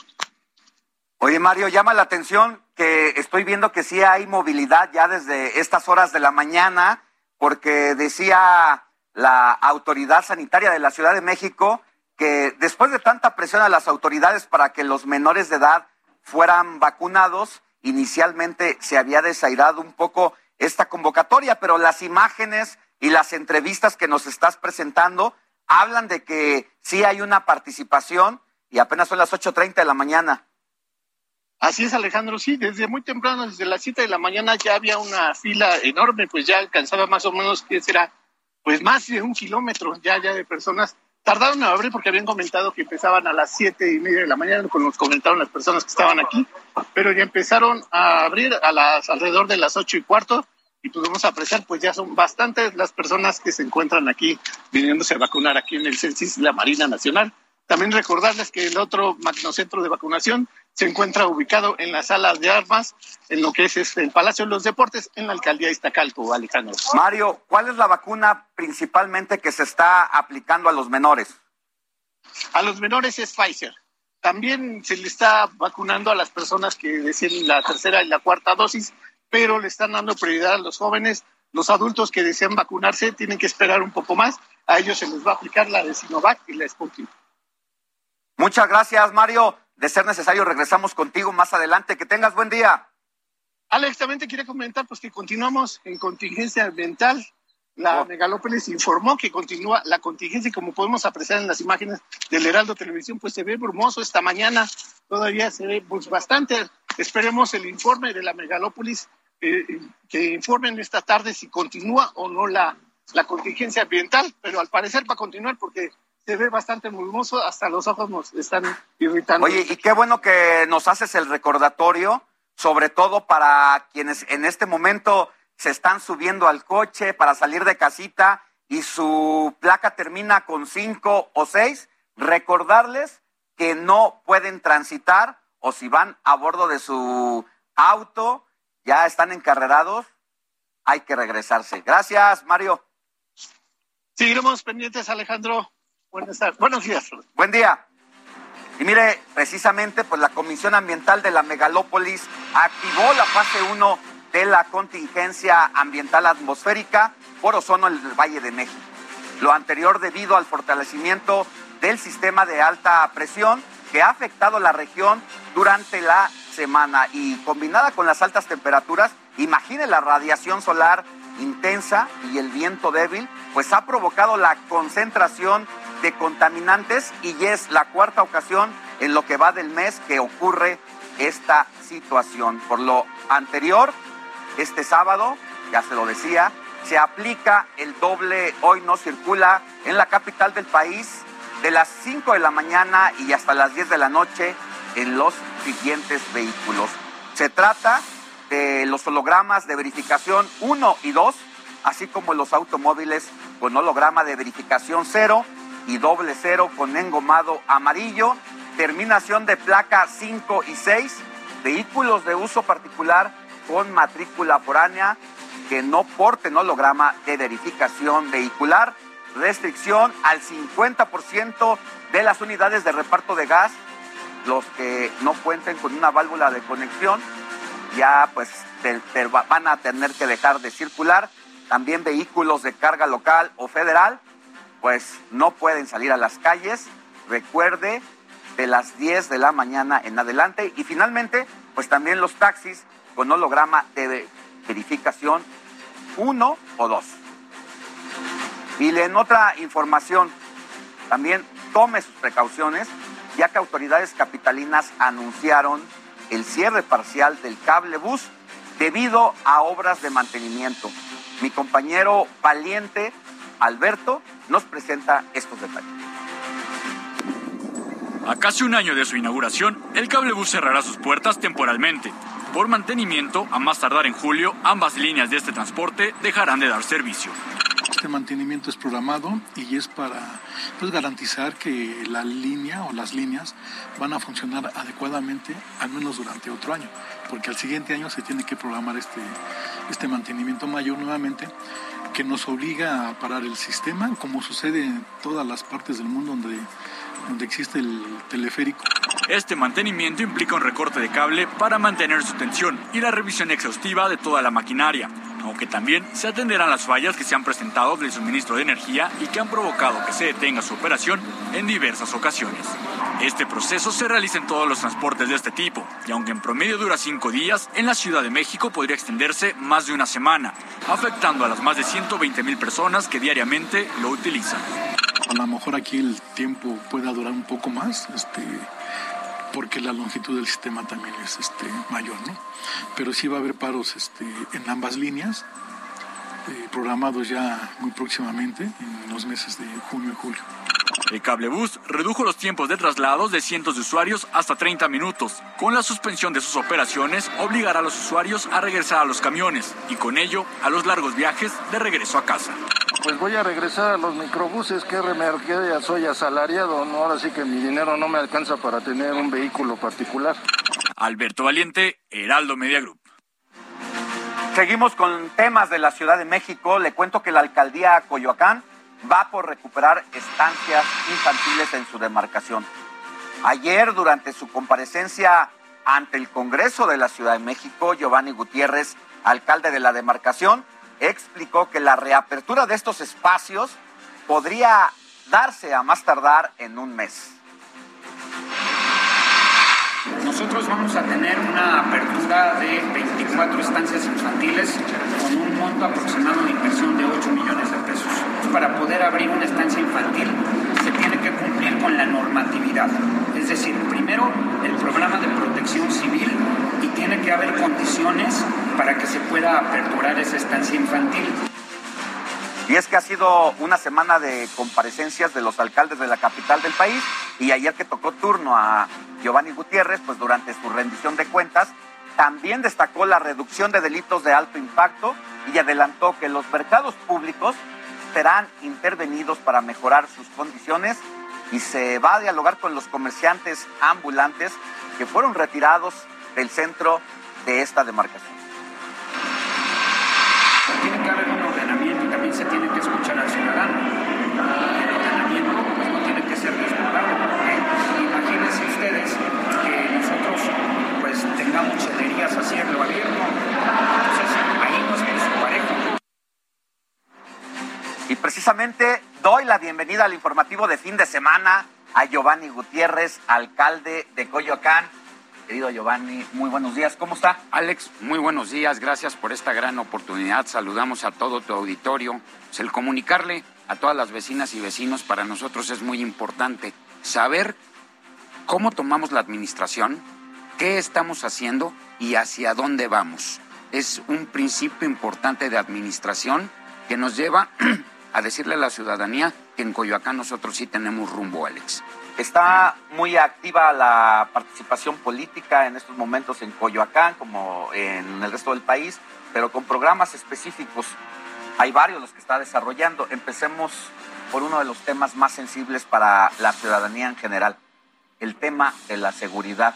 Oye, Mario, llama la atención que estoy viendo que sí hay movilidad ya desde estas horas de la mañana, porque decía la autoridad sanitaria de la Ciudad de México que después de tanta presión a las autoridades para que los menores de edad fueran vacunados, inicialmente se había desairado un poco esta convocatoria, pero las imágenes y las entrevistas que nos estás presentando hablan de que sí hay una participación y apenas son las 8.30 de la mañana. Así es, Alejandro, sí, desde muy temprano, desde las 7 de la mañana ya había una fila enorme, pues ya alcanzaba más o menos, que será? Pues más de un kilómetro ya, ya de personas. Tardaron en abrir porque habían comentado que empezaban a las siete y media de la mañana, como nos comentaron las personas que estaban aquí, pero ya empezaron a abrir a las alrededor de las ocho y cuarto y podemos apreciar, pues ya son bastantes las personas que se encuentran aquí viniéndose a vacunar aquí en el CENSIS de la Marina Nacional. También recordarles que el otro magnocentro de vacunación se encuentra ubicado en la sala de armas, en lo que es este, el Palacio de los Deportes, en la alcaldía de Iztacalco, Alejandro. Mario, ¿cuál es la vacuna principalmente que se está aplicando a los menores? A los menores es Pfizer. También se le está vacunando a las personas que deciden la tercera y la cuarta dosis, pero le están dando prioridad a los jóvenes. Los adultos que desean vacunarse tienen que esperar un poco más. A ellos se les va a aplicar la de Sinovac y la Sputnik. Muchas gracias, Mario. De ser necesario, regresamos contigo más adelante. Que tengas buen día. Alex, también te quiero comentar pues que continuamos en contingencia ambiental. La Megalópolis informó que continúa la contingencia y como podemos apreciar en las imágenes del Heraldo Televisión, pues se ve brumoso esta mañana. Todavía se ve pues bastante. Esperemos el informe de la Megalópolis eh, que informen esta tarde si continúa o no la, la contingencia ambiental, pero al parecer va a continuar porque se ve bastante brumoso, hasta los ojos nos están irritando. Oye, y qué bueno que nos haces el recordatorio, sobre todo para quienes en este momento se están subiendo al coche para salir de casita y su placa termina con cinco o seis, recordarles que no pueden transitar o si van a bordo de su auto, ya están encarrerados, hay que regresarse. Gracias, Mario. Seguiremos pendientes, Alejandro. Buenas tardes. Buenos días. Buen día. Y mire, precisamente, pues la Comisión Ambiental de la Megalópolis activó la fase 1 de la contingencia ambiental atmosférica por ozono en el Valle de México. Lo anterior debido al fortalecimiento del sistema de alta presión que ha afectado la región durante la semana y combinada con las altas temperaturas, imagine la radiación solar intensa y el viento débil, pues ha provocado la concentración de contaminantes y es la cuarta ocasión en lo que va del mes que ocurre esta situación. Por lo anterior, este sábado, ya se lo decía, se aplica el doble hoy no circula en la capital del país de las 5 de la mañana y hasta las 10 de la noche en los siguientes vehículos. Se trata de los hologramas de verificación 1 y 2, así como los automóviles con holograma de verificación 0 y doble 0 con engomado amarillo, terminación de placa 5 y 6, vehículos de uso particular con matrícula foránea que no porten holograma de verificación vehicular, restricción al 50% de las unidades de reparto de gas los que no cuenten con una válvula de conexión ya pues van a tener que dejar de circular. También vehículos de carga local o federal pues no pueden salir a las calles. Recuerde, de las 10 de la mañana en adelante. Y finalmente, pues también los taxis con holograma de verificación 1 o 2. Y en otra información, también tome sus precauciones, ya que autoridades capitalinas anunciaron el cierre parcial del cable bus debido a obras de mantenimiento. Mi compañero valiente Alberto nos presenta estos detalles. A casi un año de su inauguración, el cablebús cerrará sus puertas temporalmente. Por mantenimiento, a más tardar en julio, ambas líneas de este transporte dejarán de dar servicio. Este mantenimiento es programado y es para pues, garantizar que la línea o las líneas van a funcionar adecuadamente al menos durante otro año, porque al siguiente año se tiene que programar este, este mantenimiento mayor nuevamente que nos obliga a parar el sistema, como sucede en todas las partes del mundo donde donde existe el teleférico. Este mantenimiento implica un recorte de cable para mantener su tensión y la revisión exhaustiva de toda la maquinaria, aunque también se atenderán las fallas que se han presentado del suministro de energía y que han provocado que se detenga su operación en diversas ocasiones. Este proceso se realiza en todos los transportes de este tipo, y aunque en promedio dura cinco días, en la Ciudad de México podría extenderse más de una semana, afectando a las más de 120 mil personas que diariamente lo utilizan. A lo mejor aquí el tiempo pueda durar un poco más, este, porque la longitud del sistema también es este, mayor, ¿no? Pero sí va a haber paros este, en ambas líneas, eh, programados ya muy próximamente, en los meses de junio y julio. El cablebús redujo los tiempos de traslados de cientos de usuarios hasta 30 minutos. Con la suspensión de sus operaciones, obligará a los usuarios a regresar a los camiones y con ello a los largos viajes de regreso a casa. Pues voy a regresar a los microbuses, que ya soy asalariado, ¿no? ahora sí que mi dinero no me alcanza para tener un vehículo particular. Alberto Valiente, Heraldo Media Group. Seguimos con temas de la Ciudad de México. Le cuento que la alcaldía Coyoacán va por recuperar estancias infantiles en su demarcación. Ayer, durante su comparecencia ante el Congreso de la Ciudad de México, Giovanni Gutiérrez, alcalde de la demarcación, explicó que la reapertura de estos espacios podría darse a más tardar en un mes. Nosotros vamos a tener una apertura de 24 estancias infantiles monto aproximado de inversión de 8 millones de pesos. Para poder abrir una estancia infantil se tiene que cumplir con la normatividad. Es decir, primero el programa de protección civil y tiene que haber condiciones para que se pueda aperturar esa estancia infantil. Y es que ha sido una semana de comparecencias de los alcaldes de la capital del país y ayer que tocó turno a Giovanni Gutiérrez, pues durante su rendición de cuentas, también destacó la reducción de delitos de alto impacto y adelantó que los mercados públicos serán intervenidos para mejorar sus condiciones y se va a dialogar con los comerciantes ambulantes que fueron retirados del centro de esta demarcación. Tiene que haber un ordenamiento y también se tiene que escuchar al ciudadano. El ordenamiento pues, no tiene que ser desbordado. Imagínense ustedes que nosotros pues tengamos chelerías así en lo abierto. Entonces ahí no es su pareja. Y precisamente doy la bienvenida al informativo de fin de semana a Giovanni Gutiérrez, alcalde de Coyoacán. Querido Giovanni, muy buenos días. ¿Cómo está? Alex, muy buenos días. Gracias por esta gran oportunidad. Saludamos a todo tu auditorio. Pues el comunicarle a todas las vecinas y vecinos para nosotros es muy importante saber cómo tomamos la administración, qué estamos haciendo y hacia dónde vamos. Es un principio importante de administración que nos lleva [CLEARS THROAT] a decirle a la ciudadanía que en Coyoacán nosotros sí tenemos rumbo, Alex. Está muy activa la participación política en estos momentos en Coyoacán, como en el resto del país, pero con programas específicos. Hay varios los que está desarrollando. Empecemos por uno de los temas más sensibles para la ciudadanía en general, el tema de la seguridad.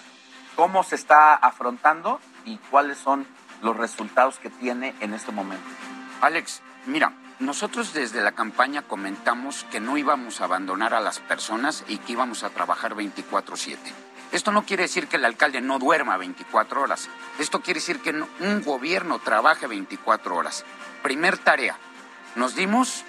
¿Cómo se está afrontando y cuáles son los resultados que tiene en este momento? Alex, mira, nosotros desde la campaña comentamos que no íbamos a abandonar a las personas y que íbamos a trabajar 24/7. Esto no quiere decir que el alcalde no duerma 24 horas. Esto quiere decir que un gobierno trabaje 24 horas. Primer tarea, nos dimos,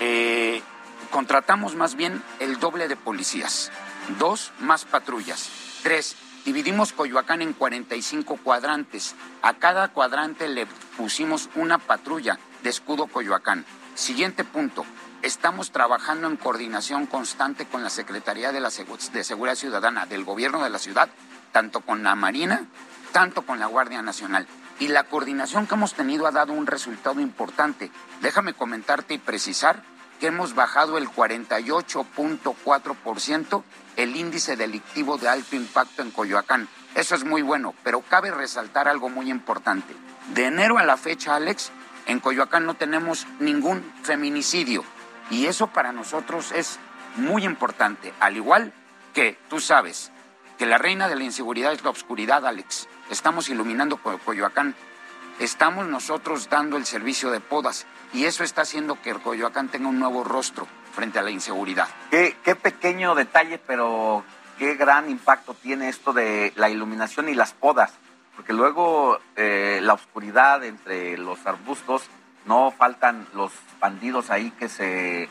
eh, contratamos más bien el doble de policías. Dos, más patrullas. Tres, dividimos Coyoacán en 45 cuadrantes. A cada cuadrante le pusimos una patrulla de escudo Coyoacán. Siguiente punto. Estamos trabajando en coordinación constante con la Secretaría de, de Seguridad Ciudadana del Gobierno de la Ciudad, tanto con la Marina, tanto con la Guardia Nacional. Y la coordinación que hemos tenido ha dado un resultado importante. Déjame comentarte y precisar que hemos bajado el 48.4% el índice delictivo de alto impacto en Coyoacán. Eso es muy bueno, pero cabe resaltar algo muy importante. De enero a la fecha, Alex, en Coyoacán no tenemos ningún feminicidio. Y eso para nosotros es muy importante. Al igual que tú sabes que la reina de la inseguridad es la oscuridad, Alex. Estamos iluminando Co- Coyoacán. Estamos nosotros dando el servicio de podas. Y eso está haciendo que Coyoacán tenga un nuevo rostro frente a la inseguridad. Qué, qué pequeño detalle, pero qué gran impacto tiene esto de la iluminación y las podas. Porque luego eh, la oscuridad entre los arbustos, no faltan los bandidos ahí que se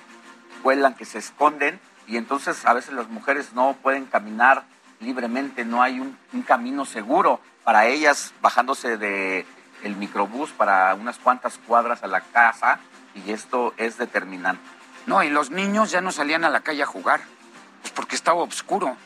cuelan, que se esconden, y entonces a veces las mujeres no pueden caminar libremente, no hay un, un camino seguro para ellas bajándose de el microbús para unas cuantas cuadras a la casa, y esto es determinante. No, y los niños ya no salían a la calle a jugar, pues porque estaba oscuro.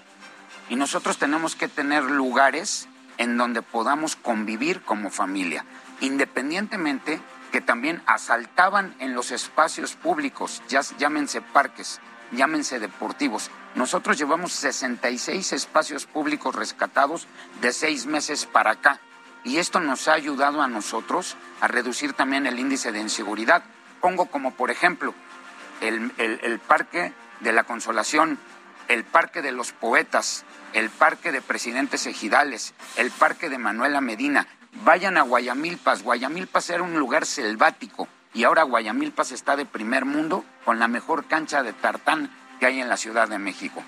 Y nosotros tenemos que tener lugares en donde podamos convivir como familia, independientemente que también asaltaban en los espacios públicos, ya, llámense parques, llámense deportivos. Nosotros llevamos 66 espacios públicos rescatados de seis meses para acá. Y esto nos ha ayudado a nosotros a reducir también el índice de inseguridad. Pongo como por ejemplo el, el- el Parque de la Consolación, el Parque de los Poetas, el Parque de Presidentes Ejidales, el Parque de Manuela Medina. Vayan a Guayamilpas. Guayamilpas era un lugar selvático y ahora Guayamilpas está de primer mundo con la mejor cancha de tartán que hay en la Ciudad de México.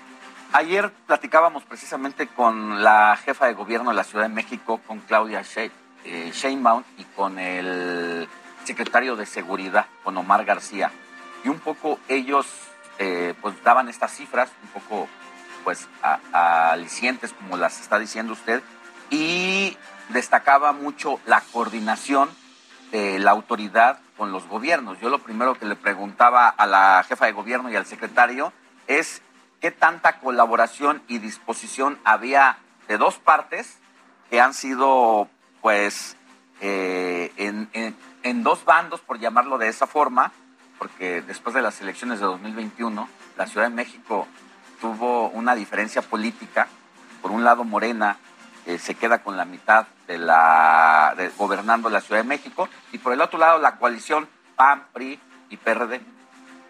Ayer platicábamos precisamente con la jefa de gobierno de la Ciudad de México, con Claudia eh, Sheinbaum y con el secretario de Seguridad, con Omar García. Y un poco ellos eh, pues daban estas cifras, un poco pues a- alicientes como las está diciendo usted, y destacaba mucho la coordinación de la autoridad con los gobiernos. Yo lo primero que le preguntaba a la jefa de gobierno y al secretario es qué tanta colaboración y disposición había de dos partes que han sido, pues, eh, en, en- en dos bandos, por llamarlo de esa forma, porque después de las elecciones de 2021, la Ciudad de México tuvo una diferencia política. Por un lado, Morena eh, se queda con la mitad de la gobernando la Ciudad de México y por el otro lado la coalición PAN, PRI y PRD.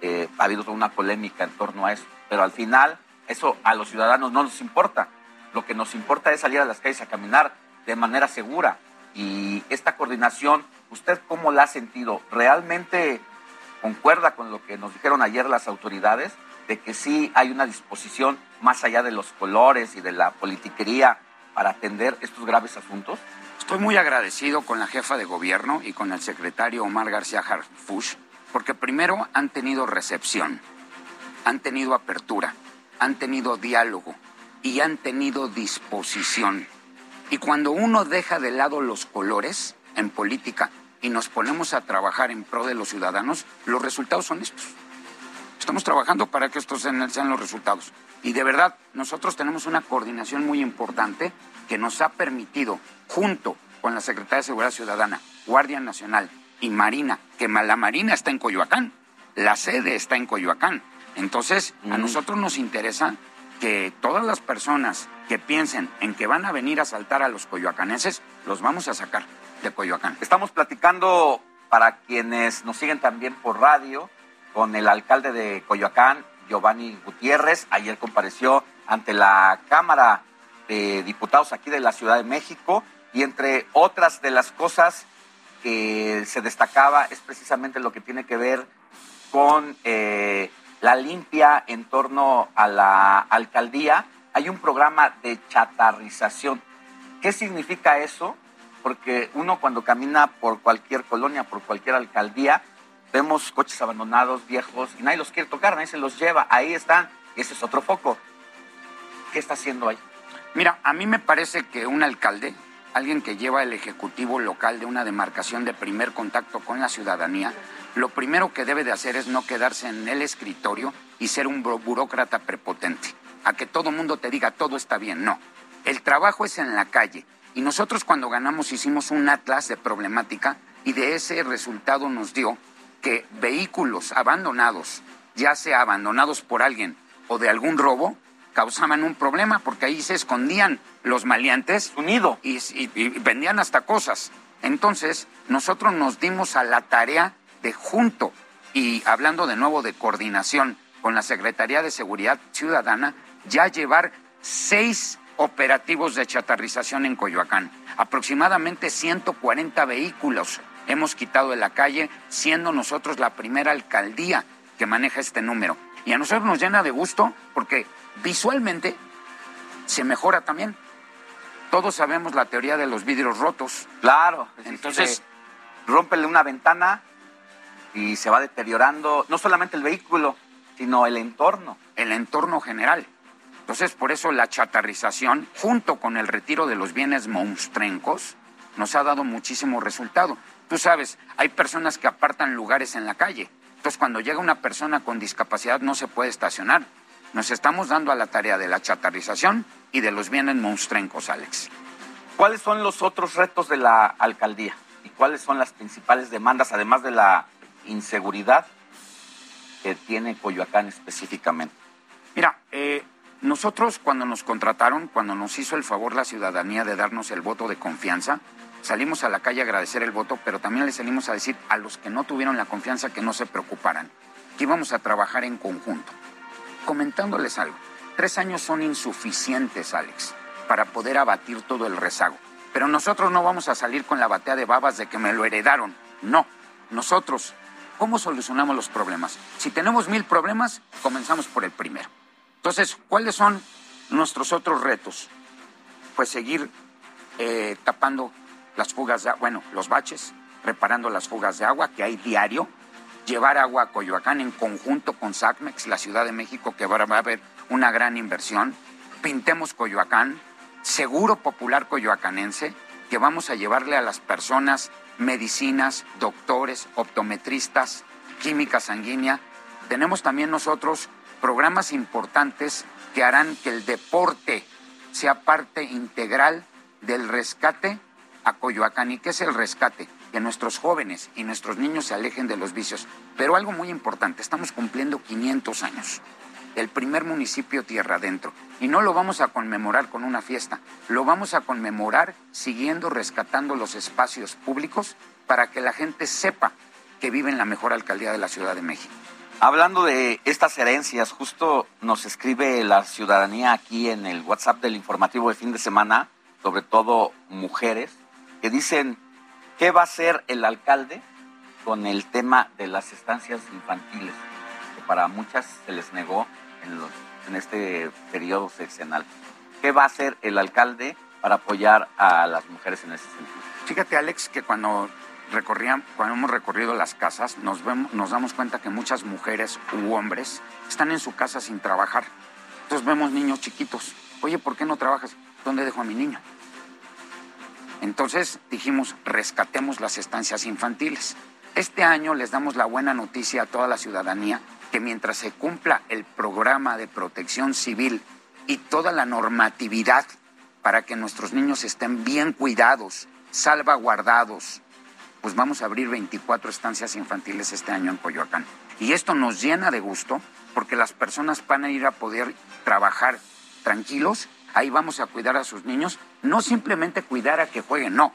Eh, ha habido toda una polémica en torno a eso, pero al final eso a los ciudadanos no nos importa. Lo que nos importa es salir a las calles a caminar de manera segura y esta coordinación, ¿usted cómo la ha sentido? ¿Realmente concuerda con lo que nos dijeron ayer las autoridades de que sí hay una disposición más allá de los colores y de la politiquería para atender estos graves asuntos? Estoy muy agradecido con la jefa de gobierno y con el secretario Omar García Harfush, porque primero han tenido recepción, han tenido apertura, han tenido diálogo y han tenido disposición. Y cuando uno deja de lado los colores en política y nos ponemos a trabajar en pro de los ciudadanos, los resultados son estos. Estamos trabajando para que estos sean, los resultados. Y de verdad, nosotros tenemos una coordinación muy importante que nos ha permitido, junto con la Secretaría de Seguridad Ciudadana, Guardia Nacional y Marina, que la Marina está en Coyoacán, la sede está en Coyoacán. Entonces, a nosotros nos interesa que todas las personas que piensen en que van a venir a asaltar a los coyoacaneses, los vamos a sacar de Coyoacán. Estamos platicando para quienes nos siguen también por radio con el alcalde de Coyoacán, Giovanni Gutiérrez. Ayer compareció ante la Cámara de Diputados aquí de la Ciudad de México y entre otras de las cosas que se destacaba es precisamente lo que tiene que ver con eh, la limpia en torno a la alcaldía hay un programa de chatarrización. ¿Qué significa eso? Porque uno cuando camina por cualquier colonia, por cualquier alcaldía, vemos coches abandonados, viejos, y nadie los quiere tocar, nadie se los lleva. Ahí están, y ese es otro foco. ¿Qué está haciendo ahí? Mira, a mí me parece que un alcalde, alguien que lleva el ejecutivo local de una demarcación de primer contacto con la ciudadanía, lo primero que debe de hacer es no quedarse en el escritorio y ser un burócrata prepotente. A que todo mundo te diga todo está bien. No. El trabajo es en la calle. Y nosotros cuando ganamos hicimos un atlas de problemática y de ese resultado nos dio que vehículos abandonados, ya sea abandonados por alguien o de algún robo, causaban un problema porque ahí se escondían los maleantes unido y, y- y vendían hasta cosas. Entonces, nosotros nos dimos a la tarea de junto y hablando de nuevo de coordinación con la Secretaría de Seguridad Ciudadana, ya llevar seis operativos de chatarrización en Coyoacán. Aproximadamente 140 vehículos hemos quitado de la calle, siendo nosotros la primera alcaldía que maneja este número. Y a nosotros nos llena de gusto porque visualmente se mejora también. Todos sabemos la teoría de los vidrios rotos. Claro. Entonces, rómpele una ventana y se va deteriorando no solamente el vehículo, sino el entorno. el entorno general. Entonces, por eso la chatarrización, junto con el retiro de los bienes monstrencos, nos ha dado muchísimo resultado. Tú sabes, hay personas que apartan lugares en la calle. Entonces, cuando llega una persona con discapacidad no se puede estacionar. Nos estamos dando a la tarea de la chatarrización y de los bienes monstrencos, Alex. ¿Cuáles son los otros retos de la alcaldía? ¿Y cuáles son las principales demandas, además de la inseguridad que tiene Coyoacán específicamente? Mira, eh, nosotros cuando nos contrataron, cuando nos hizo el favor la ciudadanía de darnos el voto de confianza, salimos a la calle a agradecer el voto, pero también le salimos a decir a los que no tuvieron la confianza que no se preocuparan, que íbamos a trabajar en conjunto. Comentándoles algo, tres años son insuficientes, Alex, para poder abatir todo el rezago. Pero nosotros no vamos a salir con la batea de babas de que me lo heredaron. No, nosotros, ¿cómo solucionamos los problemas? Si tenemos mil problemas, comenzamos por el primero. Entonces, ¿cuáles son nuestros otros retos? Pues seguir eh, tapando las fugas de bueno, los baches, reparando las fugas de agua que hay diario, llevar agua a Coyoacán en conjunto con SACMEX, la Ciudad de México, que va a haber una gran inversión. Pintemos Coyoacán, seguro popular coyoacanense, que vamos a llevarle a las personas medicinas, doctores, optometristas, química sanguínea. Tenemos también nosotros programas importantes que harán que el deporte sea parte integral del rescate a Coyoacán. ¿Y qué es el rescate? Que nuestros jóvenes y nuestros niños se alejen de los vicios. Pero algo muy importante, estamos cumpliendo 500 años. El primer municipio tierra adentro. Y no lo vamos a conmemorar con una fiesta, lo vamos a conmemorar siguiendo rescatando los espacios públicos para que la gente sepa que vive en la mejor alcaldía de la Ciudad de México. Hablando de estas herencias, justo nos escribe la ciudadanía aquí en el WhatsApp del informativo de fin de semana, sobre todo mujeres, que dicen, ¿qué va a hacer el alcalde con el tema de las estancias infantiles? Que para muchas se les negó en, los- en este periodo sexenal. ¿Qué va a hacer el alcalde para apoyar a las mujeres en ese sentido? Fíjate, Alex, que cuando recorrían, cuando hemos recorrido las casas, nos, damos cuenta que muchas mujeres u hombres están en su casa sin trabajar. Entonces vemos niños chiquitos. Oye, ¿por qué no trabajas? ¿Dónde dejo a mi niño? Entonces dijimos, rescatemos las estancias infantiles. Este año les damos la buena noticia a toda la ciudadanía que mientras se cumpla el programa de protección civil y toda la normatividad para que nuestros niños estén bien cuidados, salvaguardados, pues vamos a abrir 24 estancias infantiles este año en Coyoacán. Y esto nos llena de gusto porque las personas van a ir a poder trabajar tranquilos, ahí vamos a cuidar a sus niños, no simplemente cuidar a que jueguen, no,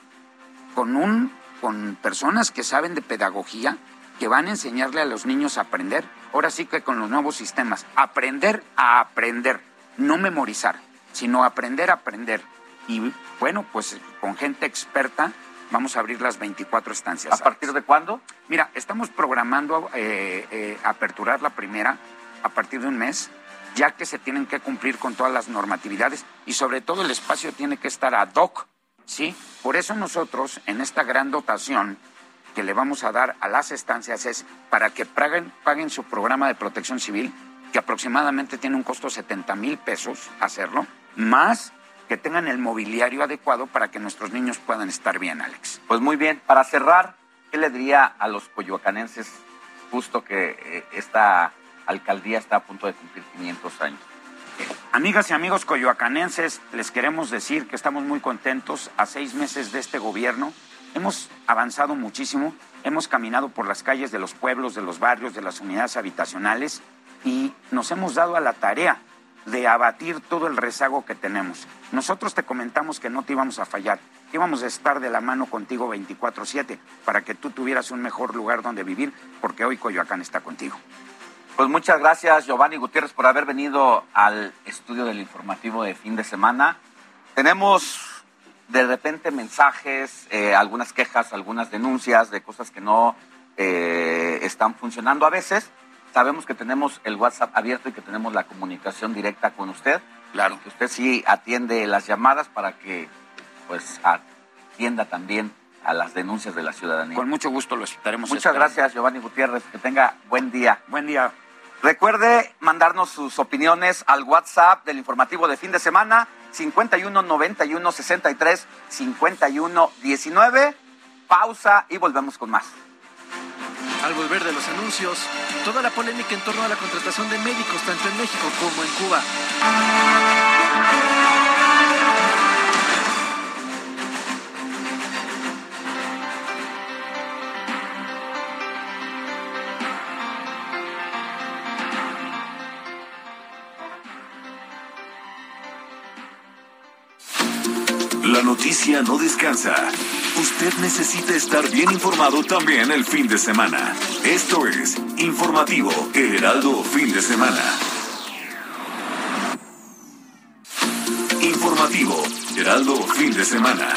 con, un, con personas que saben de pedagogía, que van a enseñarle a los niños a aprender, ahora sí que con los nuevos sistemas, aprender a aprender, no memorizar, sino aprender a aprender. Y bueno, pues con gente experta vamos a abrir las 24 estancias. ¿A partir de cuándo? Mira, estamos programando eh, eh, aperturar la primera a partir de un mes. Ya que se tienen que cumplir con todas las normatividades y sobre todo el espacio tiene que estar ad hoc, ¿sí? Por eso nosotros en esta gran dotación que le vamos a dar a las estancias es para que paguen, paguen su programa de protección civil, que aproximadamente tiene un costo de 70 mil pesos hacerlo, más que tengan el mobiliario adecuado para que nuestros niños puedan estar bien, Alex. Pues muy bien, para cerrar, ¿qué le diría a los coyoacanenses justo que eh, esta alcaldía está a punto de cumplir 500 años? Amigas y amigos coyoacanenses, les queremos decir que estamos muy contentos a seis meses de este gobierno. Hemos avanzado muchísimo, hemos caminado por las calles de los pueblos, de los barrios, de las unidades habitacionales y nos hemos dado a la tarea de abatir todo el rezago que tenemos. Nosotros te comentamos que no te íbamos a fallar, que íbamos a estar de la mano contigo 24/7 para que tú tuvieras un mejor lugar donde vivir, porque hoy Coyoacán está contigo. Pues muchas gracias Giovanni Gutiérrez por haber venido al estudio del informativo de fin de semana. Tenemos de repente mensajes, eh, algunas quejas, algunas denuncias de cosas que no eh, están funcionando a veces. Sabemos que tenemos el WhatsApp abierto y que tenemos la comunicación directa con usted. Claro. Que usted sí atiende las llamadas para que pues atienda también a las denuncias de la ciudadanía. Con mucho gusto lo estaremos Muchas esperando. gracias Giovanni Gutiérrez. Que tenga buen día. Buen día. Recuerde mandarnos sus opiniones al WhatsApp del informativo de fin de semana 51 91 63 51 19. Pausa y volvemos con más. Al volver de los anuncios, toda la polémica en torno a la contratación de médicos tanto en México como en Cuba. No descansa. Usted necesita estar bien informado también el fin de semana. Esto es Informativo Heraldo Fin de Semana. Informativo Heraldo Fin de Semana.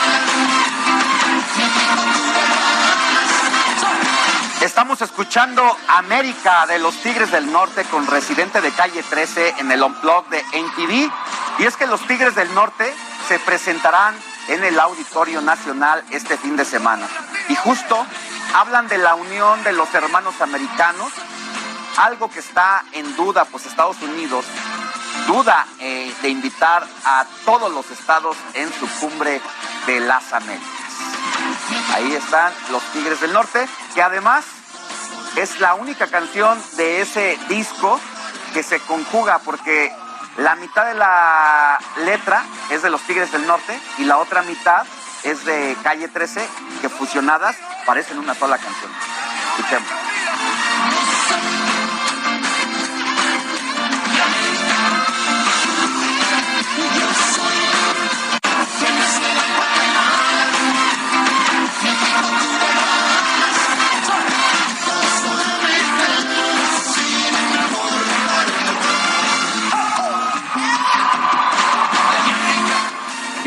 Estamos escuchando América de los Tigres del Norte con residente de calle 13 en el Unplug de NTV. Y es que los Tigres del Norte se presentarán en el Auditorio Nacional este fin de semana. Y justo hablan de la unión de los hermanos americanos, algo que está en duda, pues Estados Unidos duda eh, de invitar a todos los estados en su cumbre de las Américas. Ahí están los Tigres del Norte, que además es la única canción de ese disco que se conjuga porque la mitad de la letra es de los Tigres del Norte y la otra mitad es de Calle 13, que fusionadas parecen una sola canción. Escuchemos.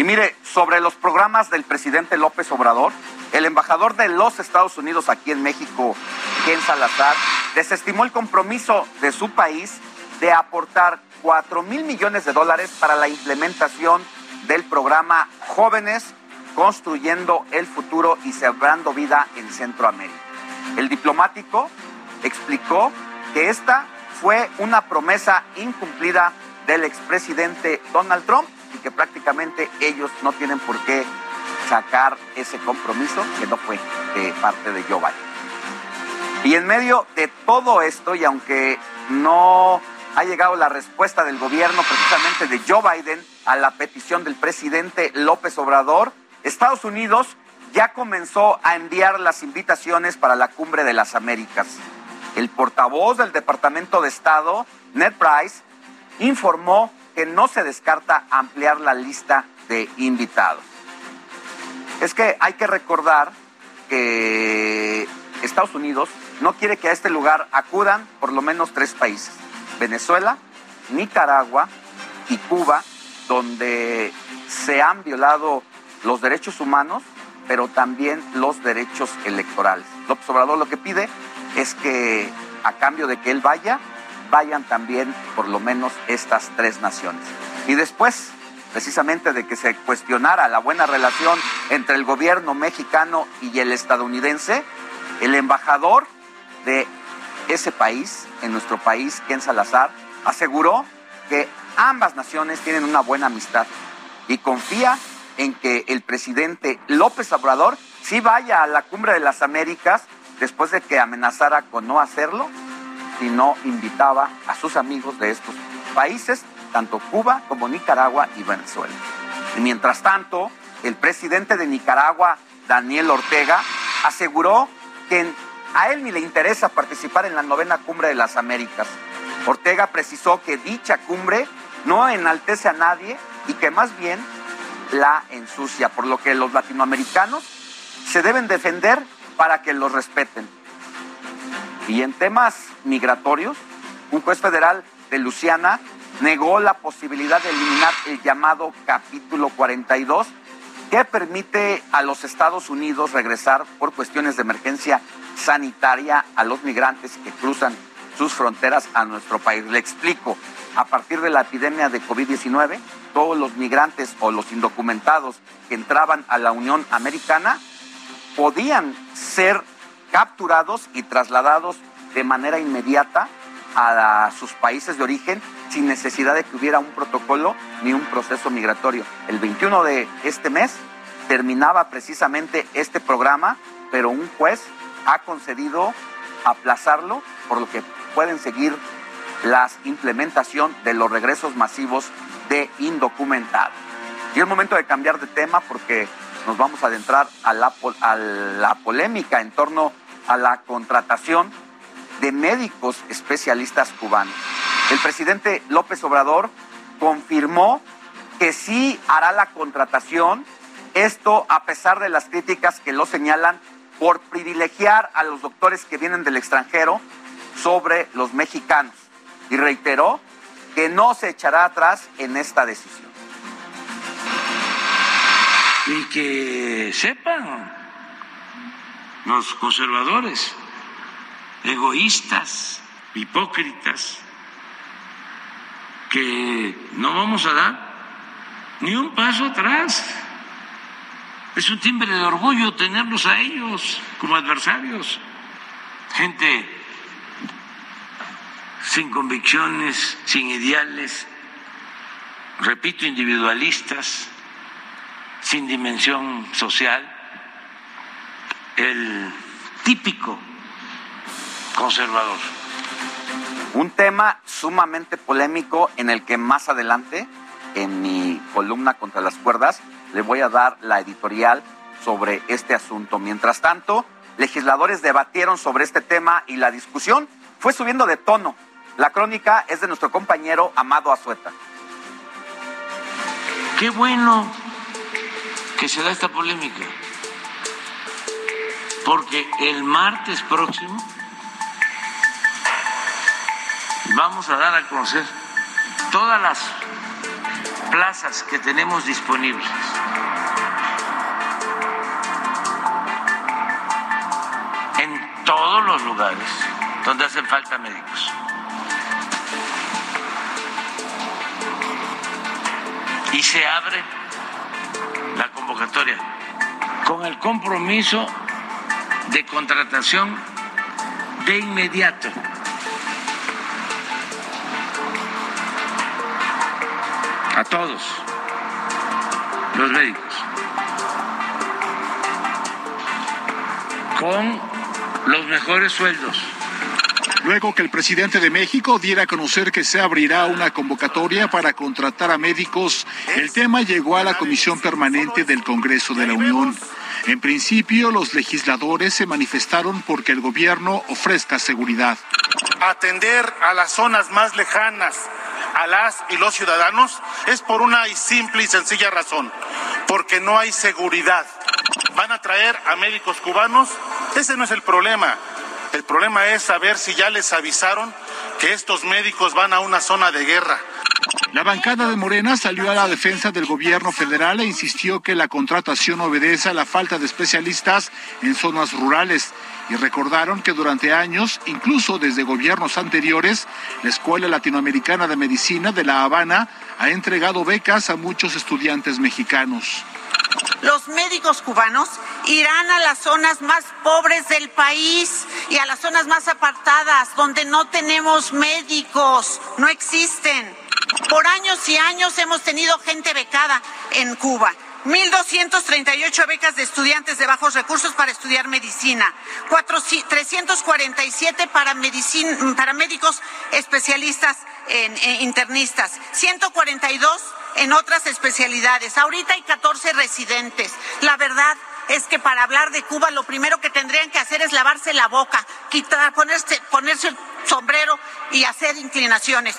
Mire, sobre los programas del presidente López Obrador, el embajador de los Estados Unidos aquí en México, Ken Salazar, desestimó el compromiso de su país de aportar 4 mil millones de dólares para la implementación del programa Jóvenes Construyendo el Futuro y Sembrando Vida en Centroamérica. El diplomático explicó que esta fue una promesa incumplida del expresidente Donald Trump y que prácticamente ellos no tienen por qué sacar ese compromiso que no fue parte de Joe Biden. Y en medio de todo esto, y aunque no ha llegado la respuesta del gobierno precisamente de Joe Biden a la petición del presidente López Obrador, Estados Unidos ya comenzó a enviar las invitaciones para la cumbre de las Américas. El portavoz del Departamento de Estado, Ned Price, informó que no se descarta ampliar la lista de invitados. Es que hay que recordar que Estados Unidos no quiere que a este lugar acudan por lo menos tres países, Venezuela, Nicaragua y Cuba, donde se han violado los derechos humanos, pero también los derechos electorales. López Obrador lo que pide es que a cambio de que él vaya, vayan también por lo menos estas tres naciones. Y después, precisamente de que se cuestionara la buena relación entre el gobierno mexicano y el estadounidense, el embajador de ese país, en nuestro país, Ken Salazar, aseguró que ambas naciones tienen una buena amistad y confía en que el presidente López Obrador sí vaya a la cumbre de las Américas después de que amenazara con no hacerlo si no invitaba a sus amigos de estos países, tanto Cuba como Nicaragua y Venezuela. Y mientras tanto, el presidente de Nicaragua, Daniel Ortega, aseguró que a él ni le interesa participar en la novena cumbre de las Américas. Ortega precisó que dicha cumbre no enaltece a nadie y que más bien la ensucia, por lo que los latinoamericanos se deben defender para que los respeten. Y en temas migratorios, un juez federal de Luciana negó la posibilidad de eliminar el llamado capítulo 42 que permite a los Estados Unidos regresar por cuestiones de emergencia sanitaria a los migrantes que cruzan sus fronteras a nuestro país. Le explico, a partir de la epidemia de COVID-19, todos los migrantes o los indocumentados que entraban a la Unión Americana podían ser capturados y trasladados de manera inmediata a sus países de origen sin necesidad de que hubiera un protocolo ni un proceso migratorio. El 21 de este mes terminaba precisamente este programa, pero un juez ha concedido aplazarlo, por lo que pueden seguir la implementación de los regresos masivos de indocumentados. Y es momento de cambiar de tema porque nos vamos a adentrar a la, a la polémica en torno a la contratación de médicos especialistas cubanos. El presidente López Obrador confirmó que sí hará la contratación, esto a pesar de las críticas que lo señalan por privilegiar a los doctores que vienen del extranjero sobre los mexicanos. Y reiteró que no se echará atrás en esta decisión. Y que sepan los conservadores, egoístas, hipócritas, que no vamos a dar ni un paso atrás. Es un timbre de orgullo tenerlos a ellos como adversarios. Gente sin convicciones, sin ideales, repito, individualistas, sin dimensión social, el típico conservador. Un tema sumamente polémico en el que más adelante, en mi columna contra las cuerdas, le voy a dar la editorial sobre este asunto. Mientras tanto, legisladores debatieron sobre este tema y la discusión fue subiendo de tono. La crónica es de nuestro compañero Amado Azueta. Qué bueno que se da esta polémica, porque el martes próximo vamos a dar a conocer todas las plazas que tenemos disponibles. En todos los lugares donde hacen falta médicos. Y se abre la convocatoria con el compromiso de contratación de inmediato. a todos los médicos con los mejores sueldos. Luego que el presidente de México diera a conocer que se abrirá una convocatoria para contratar a médicos, el tema llegó a la Comisión Permanente del Congreso de la Unión. En principio, los legisladores se manifestaron porque el gobierno ofrezca seguridad. Atender a las zonas más lejanas a las y los ciudadanos es por una simple y sencilla razón, porque no hay seguridad. ¿Van a traer a médicos cubanos? Ese no es el problema. El problema es saber si ya les avisaron que estos médicos van a una zona de guerra. La bancada de Morena salió a la defensa del gobierno federal e insistió que la contratación obedece a la falta de especialistas en zonas rurales y recordaron que durante años, incluso desde gobiernos anteriores, la Escuela Latinoamericana de Medicina de La Habana ha entregado becas a muchos estudiantes mexicanos. Los médicos cubanos irán a las zonas más pobres del país y a las zonas más apartadas, donde no tenemos médicos, no existen. Por años y años hemos tenido gente becada en Cuba 1.238 becas de estudiantes de bajos recursos para estudiar medicina, 347 para, para médicos especialistas en, en internistas, 142 en otras especialidades. Ahorita hay 14 residentes. La verdad es que para hablar de Cuba lo primero que tendrían que hacer es lavarse la boca, quitar, ponerse, ponerse sombrero y hacer inclinaciones.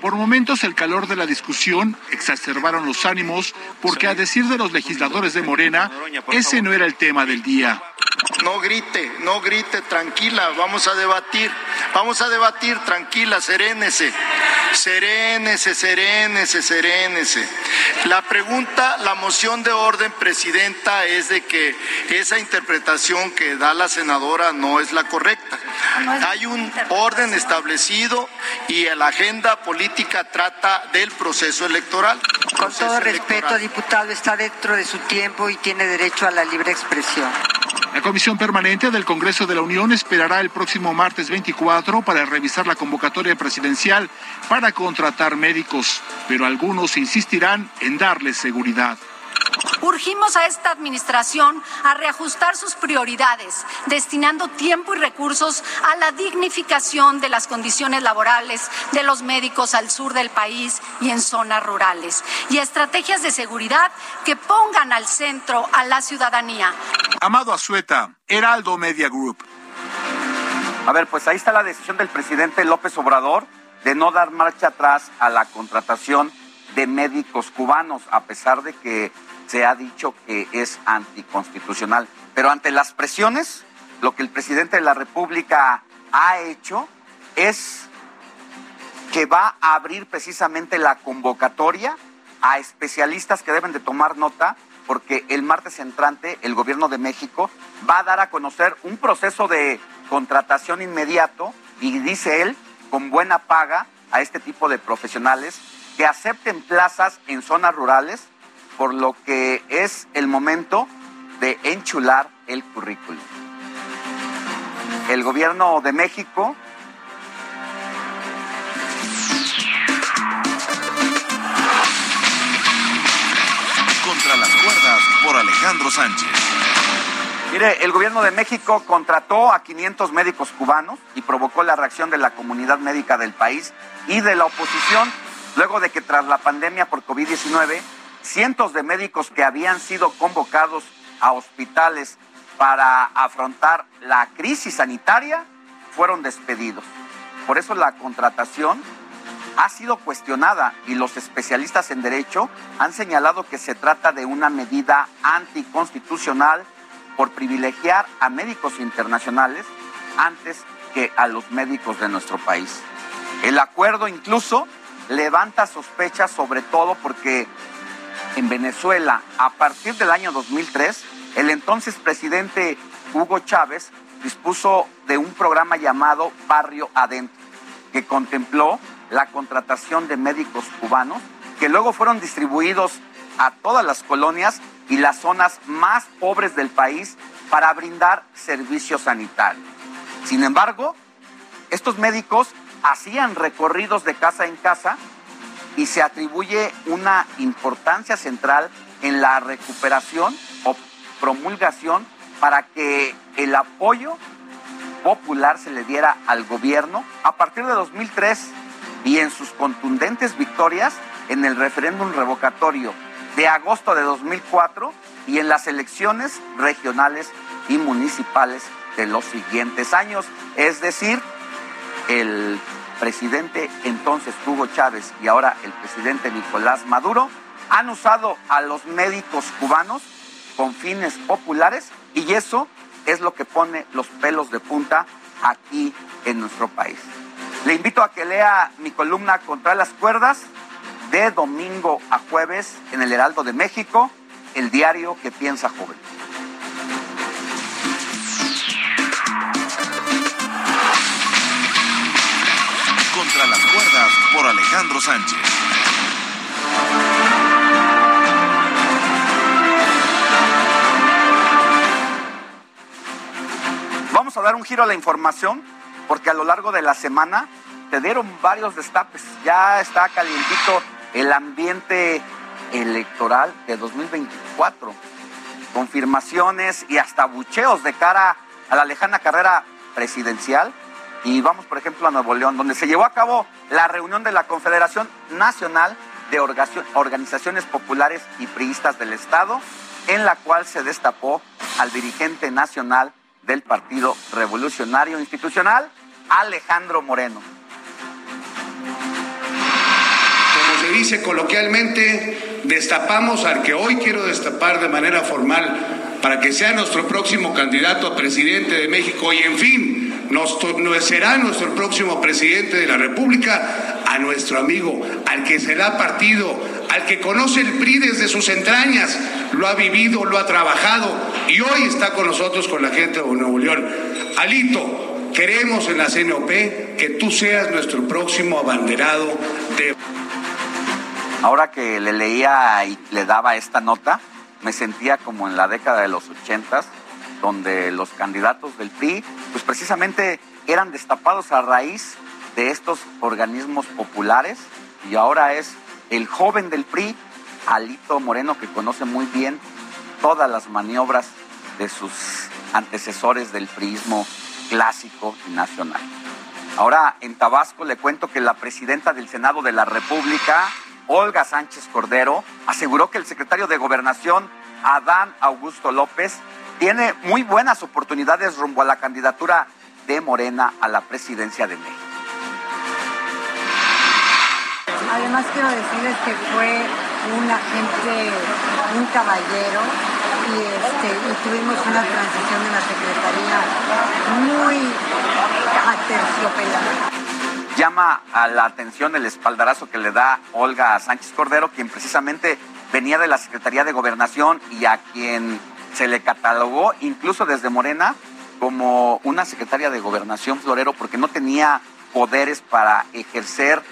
Por momentos el calor de la discusión exacerbaron los ánimos porque a decir de los legisladores de Morena, ese no era el tema del día. No grite, no grite, tranquila, vamos a debatir, vamos a debatir, tranquila, serénese, serénese, serénese, serénese. La pregunta, la moción de orden, presidenta, es de que esa interpretación que da la senadora no es la correcta. Hay un orden establecido y la agenda política trata del proceso electoral. Con todo respeto, diputado, está dentro de su tiempo y tiene derecho a la libre expresión. La Comisión Permanente del Congreso de la Unión esperará el próximo martes 24 para revisar la convocatoria presidencial para contratar médicos, pero algunos insistirán en darles seguridad. Urgimos a esta administración a reajustar sus prioridades, destinando tiempo y recursos a la dignificación de las condiciones laborales de los médicos al sur del país y en zonas rurales, y estrategias de seguridad que pongan al centro a la ciudadanía. Amado Azueta, Heraldo Media Group. A ver, pues ahí está la decisión del presidente López Obrador de no dar marcha atrás a la contratación de médicos cubanos, a pesar de que se ha dicho que es anticonstitucional. Pero ante las presiones, lo que el presidente de la República ha hecho es que va a abrir precisamente la convocatoria a especialistas que deben de tomar nota porque el martes entrante el gobierno de México va a dar a conocer un proceso de contratación inmediato y dice él con buena paga a este tipo de profesionales que acepten plazas en zonas rurales por lo que es el momento de enchular el currículum. El gobierno de México Contra las cuerdas por Alejandro Sánchez. Mire, el gobierno de México contrató a 500 médicos cubanos y provocó la reacción de la comunidad médica del país y de la oposición, luego de que tras la pandemia por COVID-19 cientos de médicos que habían sido convocados a hospitales para afrontar la crisis sanitaria fueron despedidos. Por eso la contratación ha sido cuestionada y los especialistas en derecho han señalado que se trata de una medida anticonstitucional por privilegiar a médicos internacionales antes que a los médicos de nuestro país. El acuerdo incluso levanta sospechas sobre todo porque en Venezuela a partir del año 2003, el entonces presidente Hugo Chávez dispuso de un programa llamado Barrio Adentro, que contempló la contratación de médicos cubanos que luego fueron distribuidos a todas las colonias y las zonas más pobres del país para brindar servicios sanitarios. Sin embargo, estos médicos hacían recorridos de casa en casa y se atribuye una importancia central en la recuperación o promulgación para que el apoyo popular se le diera al gobierno a partir de 2003 y en sus contundentes victorias en el referéndum revocatorio de agosto de 2004 y en las elecciones regionales y municipales de los siguientes años. Es decir, el presidente entonces Hugo Chávez y ahora el presidente Nicolás Maduro han usado a los médicos cubanos con fines populares y eso es lo que pone los pelos de punta aquí en nuestro país. Le invito a que lea mi columna Contra las cuerdas de domingo a jueves en el Heraldo de México, el diario que piensa joven. Contra las cuerdas por Alejandro Sánchez. Vamos a dar un giro a la información porque a lo largo de la semana te dieron varios destapes. Ya está calientito el ambiente electoral de 2024. Confirmaciones y hasta bucheos de cara a la lejana carrera presidencial. Y vamos, por ejemplo, a Nuevo León, donde se llevó a cabo la reunión de la Confederación Nacional de Organizaciones Populares y Priistas del Estado, en la cual se destapó al dirigente nacional del Partido Revolucionario Institucional, Alejandro Moreno. Como se dice coloquialmente, destapamos al que hoy quiero destapar de manera formal para que sea nuestro próximo candidato a presidente de México y en fin, nos, será nuestro próximo presidente de la República, a nuestro amigo, al que se ha partido, al que conoce el PRI desde sus entrañas, lo ha vivido, lo ha trabajado y hoy está con nosotros, con la gente de Nuevo León. Alito, queremos en la CNOP que tú seas nuestro próximo abanderado de... Ahora que le leía y le daba esta nota, me sentía como en la década de los ochentas, donde los candidatos del PRI, pues precisamente eran destapados a raíz de estos organismos populares y ahora es el joven del PRI, Alito Moreno, que conoce muy bien todas las maniobras de sus antecesores del priismo clásico y nacional. Ahora en Tabasco le cuento que la presidenta del Senado de la República, Olga Sánchez Cordero, aseguró que el secretario de Gobernación, Adán Augusto López, tiene muy buenas oportunidades rumbo a la candidatura de Morena a la presidencia de México. Además quiero decirles que fue un agente, un caballero y, este, y tuvimos una transición de la Secretaría muy aterciopelada. Llama a la atención el espaldarazo que le da Olga Sánchez Cordero, quien precisamente venía de la Secretaría de Gobernación y a quien se le catalogó incluso desde Morena como una secretaria de Gobernación Florero porque no tenía poderes para ejercer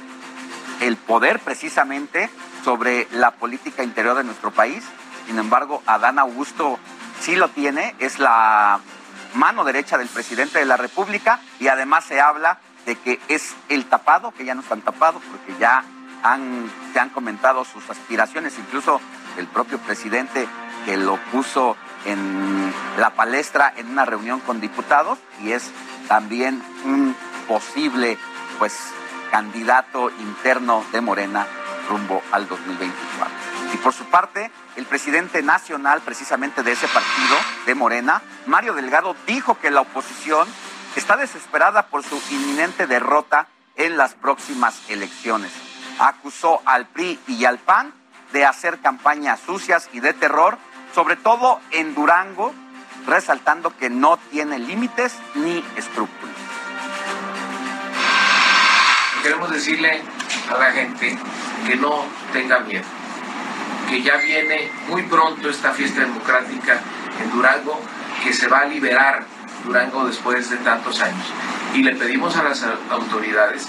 el poder precisamente sobre la política interior de nuestro país. Sin embargo, Adán Augusto sí lo tiene, es la mano derecha del presidente de la República y además se habla de que es el tapado, que ya no están tapados porque ya se han comentado sus aspiraciones, incluso el propio presidente que lo puso en la palestra en una reunión con diputados y es también un posible pues candidato interno de Morena rumbo al 2024. Y por su parte, el presidente nacional precisamente de ese partido, de Morena, Mario Delgado, dijo que la oposición está desesperada por su inminente derrota en las próximas elecciones. Acusó al PRI y al PAN de hacer campañas sucias y de terror, sobre todo en Durango, resaltando que no tiene límites ni escrúpulos queremos decirle a la gente que no tenga miedo, que ya viene muy pronto esta fiesta democrática en Durango, que se va a liberar Durango después de tantos años. Y le pedimos a las autoridades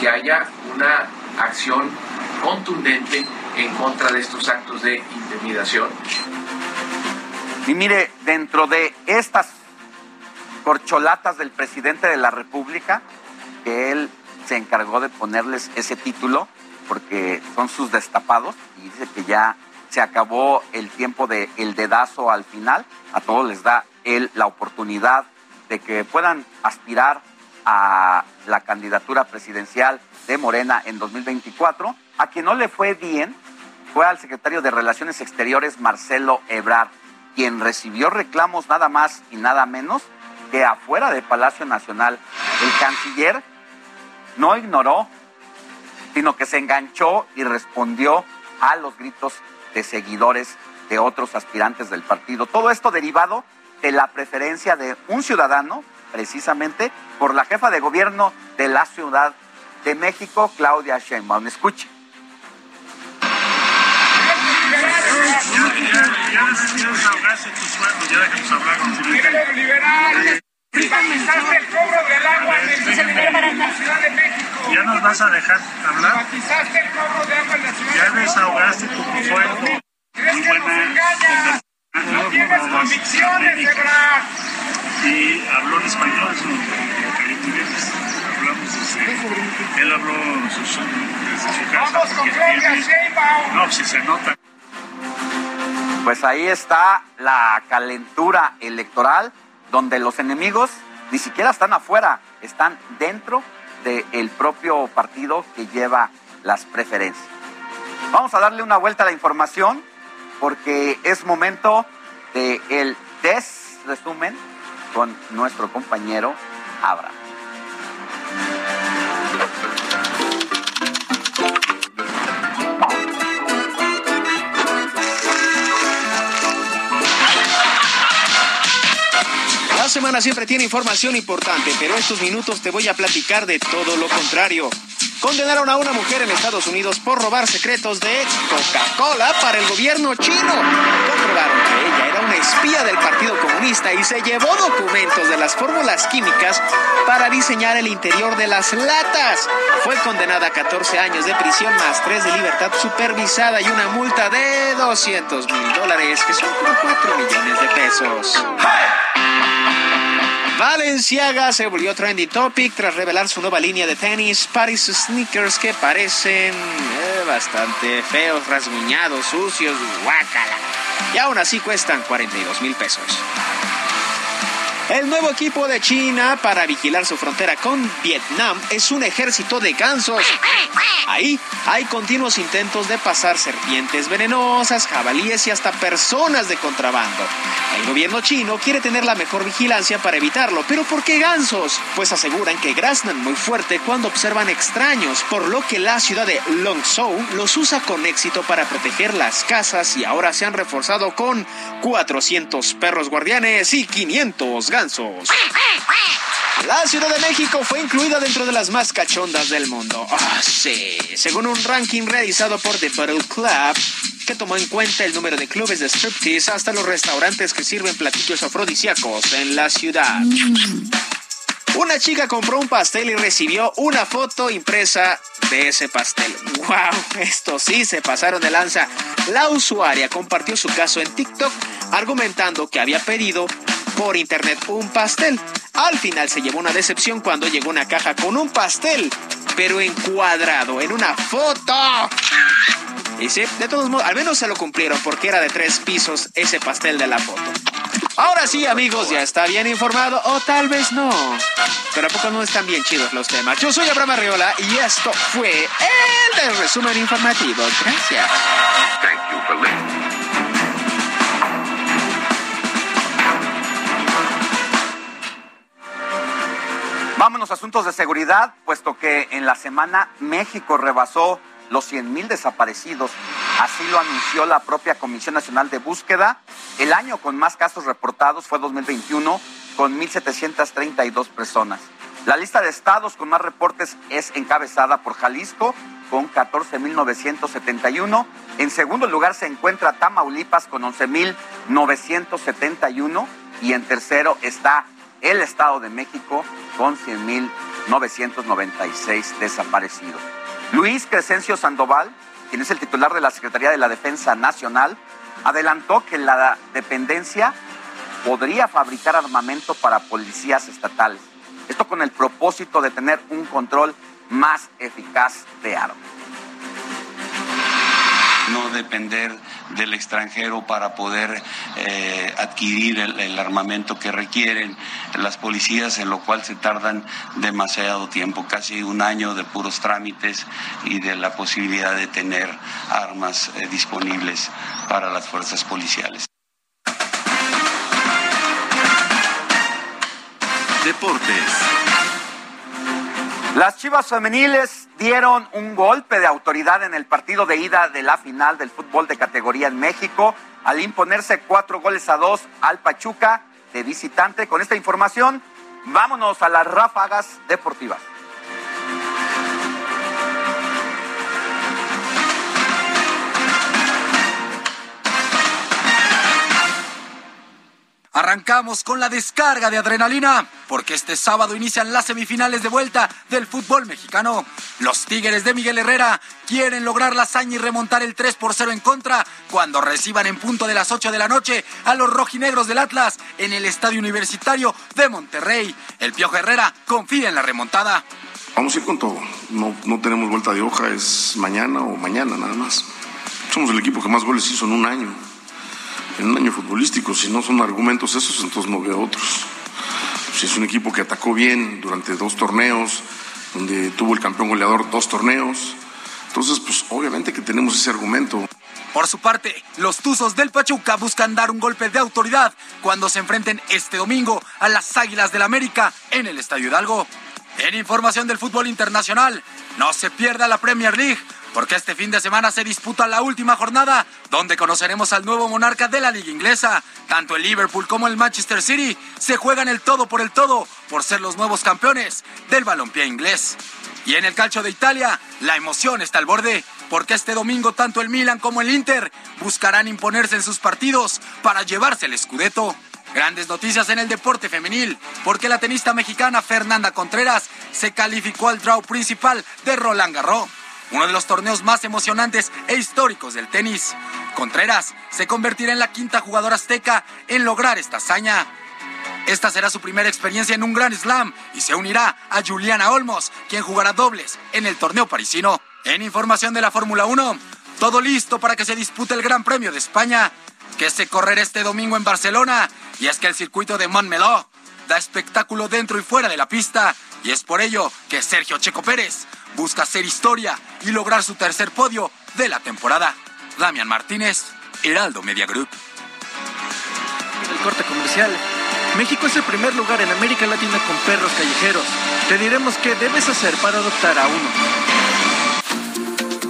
que haya una acción contundente en contra de estos actos de intimidación. Y mire, dentro de estas corcholatas del presidente de la República, que él se encargó de ponerles ese título porque son sus destapados y dice que ya se acabó el tiempo de el dedazo al final. A todos les da él la oportunidad de que puedan aspirar a la candidatura presidencial de Morena en 2024. A quien no le fue bien fue al secretario de Relaciones Exteriores, Marcelo Ebrard, quien recibió reclamos nada más y nada menos que afuera del Palacio Nacional. El canciller no ignoró, sino que se enganchó y respondió a los gritos de seguidores de otros aspirantes del partido. Todo esto derivado de la preferencia de un ciudadano, precisamente por la jefa de gobierno de la Ciudad de México, Claudia Sheinbaum. Escuche. Hace tu sueldo, ya déjenos hablar. ¡Queremos liberar! Privatizaste el cobro del agua en la Ciudad de México. ¿Ya nos vas a dejar hablar? Privatizaste el cobro de agua en la Ciudad Ya de México. desahogaste tu sueldo. ¿Crees que nos engañas? No tienes convicciones, Ebrard. Y habló en español. Hablamos desde... Él habló desde su casa. Vamos con Claudia Sheinbaum. No, si se nota. Pues ahí está la calentura electoral, donde los enemigos ni siquiera están afuera, están dentro del propio partido que lleva las preferencias. Vamos a darle una vuelta a la información porque es momento de el desresumen con nuestro compañero Abraham. Semana siempre tiene información importante, pero estos minutos te voy a platicar de todo lo contrario. Condenaron a una mujer en Estados Unidos por robar secretos de Coca-Cola para el gobierno chino. Comprobaron que ella era una espía del Partido Comunista y se llevó documentos de las fórmulas químicas para diseñar el interior de las latas. Fue condenada a 14 años de prisión más 3 de libertad supervisada y una multa de 200 mil dólares, que son como 4 millones de pesos. Valenciaga se volvió trending topic tras revelar su nueva línea de tenis, Paris Sneakers, que parecen eh, bastante feos, rasguñados, sucios, guácala. Y aún así cuestan 42 mil pesos. El nuevo equipo de China para vigilar su frontera con Vietnam es un ejército de gansos. Ahí hay continuos intentos de pasar serpientes venenosas, jabalíes y hasta personas de contrabando. El gobierno chino quiere tener la mejor vigilancia para evitarlo, pero ¿por qué gansos? Pues aseguran que graznan muy fuerte cuando observan extraños, por lo que la ciudad de Longzhou los usa con éxito para proteger las casas y ahora se han reforzado con 400 perros guardianes y 500 gansos. La Ciudad de México fue incluida dentro de las más cachondas del mundo. Ah, sí. Según un ranking realizado por The Bottle Club, que tomó en cuenta el número de clubes de striptease hasta los restaurantes que sirven platillos afrodisíacos en la ciudad. Una chica compró un pastel y recibió una foto impresa de ese pastel. ¡Wow! Esto sí se pasaron de lanza. La usuaria compartió su caso en TikTok argumentando que había pedido por internet un pastel. Al final se llevó una decepción cuando llegó una caja con un pastel, pero encuadrado en una foto. Y sí, de todos modos, al menos se lo cumplieron porque era de tres pisos ese pastel de la foto. Ahora sí, amigos, ya está bien informado, o tal vez no. Pero a poco no están bien chidos los temas. Yo soy Abraham Arriola y esto fue el del resumen informativo. Gracias. Vámonos a asuntos de seguridad, puesto que en la semana México rebasó los 100.000 desaparecidos. Así lo anunció la propia Comisión Nacional de Búsqueda. El año con más casos reportados fue 2021, con 1.732 personas. La lista de estados con más reportes es encabezada por Jalisco, con 14.971. En segundo lugar se encuentra Tamaulipas, con 11.971. Y en tercero está el Estado de México, con 100.996 desaparecidos. Luis Crescencio Sandoval, quien es el titular de la Secretaría de la Defensa Nacional, adelantó que la dependencia podría fabricar armamento para policías estatales. Esto con el propósito de tener un control más eficaz de armas. No depender del extranjero para poder eh, adquirir el, armamento que requieren las policías, en lo cual se tardan demasiado tiempo, casi un año de puros trámites y de la posibilidad de tener armas eh, disponibles para las fuerzas policiales. Deportes. Las Chivas femeniles dieron un golpe de autoridad en el partido de ida de la final del fútbol de categoría en México al imponerse cuatro goles a dos al Pachuca de visitante. Con esta información, vámonos a las ráfagas deportivas. Arrancamos con la descarga de adrenalina, porque este sábado inician las semifinales de vuelta del fútbol mexicano. Los Tigres de Miguel Herrera quieren lograr la hazaña y remontar el 3 por 0 en contra cuando reciban en punto de las 8 de la noche a los rojinegros del Atlas en el Estadio Universitario de Monterrey. El Piojo Herrera confía en la remontada. Vamos a ir con todo. No, no tenemos vuelta de hoja, es mañana o mañana nada más. Somos el equipo que más goles hizo en un año. En un año futbolístico. Si no son argumentos esos, entonces no veo otros. Si es un equipo que atacó bien durante dos torneos, donde tuvo el campeón goleador dos torneos. Entonces, pues obviamente que tenemos ese argumento. Por su parte, los Tuzos del Pachuca buscan dar un golpe de autoridad cuando se enfrenten este domingo a las Águilas del América en el Estadio Hidalgo. En información del fútbol internacional, no se pierda la Premier League, porque este fin de semana se disputa la última jornada, donde conoceremos al nuevo monarca de la liga inglesa. Tanto el Liverpool como el Manchester City se juegan el todo por el todo por ser los nuevos campeones del balompié inglés. Y en el calcio de Italia, la emoción está al borde, porque este domingo tanto el Milan como el Inter buscarán imponerse en sus partidos para llevarse el Scudetto. Grandes noticias en el deporte femenil, porque la tenista mexicana Fernanda Contreras se calificó al draw principal de Roland Garros, uno de los torneos más emocionantes e históricos del tenis. Contreras se convertirá en la quinta jugadora azteca en lograr esta hazaña. Esta será su primera experiencia en un Grand Slam y se unirá a Juliana Olmos, quien jugará dobles en el torneo parisino. En información de la Fórmula 1, todo listo para que se dispute el Gran Premio de España, que se correrá este domingo en Barcelona. Y es que el circuito de Montmeló da espectáculo dentro y fuera de la pista. Y es por ello que Sergio Checo Pérez busca hacer historia y lograr su tercer podio de la temporada. Damian Martínez, Heraldo Media Group. El corte comercial. México es el primer lugar en América Latina con perros callejeros. Te diremos qué debes hacer para adoptar a uno.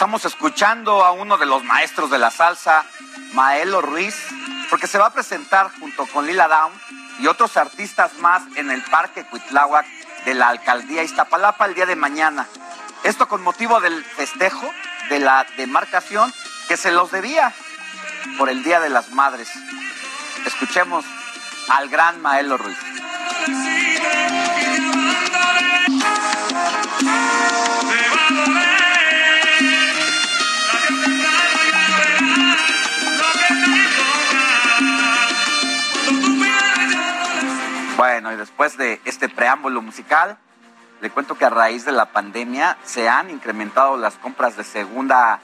Estamos escuchando a uno de los maestros de la salsa, Maelo Ruiz, porque se va a presentar junto con Lila Down y otros artistas más en el Parque Cuitláhuac de la Alcaldía Iztapalapa el día de mañana. Esto con motivo del festejo de la demarcación que se los debía por el Día de las Madres. Escuchemos al gran Maelo Ruiz. Bueno, y después de este preámbulo musical, le cuento que a raíz de la pandemia se han incrementado las compras de segunda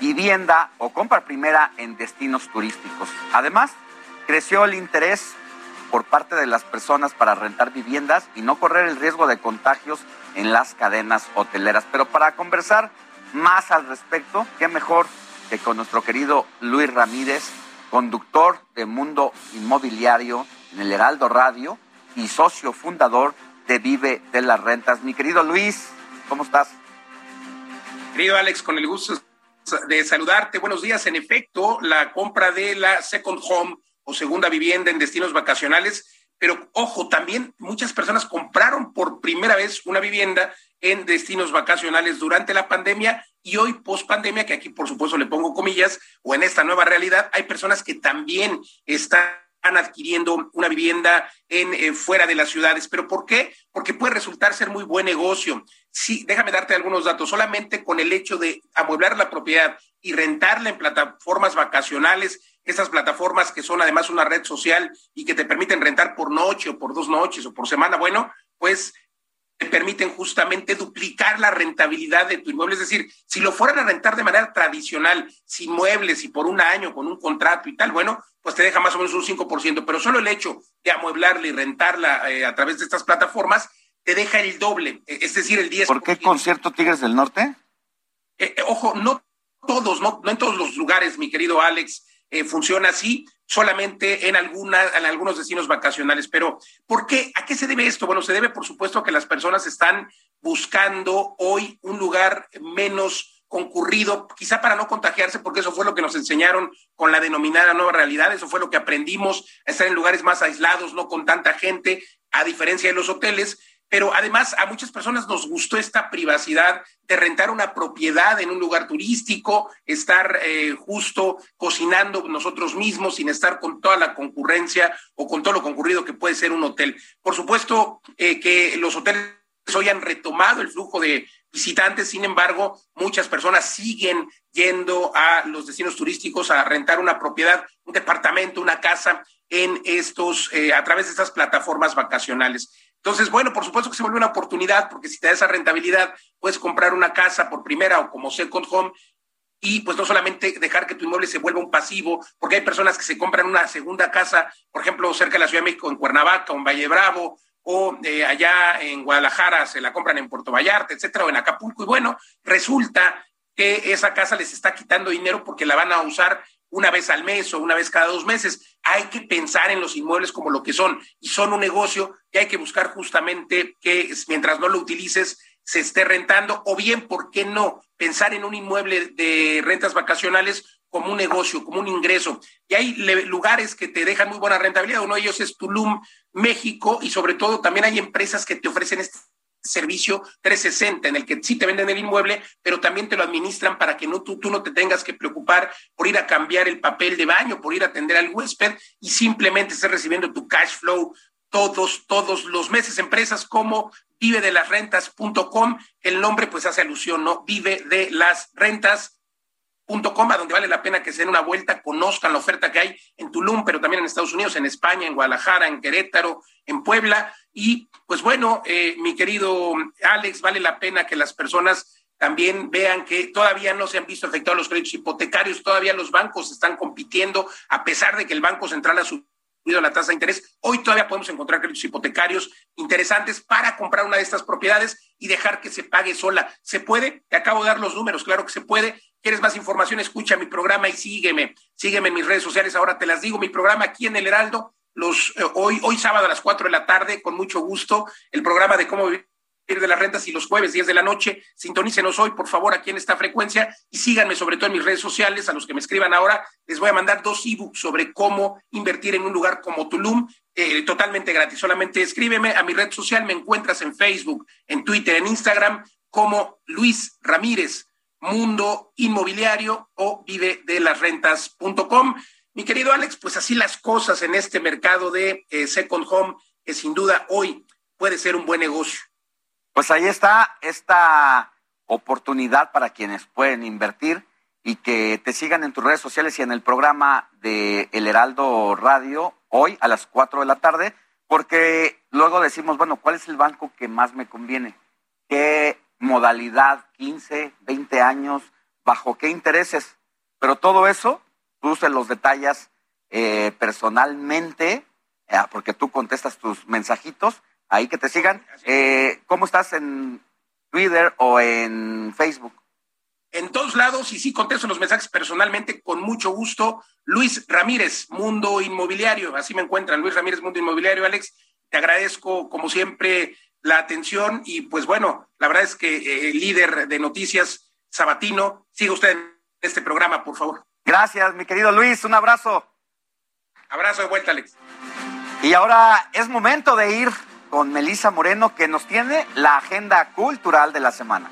vivienda o compra primera en destinos turísticos. Además, creció el interés por parte de las personas para rentar viviendas y no correr el riesgo de contagios en las cadenas hoteleras. Pero para conversar más al respecto, qué mejor que con nuestro querido Luis Ramírez, conductor de Mundo Inmobiliario en el Heraldo Radio y socio fundador de Vive de las Rentas. Mi querido Luis, ¿cómo estás? Querido Alex, con el gusto de saludarte. Buenos días. En efecto, la compra de la second home o segunda vivienda en destinos vacacionales, pero ojo, también muchas personas compraron por primera vez una vivienda en destinos vacacionales durante la pandemia y hoy post pandemia, que aquí por supuesto le pongo comillas, o en esta nueva realidad, hay personas que también están adquiriendo una vivienda en eh, fuera de las ciudades. ¿Pero por qué? Porque puede resultar ser muy buen negocio. Sí, déjame darte algunos datos. Solamente con el hecho de amueblar la propiedad y rentarla en plataformas vacacionales, estas plataformas que son además una red social y que te permiten rentar por noche o por dos noches o por semana, bueno, pues te permiten justamente duplicar la rentabilidad de tu inmueble. Es decir, si lo fueran a rentar de manera tradicional, sin muebles y por un año, con un contrato y tal, bueno, pues te deja más o menos un 5%, pero solo el hecho de amueblarla y rentarla eh, a través de estas plataformas te deja el doble, e, es decir, el 10%. ¿Por qué concierto Tigres del Norte? Eh, eh, ojo, no todos, no, no en todos los lugares, mi querido Alex, eh, funciona así, solamente en, alguna, en algunos destinos vacacionales. Pero, ¿por qué? ¿A qué se debe esto? Bueno, se debe, por supuesto, a que las personas están buscando hoy un lugar menos concurrido, quizá para no contagiarse, porque eso fue lo que nos enseñaron con la denominada nueva realidad, eso fue lo que aprendimos a estar en lugares más aislados, no con tanta gente, a diferencia de los hoteles, pero además a muchas personas nos gustó esta privacidad de rentar una propiedad en un lugar turístico, estar eh, justo cocinando nosotros mismos sin estar con toda la concurrencia o con todo lo concurrido que puede ser un hotel. Por supuesto eh, que los hoteles hoy han retomado el flujo de visitantes, sin embargo, muchas personas siguen yendo a los destinos turísticos a rentar una propiedad, un departamento, una casa en estos, eh, a través de estas plataformas vacacionales. Entonces, bueno, por supuesto que se vuelve una oportunidad, porque si te da esa rentabilidad, puedes comprar una casa por primera o como second home y pues no solamente dejar que tu inmueble se vuelva un pasivo, porque hay personas que se compran una segunda casa, por ejemplo, cerca de la Ciudad de México, en Cuernavaca o en Valle Bravo, o eh, allá en Guadalajara se la compran en Puerto Vallarta, etcétera, o en Acapulco, y bueno, resulta que esa casa les está quitando dinero porque la van a usar una vez al mes o una vez cada dos meses. Hay que pensar en los inmuebles como lo que son y son un negocio que hay que buscar justamente que mientras no lo utilices se esté rentando o bien, ¿por qué no? Pensar en un inmueble de rentas vacacionales como un negocio, como un ingreso. Y hay lugares que te dejan muy buena rentabilidad. Uno de ellos es Tulum, México, y sobre todo también hay empresas que te ofrecen este servicio 360 en el que sí te venden el inmueble, pero también te lo administran para que no, tú, tú no te tengas que preocupar por ir a cambiar el papel de baño, por ir a atender al huésped y simplemente estés recibiendo tu cash flow todos, todos los meses. Empresas como vive de las rentas.com, el nombre pues hace alusión, ¿no? Vive de las rentas a donde vale la pena que se den una vuelta, conozcan la oferta que hay en Tulum, pero también en Estados Unidos, en España, en Guadalajara, en Querétaro, en Puebla. Y pues bueno, eh, mi querido Alex, vale la pena que las personas también vean que todavía no se han visto afectados los créditos hipotecarios, todavía los bancos están compitiendo, a pesar de que el Banco Central ha subido la tasa de interés. Hoy todavía podemos encontrar créditos hipotecarios interesantes para comprar una de estas propiedades y dejar que se pague sola. ¿Se puede? Te acabo de dar los números, claro que se puede. ¿Quieres más información? Escucha mi programa y sígueme. Sígueme en mis redes sociales. Ahora te las digo. Mi programa aquí en El Heraldo, los, eh, hoy, hoy sábado a las 4 de la tarde, con mucho gusto, el programa de cómo vivir de las rentas y los jueves 10 de la noche. Sintonícenos hoy, por favor, aquí en esta frecuencia y síganme sobre todo en mis redes sociales. A los que me escriban ahora, les voy a mandar dos ebooks sobre cómo invertir en un lugar como Tulum, eh, totalmente gratis. Solamente escríbeme a mi red social, me encuentras en Facebook, en Twitter, en Instagram, como Luis Ramírez, Mundo Inmobiliario o vive de las rentas.com. Mi querido Alex, pues así las cosas en este mercado de eh, Second Home, que sin duda hoy puede ser un buen negocio. Pues ahí está esta oportunidad para quienes pueden invertir y que te sigan en tus redes sociales y en el programa de El Heraldo Radio hoy a las 4 de la tarde, porque luego decimos, bueno, ¿cuál es el banco que más me conviene? ¿Qué modalidad? ¿15, 20 años? ¿Bajo qué intereses? Pero todo eso tú se los detallas eh, personalmente, eh, porque tú contestas tus mensajitos ahí que te sigan. Eh, ¿Cómo estás en Twitter o en Facebook? En todos lados, y sí contesto los mensajes personalmente, con mucho gusto. Luis Ramírez, Mundo Inmobiliario, así me encuentran, Luis Ramírez, Mundo Inmobiliario. Alex, te agradezco como siempre la atención y pues bueno, la verdad es que eh, el líder de noticias, Sabatino, siga usted en este programa, por favor. Gracias, mi querido Luis, un abrazo. Abrazo de vuelta, Alex. Y ahora es momento de ir con Melisa Moreno que nos tiene la agenda cultural de la semana.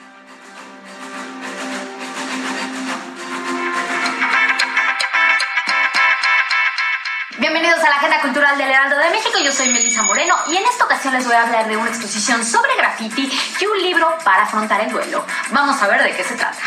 Bienvenidos a la Agenda Cultural del Heraldo de México, yo soy Melisa Moreno y en esta ocasión les voy a hablar de una exposición sobre graffiti y un libro para afrontar el duelo. Vamos a ver de qué se trata.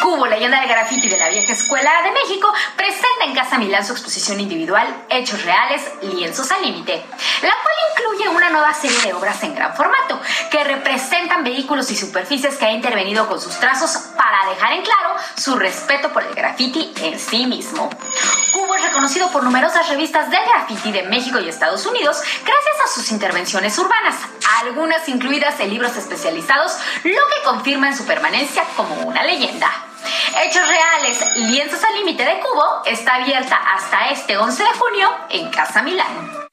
Cubo, leyenda de graffiti de la vieja escuela de México, presenta en Casa Milán su exposición individual Hechos Reales, Lienzos al Límite, la cual incluye una nueva serie de obras en gran formato que representan vehículos y superficies que ha intervenido con sus trazos para dejar en claro su respeto por el graffiti en sí mismo. Cubo es reconocido por numerosas revistas de graffiti de México y Estados Unidos gracias a sus intervenciones urbanas, algunas incluidas en libros especializados, lo que confirma en su permanencia como una leyenda. Hechos Reales, Lienzos al Límite de Cubo, está abierta hasta este 11 de junio en Casa Milán.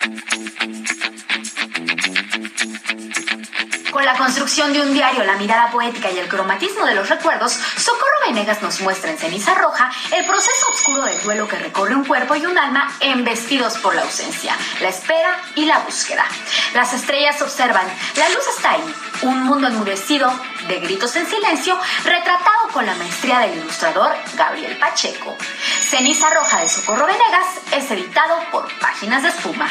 Con la construcción de un diario, la mirada poética y el cromatismo de los recuerdos, Socorro Venegas nos muestra en ceniza roja el proceso oscuro del duelo que recorre un cuerpo y un alma embestidos por la ausencia, la espera y la búsqueda. Las estrellas observan, la luz está ahí, un mundo enmudecido, de gritos en silencio, retratado con la maestría del ilustrador Gabriel Pacheco. Ceniza Roja de Socorro Venegas es editado por Páginas de Espuma.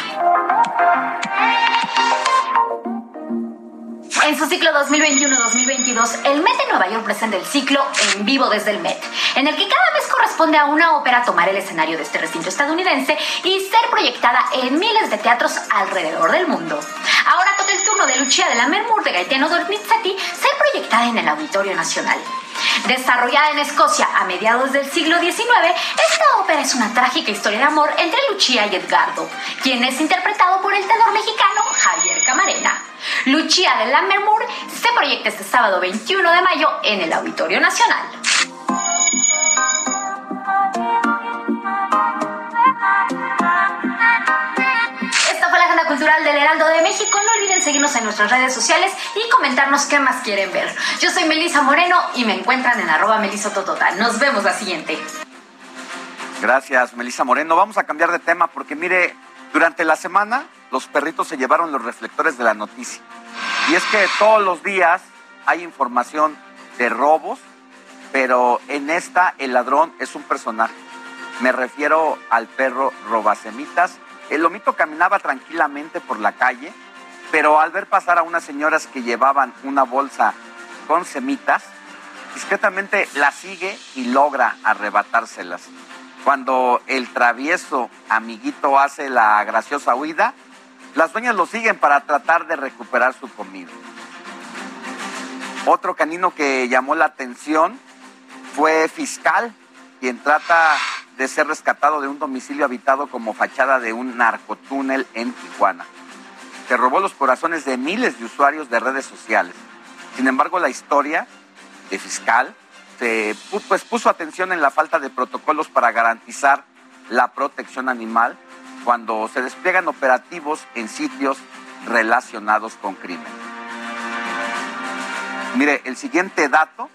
En su ciclo 2021-2022, el Met de Nueva York presenta el ciclo En vivo desde el Met, en el que cada vez corresponde a una ópera tomar el escenario de este recinto estadounidense y ser proyectada en miles de teatros alrededor del mundo. Ahora toca el turno de Lucia de la Mermur de Gaetano Donizetti ser proyectada en el Auditorio Nacional. Desarrollada en Escocia a mediados del siglo XIX, esta ópera es una trágica historia de amor entre Lucia y Edgardo, quien es interpretado por el tenor mexicano Javier Camarena. Lucia de Lammermoor se proyecta este sábado 21 de mayo en el Auditorio Nacional. Del Heraldo de México. No olviden seguirnos en nuestras redes sociales y comentarnos qué más quieren ver. Yo soy Melisa Moreno y me encuentran en arroba melisototota. Nos vemos la siguiente. Gracias, Melisa Moreno. Vamos a cambiar de tema porque mire, durante la semana los perritos se llevaron los reflectores de la noticia. Y es que todos los días hay información de robos, pero en esta el ladrón es un personaje. Me refiero al perro robacemitas. El lomito caminaba tranquilamente por la calle, pero al ver pasar a unas señoras que llevaban una bolsa con semitas, discretamente la sigue y logra arrebatárselas. Cuando el travieso amiguito hace la graciosa huida, las dueñas lo siguen para tratar de recuperar su comida. Otro canino que llamó la atención fue Fiscal, quien trata de ser rescatado de un domicilio habitado como fachada de un narcotúnel en Tijuana. Se robó los corazones de miles de usuarios de redes sociales. Sin embargo, la historia de Fiscal se pues, puso atención en la falta de protocolos para garantizar la protección animal cuando se despliegan operativos en sitios relacionados con crimen. Mire, el siguiente dato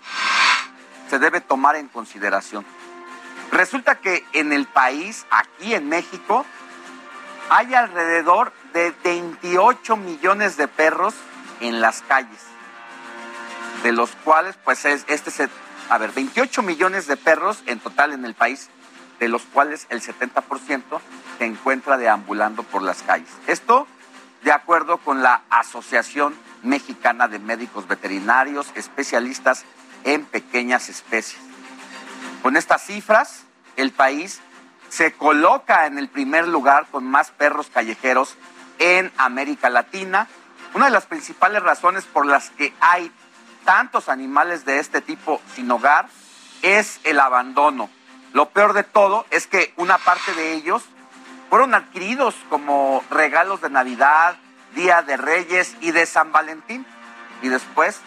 se debe tomar en consideración. Resulta que en el país, aquí en México, hay alrededor de 28 millones de perros en las calles, de los cuales, pues, es, este a ver, 28 millones de perros en total en el país, de los cuales el 70% se encuentra deambulando por las calles. Esto de acuerdo con la Asociación Mexicana de Médicos Veterinarios, especialistas en pequeñas especies. Con estas cifras, el país se coloca en el primer lugar con más perros callejeros en América Latina. Una de las principales razones por las que hay tantos animales de este tipo sin hogar es el abandono. Lo peor de todo es que una parte de ellos fueron adquiridos como regalos de Navidad, Día de Reyes y de San Valentín. Y después,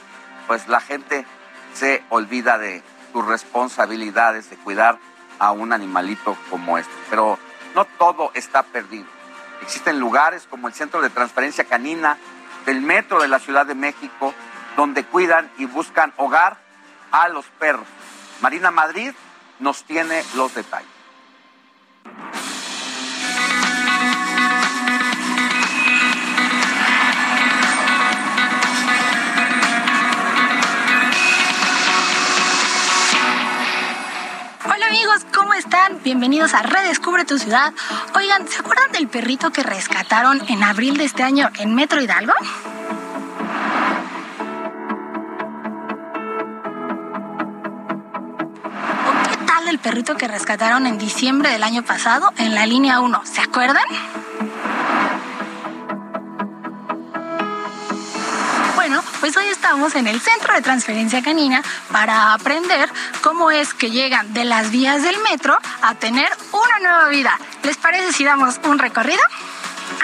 pues la gente se olvida de sus responsabilidades de cuidar a un animalito como este. Pero no todo está perdido. Existen lugares como el Centro de Transferencia Canina del Metro de la Ciudad de México, donde cuidan y buscan hogar a los perros. Marina Madrid nos tiene los detalles. Bienvenidos a Redescubre tu ciudad. Oigan, ¿se acuerdan del perrito que rescataron en abril de este año en Metro Hidalgo? ¿O qué tal del perrito que rescataron en diciembre del año pasado en la línea 1? ¿Se acuerdan? Estamos en el Centro de Transferencia Canina para aprender cómo es que llegan de las vías del metro a tener una nueva vida. ¿Les parece si damos un recorrido?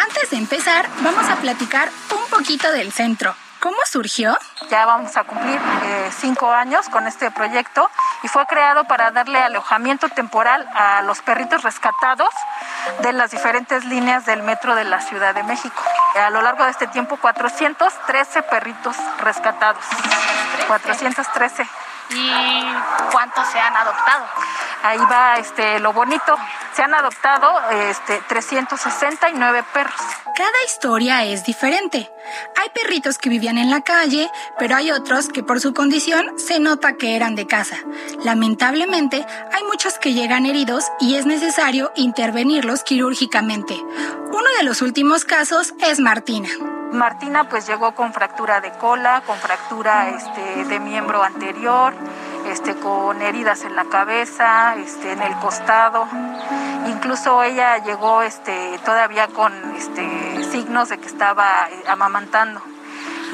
Antes de empezar, vamos a platicar un poquito del centro. ¿Cómo surgió? Ya vamos a cumplir eh, cinco años con este proyecto y fue creado para darle alojamiento temporal a los perritos rescatados de las diferentes líneas del metro de la Ciudad de México. A lo largo de este tiempo, 413 perritos rescatados. 413. ¿Y cuántos se han adoptado? Ahí va este, lo bonito. Se han adoptado este, 369 perros. Cada historia es diferente. Hay perritos que vivían en la calle, pero hay otros que por su condición se nota que eran de casa. Lamentablemente, hay muchos que llegan heridos y es necesario intervenirlos quirúrgicamente. Uno de los últimos casos es Martina. Martina pues llegó con fractura de cola, con fractura este, de miembro anterior, este, con heridas en la cabeza, este, en el costado. Incluso ella llegó este, todavía con este, signos de que estaba eh, amamantando.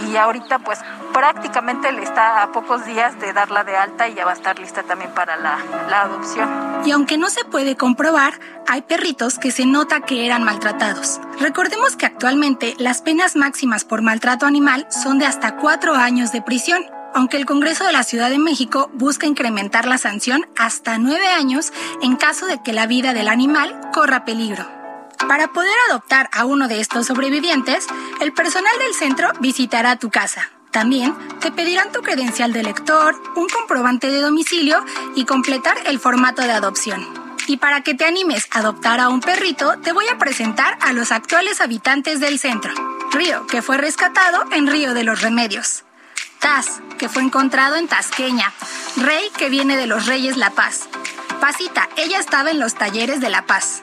Y ahorita pues prácticamente le está a pocos días de darla de alta y ya va a estar lista también para la, la adopción. Y aunque no se puede comprobar, hay perritos que se nota que eran maltratados. Recordemos que actualmente las penas máximas por maltrato animal son de hasta cuatro años de prisión aunque el Congreso de la Ciudad de México busca incrementar la sanción hasta nueve años en caso de que la vida del animal corra peligro. Para poder adoptar a uno de estos sobrevivientes, el personal del centro visitará tu casa. También te pedirán tu credencial de lector, un comprobante de domicilio y completar el formato de adopción. Y para que te animes a adoptar a un perrito, te voy a presentar a los actuales habitantes del centro. Río, que fue rescatado en Río de los Remedios. Taz, que fue encontrado en Tasqueña. Rey, que viene de los Reyes La Paz. Pasita, ella estaba en los talleres de La Paz.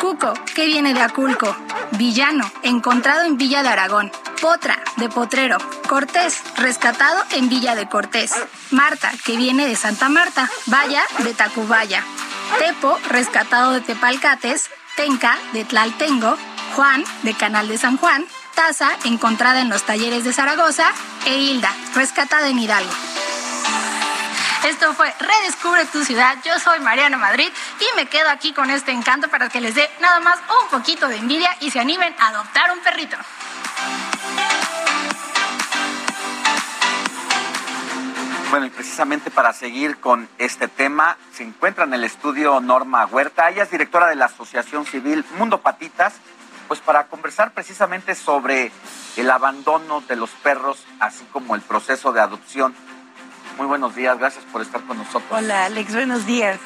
Cuco, que viene de Aculco. Villano, encontrado en Villa de Aragón. Potra, de Potrero. Cortés, rescatado en Villa de Cortés. Marta, que viene de Santa Marta. Vaya, de Tacubaya. Tepo, rescatado de Tepalcates. Tenca, de Tlaltengo. Juan, de Canal de San Juan. Taza, encontrada en los talleres de Zaragoza. E Hilda, rescatada en Hidalgo. Esto fue Redescubre tu ciudad. Yo soy Mariana Madrid y me quedo aquí con este encanto para que les dé nada más un poquito de envidia y se animen a adoptar un perrito. Bueno, y precisamente para seguir con este tema, se encuentra en el estudio Norma Huerta. Ella es directora de la Asociación Civil Mundo Patitas, pues para conversar precisamente sobre el abandono de los perros, así como el proceso de adopción. Muy buenos días, gracias por estar con nosotros. Hola Alex, buenos días.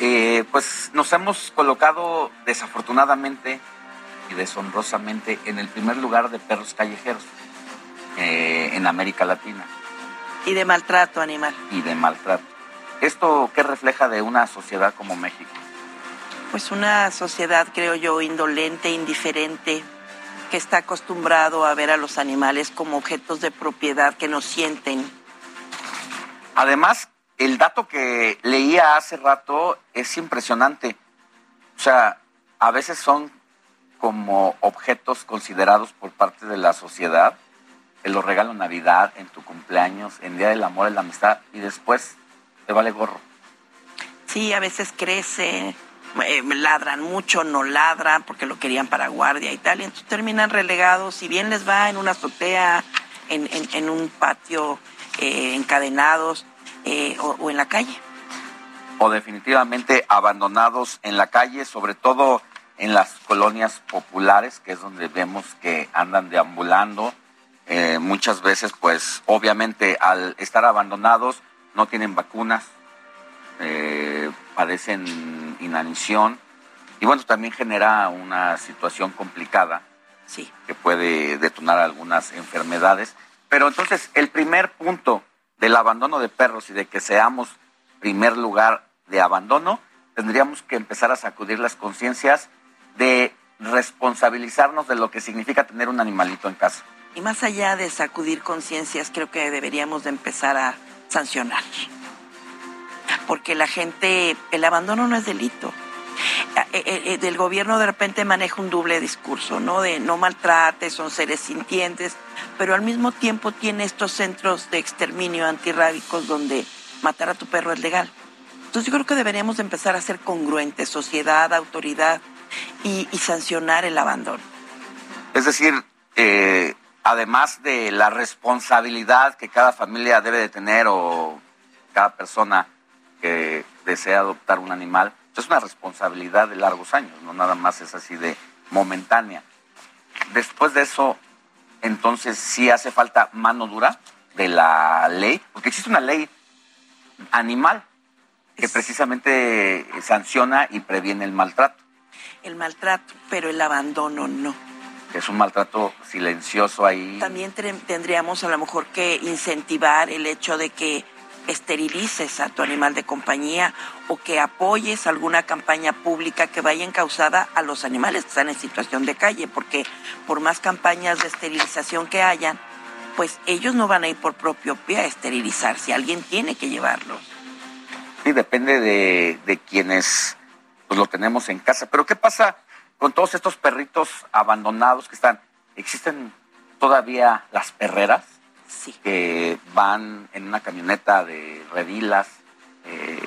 Eh, pues nos hemos colocado desafortunadamente y deshonrosamente en el primer lugar de perros callejeros eh, en América Latina. Y de maltrato animal. Y de maltrato. ¿Esto qué refleja de una sociedad como México? Pues una sociedad, creo yo, indolente, indiferente, que está acostumbrado a ver a los animales como objetos de propiedad que no sienten. Además, el dato que leía hace rato es impresionante. O sea, a veces son como objetos considerados por parte de la sociedad te lo regalo en Navidad, en tu cumpleaños, en Día del Amor y la Amistad, y después te vale gorro. Sí, a veces crece, eh, ladran mucho, no ladran porque lo querían para guardia y tal, y entonces terminan relegados, si bien les va en una azotea, en, en, en un patio, eh, encadenados eh, o, o en la calle. O definitivamente abandonados en la calle, sobre todo en las colonias populares, que es donde vemos que andan deambulando. Eh, muchas veces, pues, obviamente, al estar abandonados, no tienen vacunas, eh, padecen inanición, y bueno, también genera una situación complicada sí. que puede detonar algunas enfermedades. Pero entonces, el primer punto del abandono de perros y de que seamos primer lugar de abandono, tendríamos que empezar a sacudir las conciencias de responsabilizarnos de lo que significa tener un animalito en casa. Y más allá de sacudir conciencias, creo que deberíamos de empezar a sancionar. Porque la gente, el abandono no es delito. Eh, eh, eh, del gobierno de repente maneja un doble discurso, ¿no? De no maltrate, son seres sintientes, pero al mismo tiempo tiene estos centros de exterminio antirrábicos donde matar a tu perro es legal. Entonces yo creo que deberíamos empezar a ser congruentes, sociedad, autoridad, y, sancionar el abandono. Es decir, además de la responsabilidad que cada familia debe de tener o cada persona que desea adoptar un animal, es una responsabilidad de largos años, no nada más es así de momentánea. Después de eso, entonces sí hace falta mano dura de la ley, porque existe una ley animal que precisamente sanciona y previene el maltrato. El maltrato, pero el abandono no. Es un maltrato silencioso ahí. También tendríamos a lo mejor que incentivar el hecho de que esterilices a tu animal de compañía o que apoyes alguna campaña pública que vaya encausada a los animales que están en situación de calle, porque por más campañas de esterilización que hayan, pues ellos no van a ir por propio pie a esterilizar, si alguien tiene que llevarlos. Sí, depende de, de quienes pues, lo tenemos en casa. Pero ¿qué pasa con todos estos perritos abandonados que están? ¿Existen todavía las perreras? Que van en una camioneta de redilas, eh,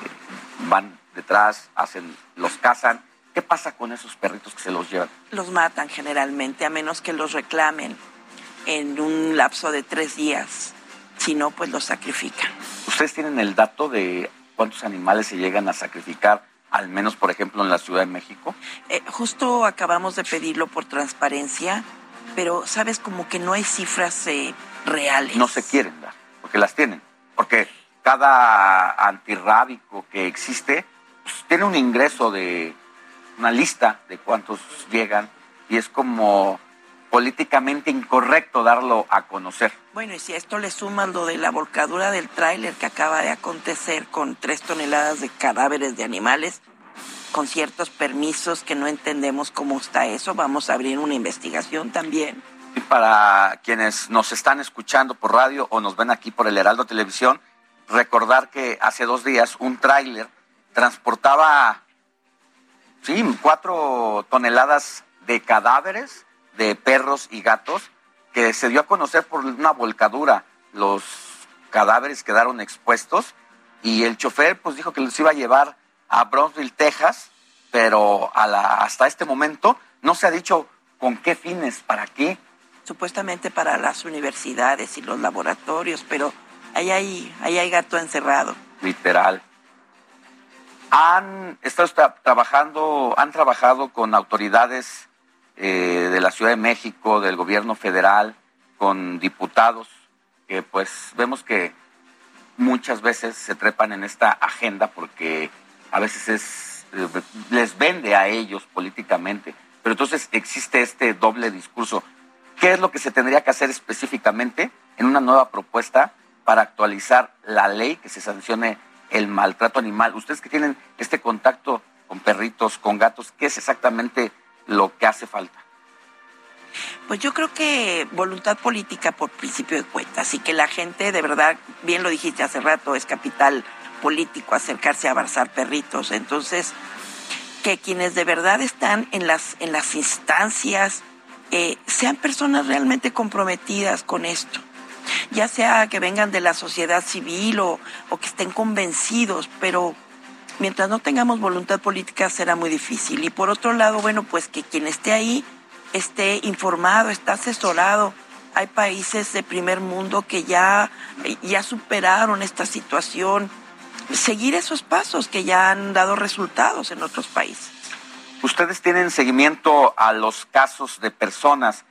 van detrás, hacen, los cazan. ¿Qué pasa con esos perritos que se los llevan? Los matan generalmente, a menos que los reclamen en un lapso de tres días. Si no, pues los sacrifican. ¿Ustedes tienen el dato de cuántos animales se llegan a sacrificar, al menos, por ejemplo, en la Ciudad de México? Eh, justo acabamos de pedirlo por transparencia, pero sabes como que no hay cifras eh, reales. No se quieren dar, porque las tienen. Porque cada antirrábico que existe pues, tiene un ingreso de una lista de cuántos llegan y es como políticamente incorrecto darlo a conocer. Bueno, y si a esto le suman lo de la volcadura del tráiler que acaba de acontecer con tres toneladas de cadáveres de animales, con ciertos permisos que no entendemos cómo está eso, vamos a abrir una investigación también para quienes nos están escuchando por radio o nos ven aquí por el Heraldo Televisión, recordar que hace dos días un tráiler transportaba, sí, cuatro toneladas de cadáveres de perros y gatos que se dio a conocer por una volcadura. Los cadáveres quedaron expuestos y el chofer pues dijo que los iba a llevar a Brownsville, Texas, pero hasta este momento no se ha dicho con qué fines, para qué, supuestamente para las universidades y los laboratorios, pero ahí hay, ahí hay gato encerrado. Literal. Han estado trabajando, han trabajado con autoridades eh, de la Ciudad de México, del gobierno federal, con diputados, que pues vemos que muchas veces se trepan en esta agenda porque a veces es, eh, les vende a ellos políticamente. Pero entonces existe este doble discurso. ¿Qué es lo que se tendría que hacer específicamente en una nueva propuesta para actualizar la ley que se sancione el maltrato animal? Ustedes que tienen este contacto con perritos, con gatos, ¿qué es exactamente lo que hace falta? Pues yo creo que voluntad política por principio de cuentas y que la gente de verdad, bien lo dijiste hace rato, es capital político acercarse a abrazar perritos. Entonces, que quienes de verdad están en las, en las instancias eh, sean personas realmente comprometidas con esto, ya sea que vengan de la sociedad civil o, o que estén convencidos, pero mientras no tengamos voluntad política será muy difícil. Y por otro lado, bueno, pues que quien esté ahí esté informado, esté asesorado. Hay países de primer mundo que ya, ya superaron esta situación. Seguir esos pasos que ya han dado resultados en otros países. ¿Ustedes tienen seguimiento a los casos de personas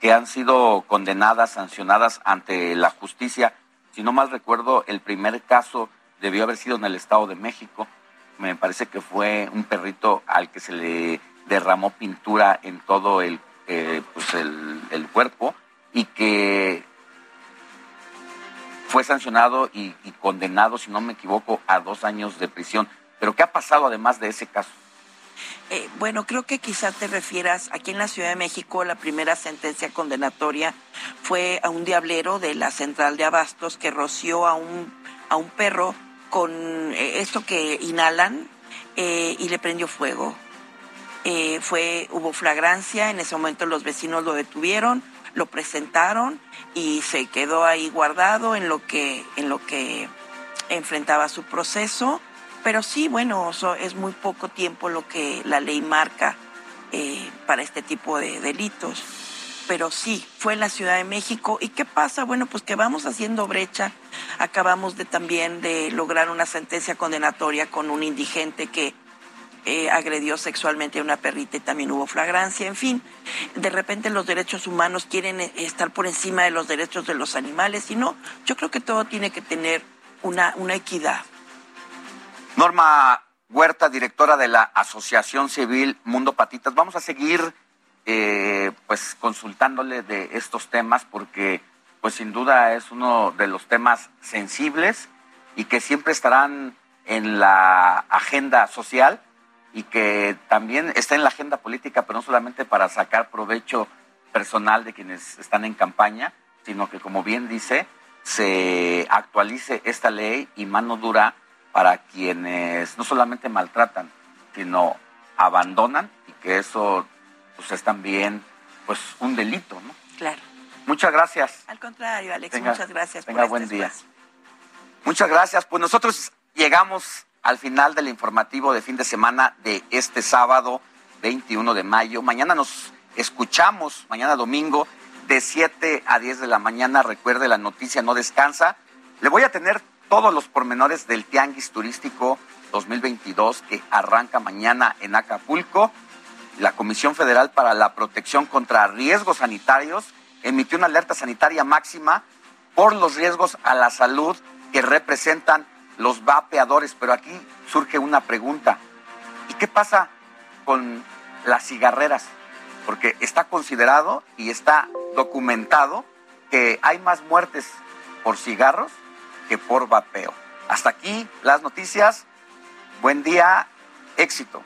que han sido condenadas, sancionadas ante la justicia? Si no mal recuerdo, el primer caso debió haber sido en el Estado de México. Me parece que fue un perrito al que se le derramó pintura en todo el, eh, pues el, cuerpo y que fue sancionado y condenado, si no me equivoco, a dos años de prisión. Pero ¿qué ha pasado además de ese caso? Eh, bueno, creo que quizás te refieras, aquí en la Ciudad de México la primera sentencia condenatoria fue a un diablero de la central de abastos que roció a un, perro con eh, esto que inhalan eh, y le prendió fuego. fue, hubo flagrancia, en ese momento los vecinos lo detuvieron, lo presentaron y se quedó ahí guardado en lo que, en lo que enfrentaba su proceso. Pero sí, bueno, es muy poco tiempo lo que la ley marca eh, para este tipo de delitos. Pero sí, fue en la Ciudad de México. ¿Y qué pasa? Bueno, pues que vamos haciendo brecha. Acabamos de también de lograr una sentencia condenatoria con un indigente que eh, agredió sexualmente a una perrita y también hubo flagrancia. En fin, de repente los derechos humanos quieren eh, estar por encima de los derechos de los animales y no, yo creo que todo tiene que tener una equidad. Norma Huerta, directora de la Asociación Civil Mundo Patitas, vamos a seguir eh, pues consultándole de estos temas porque pues sin duda es uno de los temas sensibles y que siempre estarán en la agenda social y que también está en la agenda política, pero no solamente para sacar provecho personal de quienes están en campaña, sino que, como bien dice, se actualice esta ley y mano dura para quienes no solamente maltratan, sino abandonan y que eso pues es también pues un delito, ¿no? Claro. Muchas gracias. Al contrario, Alex, muchas gracias tenga por este buen día. Muchas gracias. Pues nosotros llegamos al final del informativo de fin de semana de este sábado 21 de mayo. Mañana nos escuchamos, mañana domingo, de 7 a 10 de la mañana. Recuerde, la noticia no descansa. Le voy a tener todos los pormenores del Tianguis Turístico 2022 que arranca mañana en Acapulco. La Comisión Federal para la Protección contra Riesgos Sanitarios emitió una alerta sanitaria máxima por los riesgos a la salud que representan los vapeadores, pero aquí surge una pregunta. ¿Y qué pasa con las cigarreras? Porque está considerado y está documentado que hay más muertes por cigarros que por vapeo. Hasta aquí las noticias. Buen día, éxito.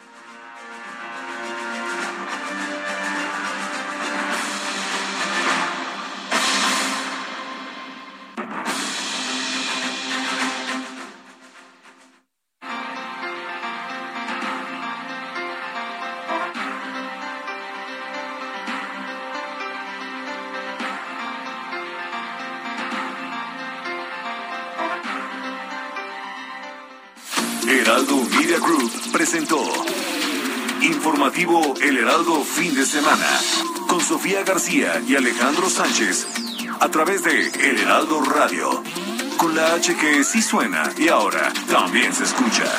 Heraldo Fin de Semana con Sofía García y Alejandro Sánchez a través de El Heraldo Radio. Con la H que sí suena y ahora también se escucha.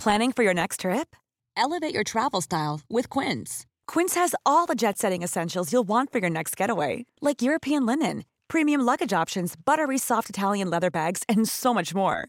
Planning for your next trip? Elevate your travel style with Quince. Quince has all the jet setting essentials you'll want for your next getaway, like European linen, premium luggage options, buttery soft Italian leather bags, and so much more